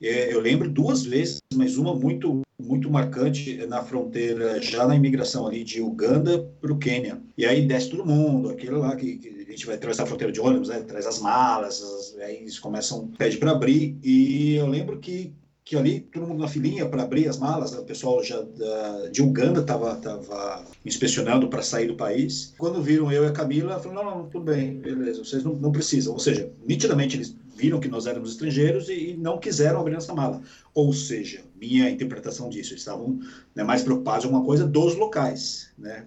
É, eu lembro duas vezes, mas uma muito muito marcante na fronteira, já na imigração ali de Uganda para o Quênia. E aí desce todo mundo, aquele lá que, que gente vai atravessar a fronteira de ônibus, né? Traz as malas, as- aí eles começam, pede para abrir. E eu lembro que que ali todo mundo na filinha para abrir as malas, o pessoal já da, de Uganda estava tava inspecionando para sair do país. Quando viram eu e a Camila, falaram: não, não, tudo bem, beleza, vocês não, não precisam. Ou seja, nitidamente eles viram que nós éramos estrangeiros e, e não quiseram abrir nossa mala. Ou seja, minha interpretação disso, eles estavam né, mais preocupados com uma coisa dos locais, né?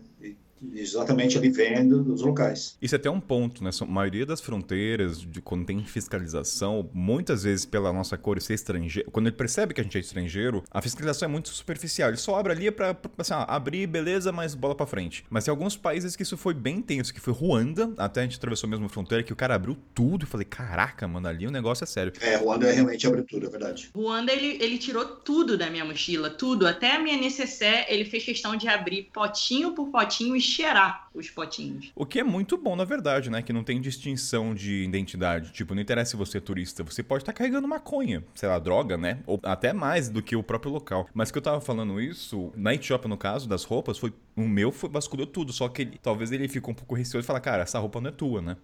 Exatamente ali vendo dos locais. Isso é até um ponto, né? A maioria das fronteiras, de quando tem fiscalização, muitas vezes pela nossa cor ser estrangeiro, quando ele percebe que a gente é estrangeiro, a fiscalização é muito superficial. Ele só abre ali para assim, ah, abrir, beleza, mas bola para frente. Mas tem alguns países que isso foi bem tenso, que foi Ruanda, até a gente atravessou a mesma fronteira, que o cara abriu tudo e falei, caraca, mano, ali o negócio é sério. É, Ruanda é realmente abriu tudo, é verdade. Ruanda, ele, ele tirou tudo da minha mochila, tudo, até a minha necessaire, ele fez questão de abrir potinho por potinho e cheirar os potinhos. O que é muito bom, na verdade, né? Que não tem distinção de identidade. Tipo, não interessa se você é turista, você pode estar tá carregando maconha, sei lá, droga, né? Ou até mais do que o próprio local. Mas que eu tava falando isso, na Etiópia, no caso, das roupas, foi. O meu foi, vasculhou tudo. Só que ele, talvez ele ficou um pouco receoso e falar, cara, essa roupa não é tua, né?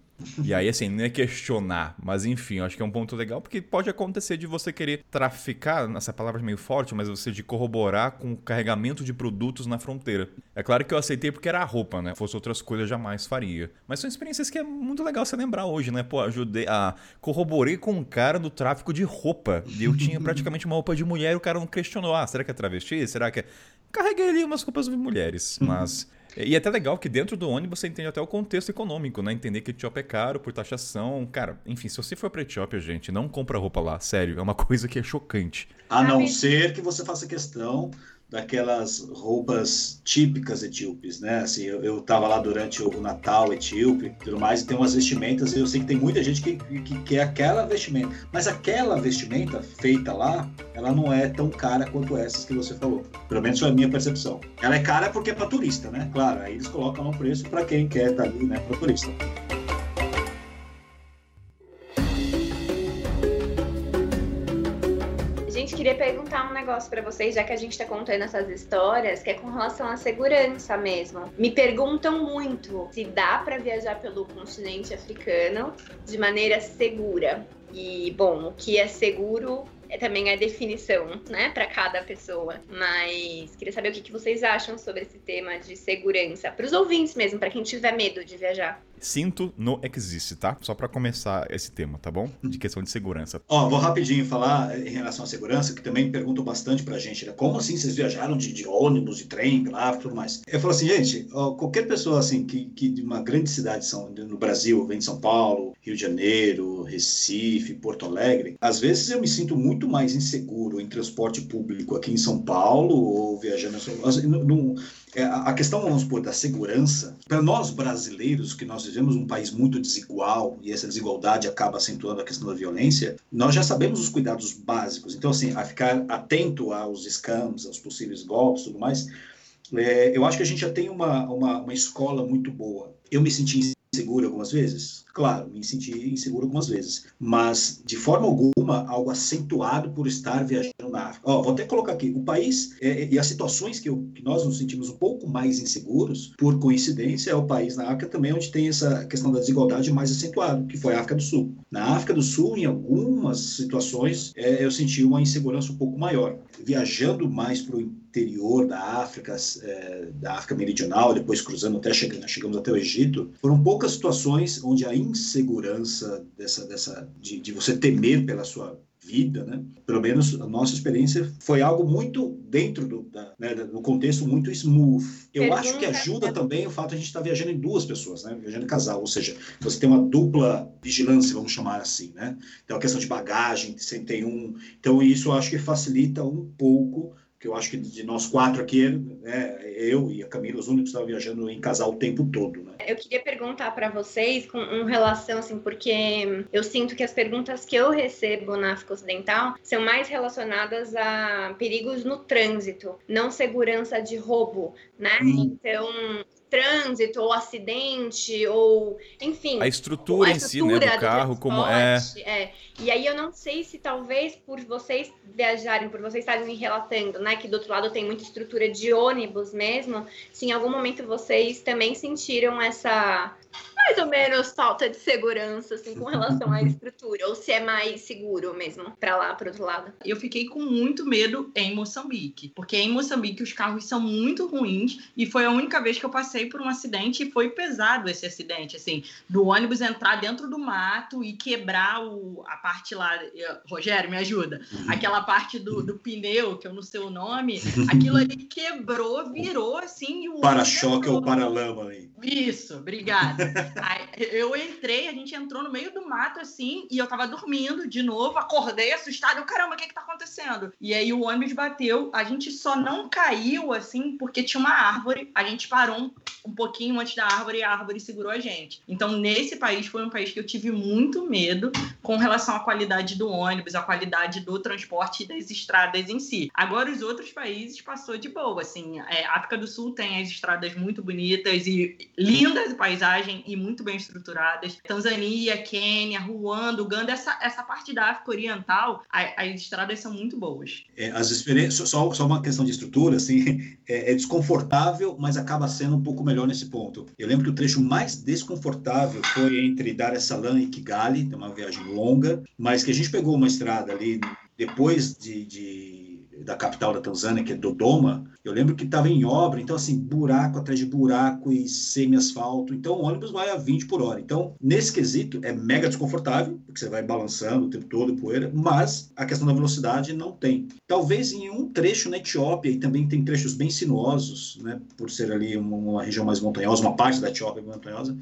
E aí, assim, não é questionar, mas enfim, eu acho que é um ponto legal, porque pode acontecer de você querer traficar, essa palavra é meio forte, mas você de corroborar com o carregamento de produtos na fronteira. É claro que eu aceitei porque era a roupa, né? Fosse outras coisas, jamais faria. Mas são experiências que é muito legal você lembrar hoje, né? Pô, ajudei a. Corroborei com um cara no tráfico de roupa. E eu tinha praticamente uma roupa de mulher e o cara não questionou. Ah, será que é travesti? Será que é. Carreguei ali umas roupas de mulheres, mas. E é até legal que dentro do ônibus você entende até o contexto econômico, né? Entender que Etiópia é caro por taxação. Cara, enfim, se você for pra Etiópia, gente, não compra roupa lá. Sério, é uma coisa que é chocante. A não ser que você faça questão daquelas roupas típicas etíopes, né? Assim, eu, eu tava lá durante o Natal etíope e tudo mais, e tem umas vestimentas, e eu sei que tem muita gente que, que quer aquela vestimenta, mas aquela vestimenta feita lá, ela não é tão cara quanto essas que você falou. Pelo menos foi a minha percepção. Ela é cara porque é para turista, né? Claro, aí eles colocam um preço para quem quer estar tá ali, né, para turista. Negócio para vocês, já que a gente está contando essas histórias, que é com relação à segurança mesmo. Me perguntam muito se dá para viajar pelo continente africano de maneira segura. E, bom, o que é seguro é também a definição, né, para cada pessoa. Mas queria saber o que, que vocês acham sobre esse tema de segurança, para os ouvintes mesmo, para quem tiver medo de viajar. Sinto no existe, tá? Só para começar esse tema, tá bom? De questão de segurança. Ó, vou rapidinho falar em relação à segurança, que também perguntam bastante pra gente, né? Como assim vocês viajaram de, de ônibus, de trem, lá, tudo mais? Eu falo assim, gente, qualquer pessoa assim que, que de uma grande cidade são, no Brasil, vem de São Paulo, Rio de Janeiro, Recife, Porto Alegre, às vezes eu me sinto muito mais inseguro em transporte público aqui em São Paulo ou viajando. É, a questão, vamos supor, da segurança, para nós brasileiros, que nós vivemos um país muito desigual e essa desigualdade acaba acentuando a questão da violência, nós já sabemos os cuidados básicos. Então, assim, a ficar atento aos scams, aos possíveis golpes tudo mais, é, eu acho que a gente já tem uma, uma, uma escola muito boa. Eu me senti inseguro algumas vezes? Claro, me senti inseguro algumas vezes, mas de forma alguma algo acentuado por estar viajando na África. Ó, vou até colocar aqui, o país é, é, e as situações que, eu, que, nós nos sentimos um pouco mais inseguros, por coincidência, é o país na África também onde tem essa questão da desigualdade mais acentuada, que foi a África do Sul. Na África do Sul, em algumas situações, é, eu senti uma insegurança um pouco maior. Viajando mais para o interior da África, é, da África Meridional, depois cruzando até chegando, chegamos até o Egito, foram poucas situações onde a insegurança dessa, dessa de, de você temer pela sua vida, né? Pelo menos a nossa experiência foi algo muito dentro do, da, né, do contexto muito smooth. Eu Pergunta, acho que ajuda também o fato de a gente estar viajando em duas pessoas, né? Viajando em casal, ou seja, você tem uma dupla vigilância, vamos chamar assim, né? Então a questão de bagagem, você tem um, então isso eu acho que facilita um pouco que eu acho que de nós quatro aqui, né, eu e a Camila, os únicos que estavam viajando em casal o tempo todo, né? Eu queria perguntar para vocês com um relação, assim, porque eu sinto que as perguntas que eu recebo na África Ocidental são mais relacionadas a perigos no trânsito, não segurança de roubo, né? Hum. Então, trânsito ou acidente ou enfim a estrutura, a estrutura em si né, do carro como é... é. E aí eu não sei se talvez por vocês viajarem por vocês estarem me relatando né que do outro lado tem muita estrutura de ônibus mesmo se em algum momento vocês também sentiram essa mais ou menos falta de segurança, assim, com relação à estrutura? Ou se é mais seguro mesmo pra lá, pro outro lado? Eu fiquei com muito medo em Moçambique, porque em Moçambique os carros são muito ruins e foi a única vez que eu passei por um acidente e foi pesado esse acidente, assim, do ônibus entrar dentro do mato e quebrar o, a parte lá. Rogério, me ajuda. Uhum. Aquela parte do, do pneu, que eu não sei o nome, aquilo ali quebrou, virou assim. Para-choque ou para-lama aí. isso, obrigada. Aí, eu entrei, a gente entrou no meio do mato assim, e eu tava dormindo de novo, acordei assustado, eu, caramba, o que que tá acontecendo? E aí o ônibus bateu, a gente só não caiu assim porque tinha uma árvore, a gente parou um, um pouquinho antes da árvore e a árvore segurou a gente. Então, nesse país foi um país que eu tive muito medo com relação à qualidade do ônibus, à qualidade do transporte e das estradas em si. Agora, os outros países passou de boa, assim, é, África do Sul tem as estradas muito bonitas e lindas paisagem e muito bem estruturadas. Tanzânia, Quênia, Ruanda, Uganda, essa, essa parte da África Oriental, a- as estradas são muito boas. É, as experiências, só, só uma questão de estrutura, assim, é, é desconfortável, mas acaba sendo um pouco melhor nesse ponto. Eu lembro que o trecho mais desconfortável foi entre Dar es Salaam e Kigali, é uma viagem longa, mas que a gente pegou uma estrada ali depois de, de- da capital da Tanzânia, que é Dodoma. Eu lembro que estava em obra, então assim, buraco atrás de buraco e semi-asfalto. Então o ônibus vai a 20 por hora. Então, nesse quesito, é mega desconfortável, porque você vai balançando o tempo todo, poeira, mas a questão da velocidade não tem. Talvez em um trecho na Etiópia, e também tem trechos bem sinuosos, né, por ser ali uma, uma região mais montanhosa, uma parte da Etiópia montanhosa,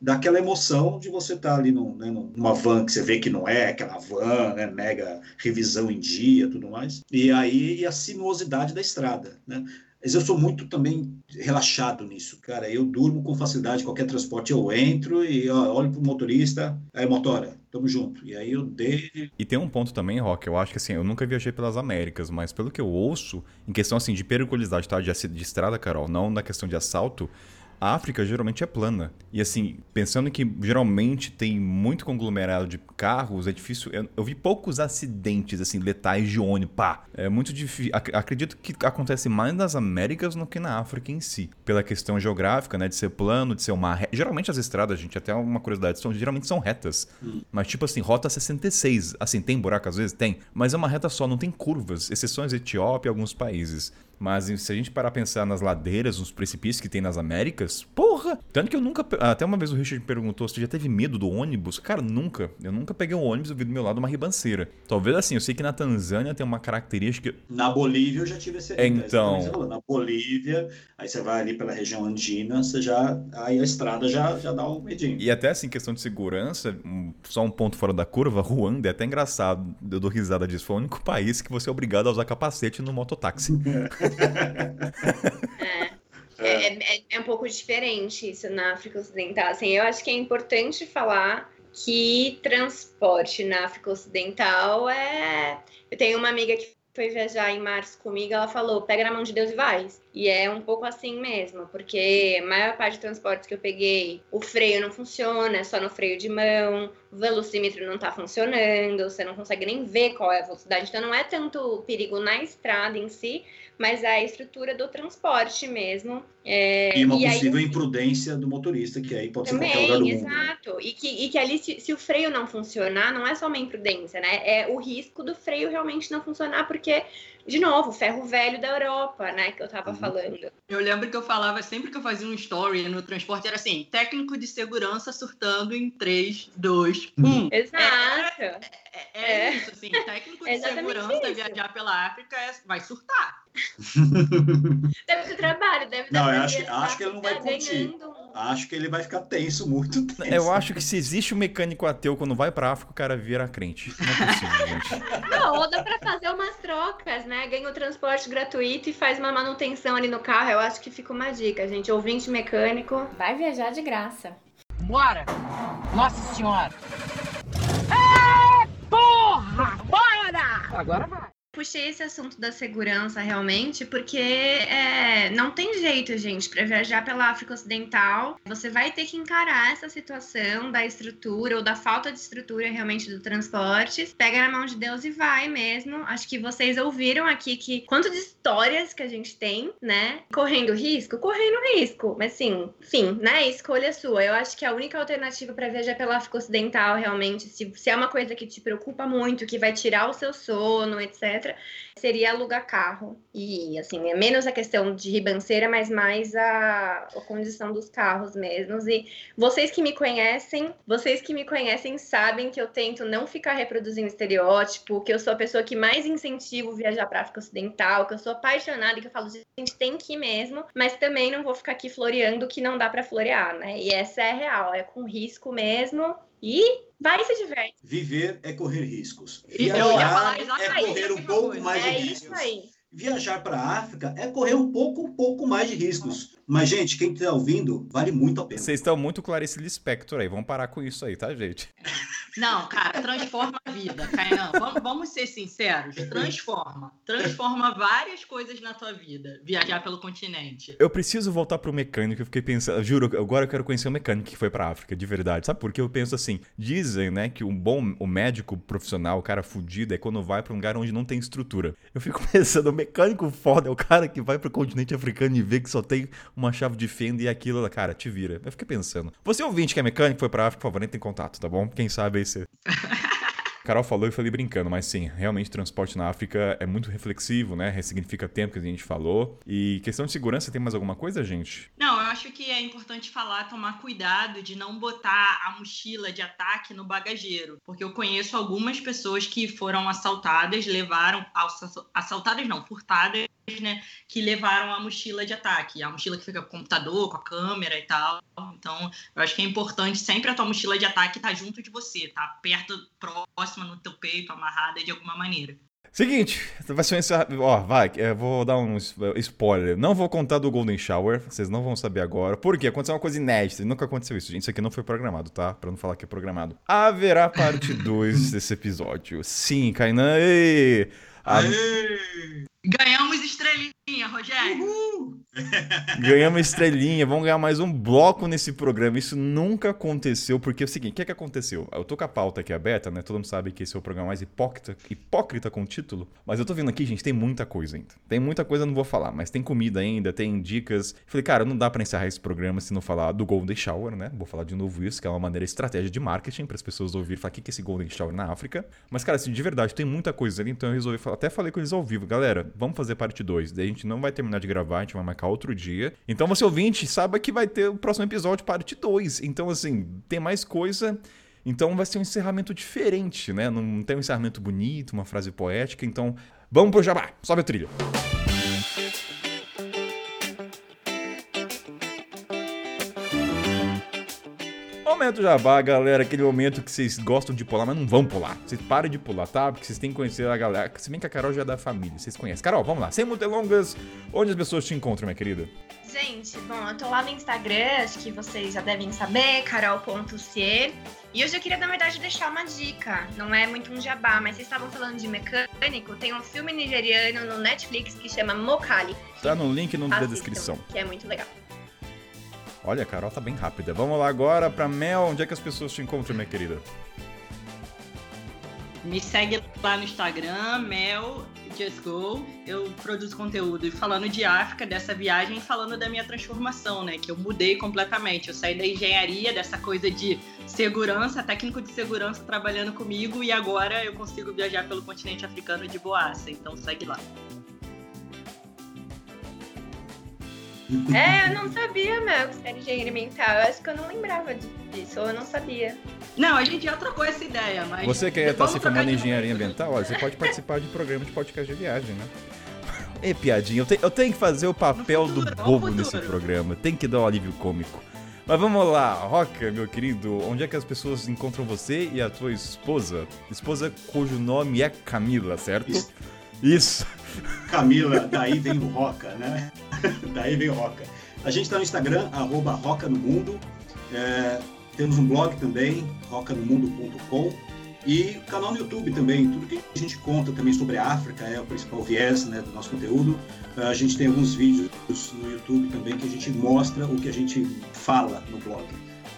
dá aquela emoção de você estar ali num, né, numa van que você vê que não é aquela van, né, mega revisão em dia, tudo mais. E aí e a sinuosidade da estrada, né? Mas eu sou muito também relaxado nisso, cara. Eu durmo com facilidade, qualquer transporte eu entro e ó, olho pro motorista, aí motora, tamo junto. E aí eu dei E tem um ponto também, Rock, eu acho que assim, eu nunca viajei pelas Américas, mas pelo que eu ouço, em questão assim de periculosidade, tá? De, de estrada, Carol, não na questão de assalto, a África geralmente é plana. E assim, pensando que geralmente tem muito conglomerado de carros, é difícil. Eu, eu vi poucos acidentes, assim, letais de ônibus. Pá! É muito difícil. Acredito que acontece mais nas Américas do que na África em si. Pela questão geográfica, né? De ser plano, de ser uma. re- Geralmente as estradas, gente, até uma curiosidade, são, geralmente são retas. Mas tipo assim, rota 66. Assim, tem buraco às vezes? Tem. Mas é uma reta só, não tem curvas. Exceções Etiópia e alguns países. Mas se a gente parar a pensar nas ladeiras, nos precipícios que tem nas Américas, porra! Tanto que eu nunca. Até uma vez o Richard me perguntou se já teve medo do ônibus. Cara, nunca. Eu nunca peguei um ônibus e vi do meu lado uma ribanceira. Talvez assim, eu sei que na Tanzânia tem uma característica. Na Bolívia eu já tive esse Então. esse- Na Bolívia, aí você vai ali pela região andina, você já. Aí a estrada já, já dá um medinho. E até assim, questão de segurança, só um ponto fora da curva, Ruanda é até engraçado. Eu dou risada disso. Foi o único país que você é obrigado a usar capacete no mototáxi. É, é, é um pouco diferente isso na África Ocidental. Assim, eu acho que é importante falar que transporte na África Ocidental é. Eu tenho uma amiga que foi viajar em março comigo, ela falou: pega na mão de Deus e vai. E é um pouco assim mesmo, porque a maior parte dos transportes que eu peguei, o freio não funciona, é só no freio de mão, o velocímetro não tá funcionando, você não consegue nem ver qual é a velocidade. Então não é tanto perigo na estrada em si, mas a estrutura do transporte mesmo. É, E uma e aí- possível imprudência do motorista, que aí pode ser em qualquer lugar do também, mundo. exato. E que, e que ali, se, se o freio não funcionar, não é só uma imprudência, né? É o risco do freio realmente não funcionar, porque, de novo, ferro velho da Europa, né? Que eu tava Uhum. falando. Eu lembro que eu falava, sempre que eu fazia um story no transporte, era assim, técnico de segurança surtando em 3, 2, 1. Exato. É, é É. isso, assim, técnico de segurança isso. viajar pela África é- vai surtar. Deve ter trabalho, deve Não, eu acho acho que ele não vai tá curtir. ganhando um- Acho que ele vai ficar tenso, muito tenso. Eu acho que se existe um mecânico ateu quando vai pra África, o cara vira crente. Não é possível, gente. Não, ou dá pra fazer umas trocas, né? Ganha o transporte gratuito e faz uma manutenção ali no carro. Eu acho que fica uma dica, gente. Ouvinte mecânico. Vai viajar de graça. Bora! Nossa senhora! Porra! Bora! Agora vai! Puxei esse assunto da segurança realmente porque é, não tem jeito, gente, para viajar pela África Ocidental, você vai ter que encarar essa situação da estrutura ou da falta de estrutura realmente do transporte. Pega na mão de Deus e vai mesmo. Acho que vocês ouviram aqui que quanto de histórias que a gente tem, né? Correndo risco, correndo risco, mas sim, enfim, né? Escolha sua. Eu acho que a única alternativa para viajar pela África Ocidental realmente, se, se é uma coisa que te preocupa muito, que vai tirar o seu sono, etc seria alugar carro. E, assim, é menos a questão de ribanceira, mas mais a, a condição dos carros mesmos. E vocês que me conhecem, vocês que me conhecem sabem que eu tento não ficar reproduzindo estereótipo, que eu sou a pessoa que mais incentivo viajar para África Ocidental, que eu sou apaixonada e que eu falo, gente, tem que ir mesmo, mas também não vou ficar aqui floreando que não dá para florear, né? E essa é real, é com risco mesmo. E vai se diverte. Viver é correr riscos. Viajar é correr um pouco mais é de riscos. isso aí. Viajar para a África é correr um pouco, um pouco mais de riscos. Mas, gente, quem está ouvindo, vale muito a pena. Vocês estão muito Clarice Lispector aí. Vamos parar com isso aí, tá, gente? Não, cara, transforma a vida, Kainan. Vamos, vamos ser sinceros. Transforma. Transforma várias coisas na tua vida. Viajar pelo continente. Eu preciso voltar pro mecânico. Eu fiquei pensando, juro, agora eu quero conhecer o mecânico que foi pra África, de verdade. Sabe por quê? Eu penso assim, dizem, né, que um bom, o médico profissional, o cara fudido, é quando vai pra um lugar onde não tem estrutura. Eu fico pensando, o mecânico foda é o cara que vai pro continente africano e vê que só tem uma chave de fenda e aquilo, cara, te vira. Eu fiquei pensando. Você ouvinte que é mecânico, foi pra África, por favor, entre em contato, tá bom? Quem sabe você... Carol falou e falei brincando, mas sim, realmente transporte na África é muito reflexivo, né? Ressignifica tempo que a gente falou. E questão de segurança, tem mais alguma coisa, gente? Não, eu acho que é importante falar, tomar cuidado de não botar a mochila de ataque no bagageiro. Porque eu conheço algumas pessoas que foram assaltadas, levaram. Assaltadas não, furtadas né, que levaram a mochila de ataque, a mochila que fica com o computador, com a câmera e tal. Então, eu acho que é importante sempre a tua mochila de ataque estar tá junto de você, tá perto, próxima no teu peito, amarrada de alguma maneira. Seguinte, vai ser um encerramento. Ó, vai, eu vou dar um spoiler. Não vou contar do Golden Shower, vocês não vão saber agora. Por quê? Aconteceu uma coisa inédita. Nunca aconteceu isso, gente. Isso aqui não foi programado, tá? Pra não falar que é programado. Haverá parte 2 desse episódio. Sim, Kainan. Ei! A... Ganhamos estrelinha, Rogério. Uhul! Ganhamos estrelinha, vamos ganhar mais um bloco nesse programa. Isso nunca aconteceu, porque é o seguinte: o que, é que aconteceu? Eu tô com a pauta aqui aberta, né? Todo mundo sabe que esse é o programa mais hipócrita, hipócrita com título. Mas eu tô vendo aqui, gente, tem muita coisa ainda. Tem muita coisa, eu não vou falar, mas tem comida ainda, tem dicas. Falei, cara, não dá para encerrar esse programa se não falar do Golden Shower, né? Vou falar de novo isso, que é uma maneira estratégia de marketing para as pessoas ouvirem falar o que é esse Golden Shower na África. Mas, cara, assim, de verdade, tem muita coisa ali, então eu resolvi falar. Até falei com eles ao vivo, galera, vamos fazer parte 2. Daí a gente não vai terminar de gravar, a gente vai marcar outro dia. Então você ouvinte, saiba que vai ter o próximo episódio, parte 2. Então, assim, tem mais coisa. Então vai ser um encerramento diferente, né? Não tem um encerramento bonito, uma frase poética. Então, vamos pro jabá. Sobe a trilha. Momento jabá, galera, aquele momento que vocês gostam de pular, mas não vão pular. Vocês parem de pular, tá? Porque vocês têm que conhecer a galera. Se bem que a Carol já é da família, vocês conhecem. Carol, vamos lá. Sem delongas, onde as pessoas te encontram, minha querida? Gente, bom, eu tô lá no Instagram, acho que vocês já devem saber, carol.c. E hoje eu queria, na verdade, deixar uma dica. Não é muito um jabá, mas vocês estavam falando de mecânico. Tem um filme nigeriano no Netflix que chama Mokali. Tá no link no, da Assistam, descrição. Que é muito legal. Olha, a Carol tá bem rápida. Vamos lá agora pra Mel. Onde é que as pessoas te encontram, minha querida? Me segue lá no Instagram, Mel Just Go. Eu produzo conteúdo falando de África, dessa viagem, falando da minha transformação, né? Que eu mudei completamente. Eu saí da engenharia, dessa coisa de segurança, técnico de segurança trabalhando comigo, e agora eu consigo viajar pelo continente africano de boaça. Então segue lá. É, eu não sabia, Mel, que você era engenheiro ambiental. Eu acho que eu não lembrava disso, ou eu não sabia. Não, a gente já trocou essa ideia, mas. Você que está vamos se trocar formando em engenharia ambiental, olha, você pode participar de programas de podcast de viagem, né? Ei, piadinha, eu, te- eu tenho que fazer o papel do futuro, no bobo nesse programa. Tem que dar um alívio cômico. Mas vamos lá, Roca, meu querido, onde é que as pessoas encontram você e a tua esposa? Esposa cujo nome é Camila, certo? Isso. Isso. Camila, daí vem o Roca, né? daí vem o Roca. A gente está no Instagram, arroba Roca no Mundo. É, temos um blog também, rocanomundo.com. E canal no YouTube também, tudo que a gente conta também sobre a África é o principal viés né, do nosso conteúdo. A gente tem alguns vídeos no YouTube também que a gente mostra o que a gente fala no blog.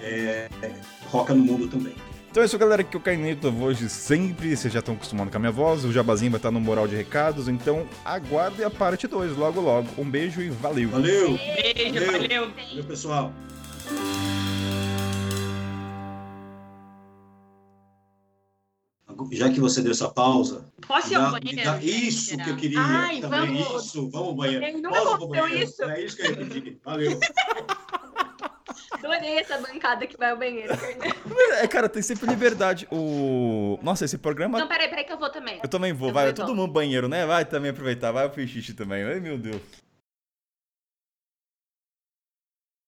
É, é, Roca no Mundo também. Então é isso, galera, que eu Cainito hoje sempre, vocês já estão acostumados com a minha voz, o Jabazinho vai estar no moral de recados, então aguardem a parte 2 logo logo. Um beijo e valeu! Valeu! Beijo, Valeu. valeu. Valeu, pessoal! Já que você deu essa pausa, Posso ir ao banheiro? isso que eu queria Ai, também. vamos. Isso, vamos ao banheiro. Nunca aconteceu banheiro? isso. É isso que eu ia pedir. Valeu. Adorei essa bancada que vai ao banheiro, Fernando. É, cara, tem sempre liberdade. O. Nossa, esse programa. Não, peraí, peraí que eu vou também. Eu também vou, Eu vai, vou, todo então. mundo banheiro, né? Vai também aproveitar, vai pro xixi também. Ai, meu Deus.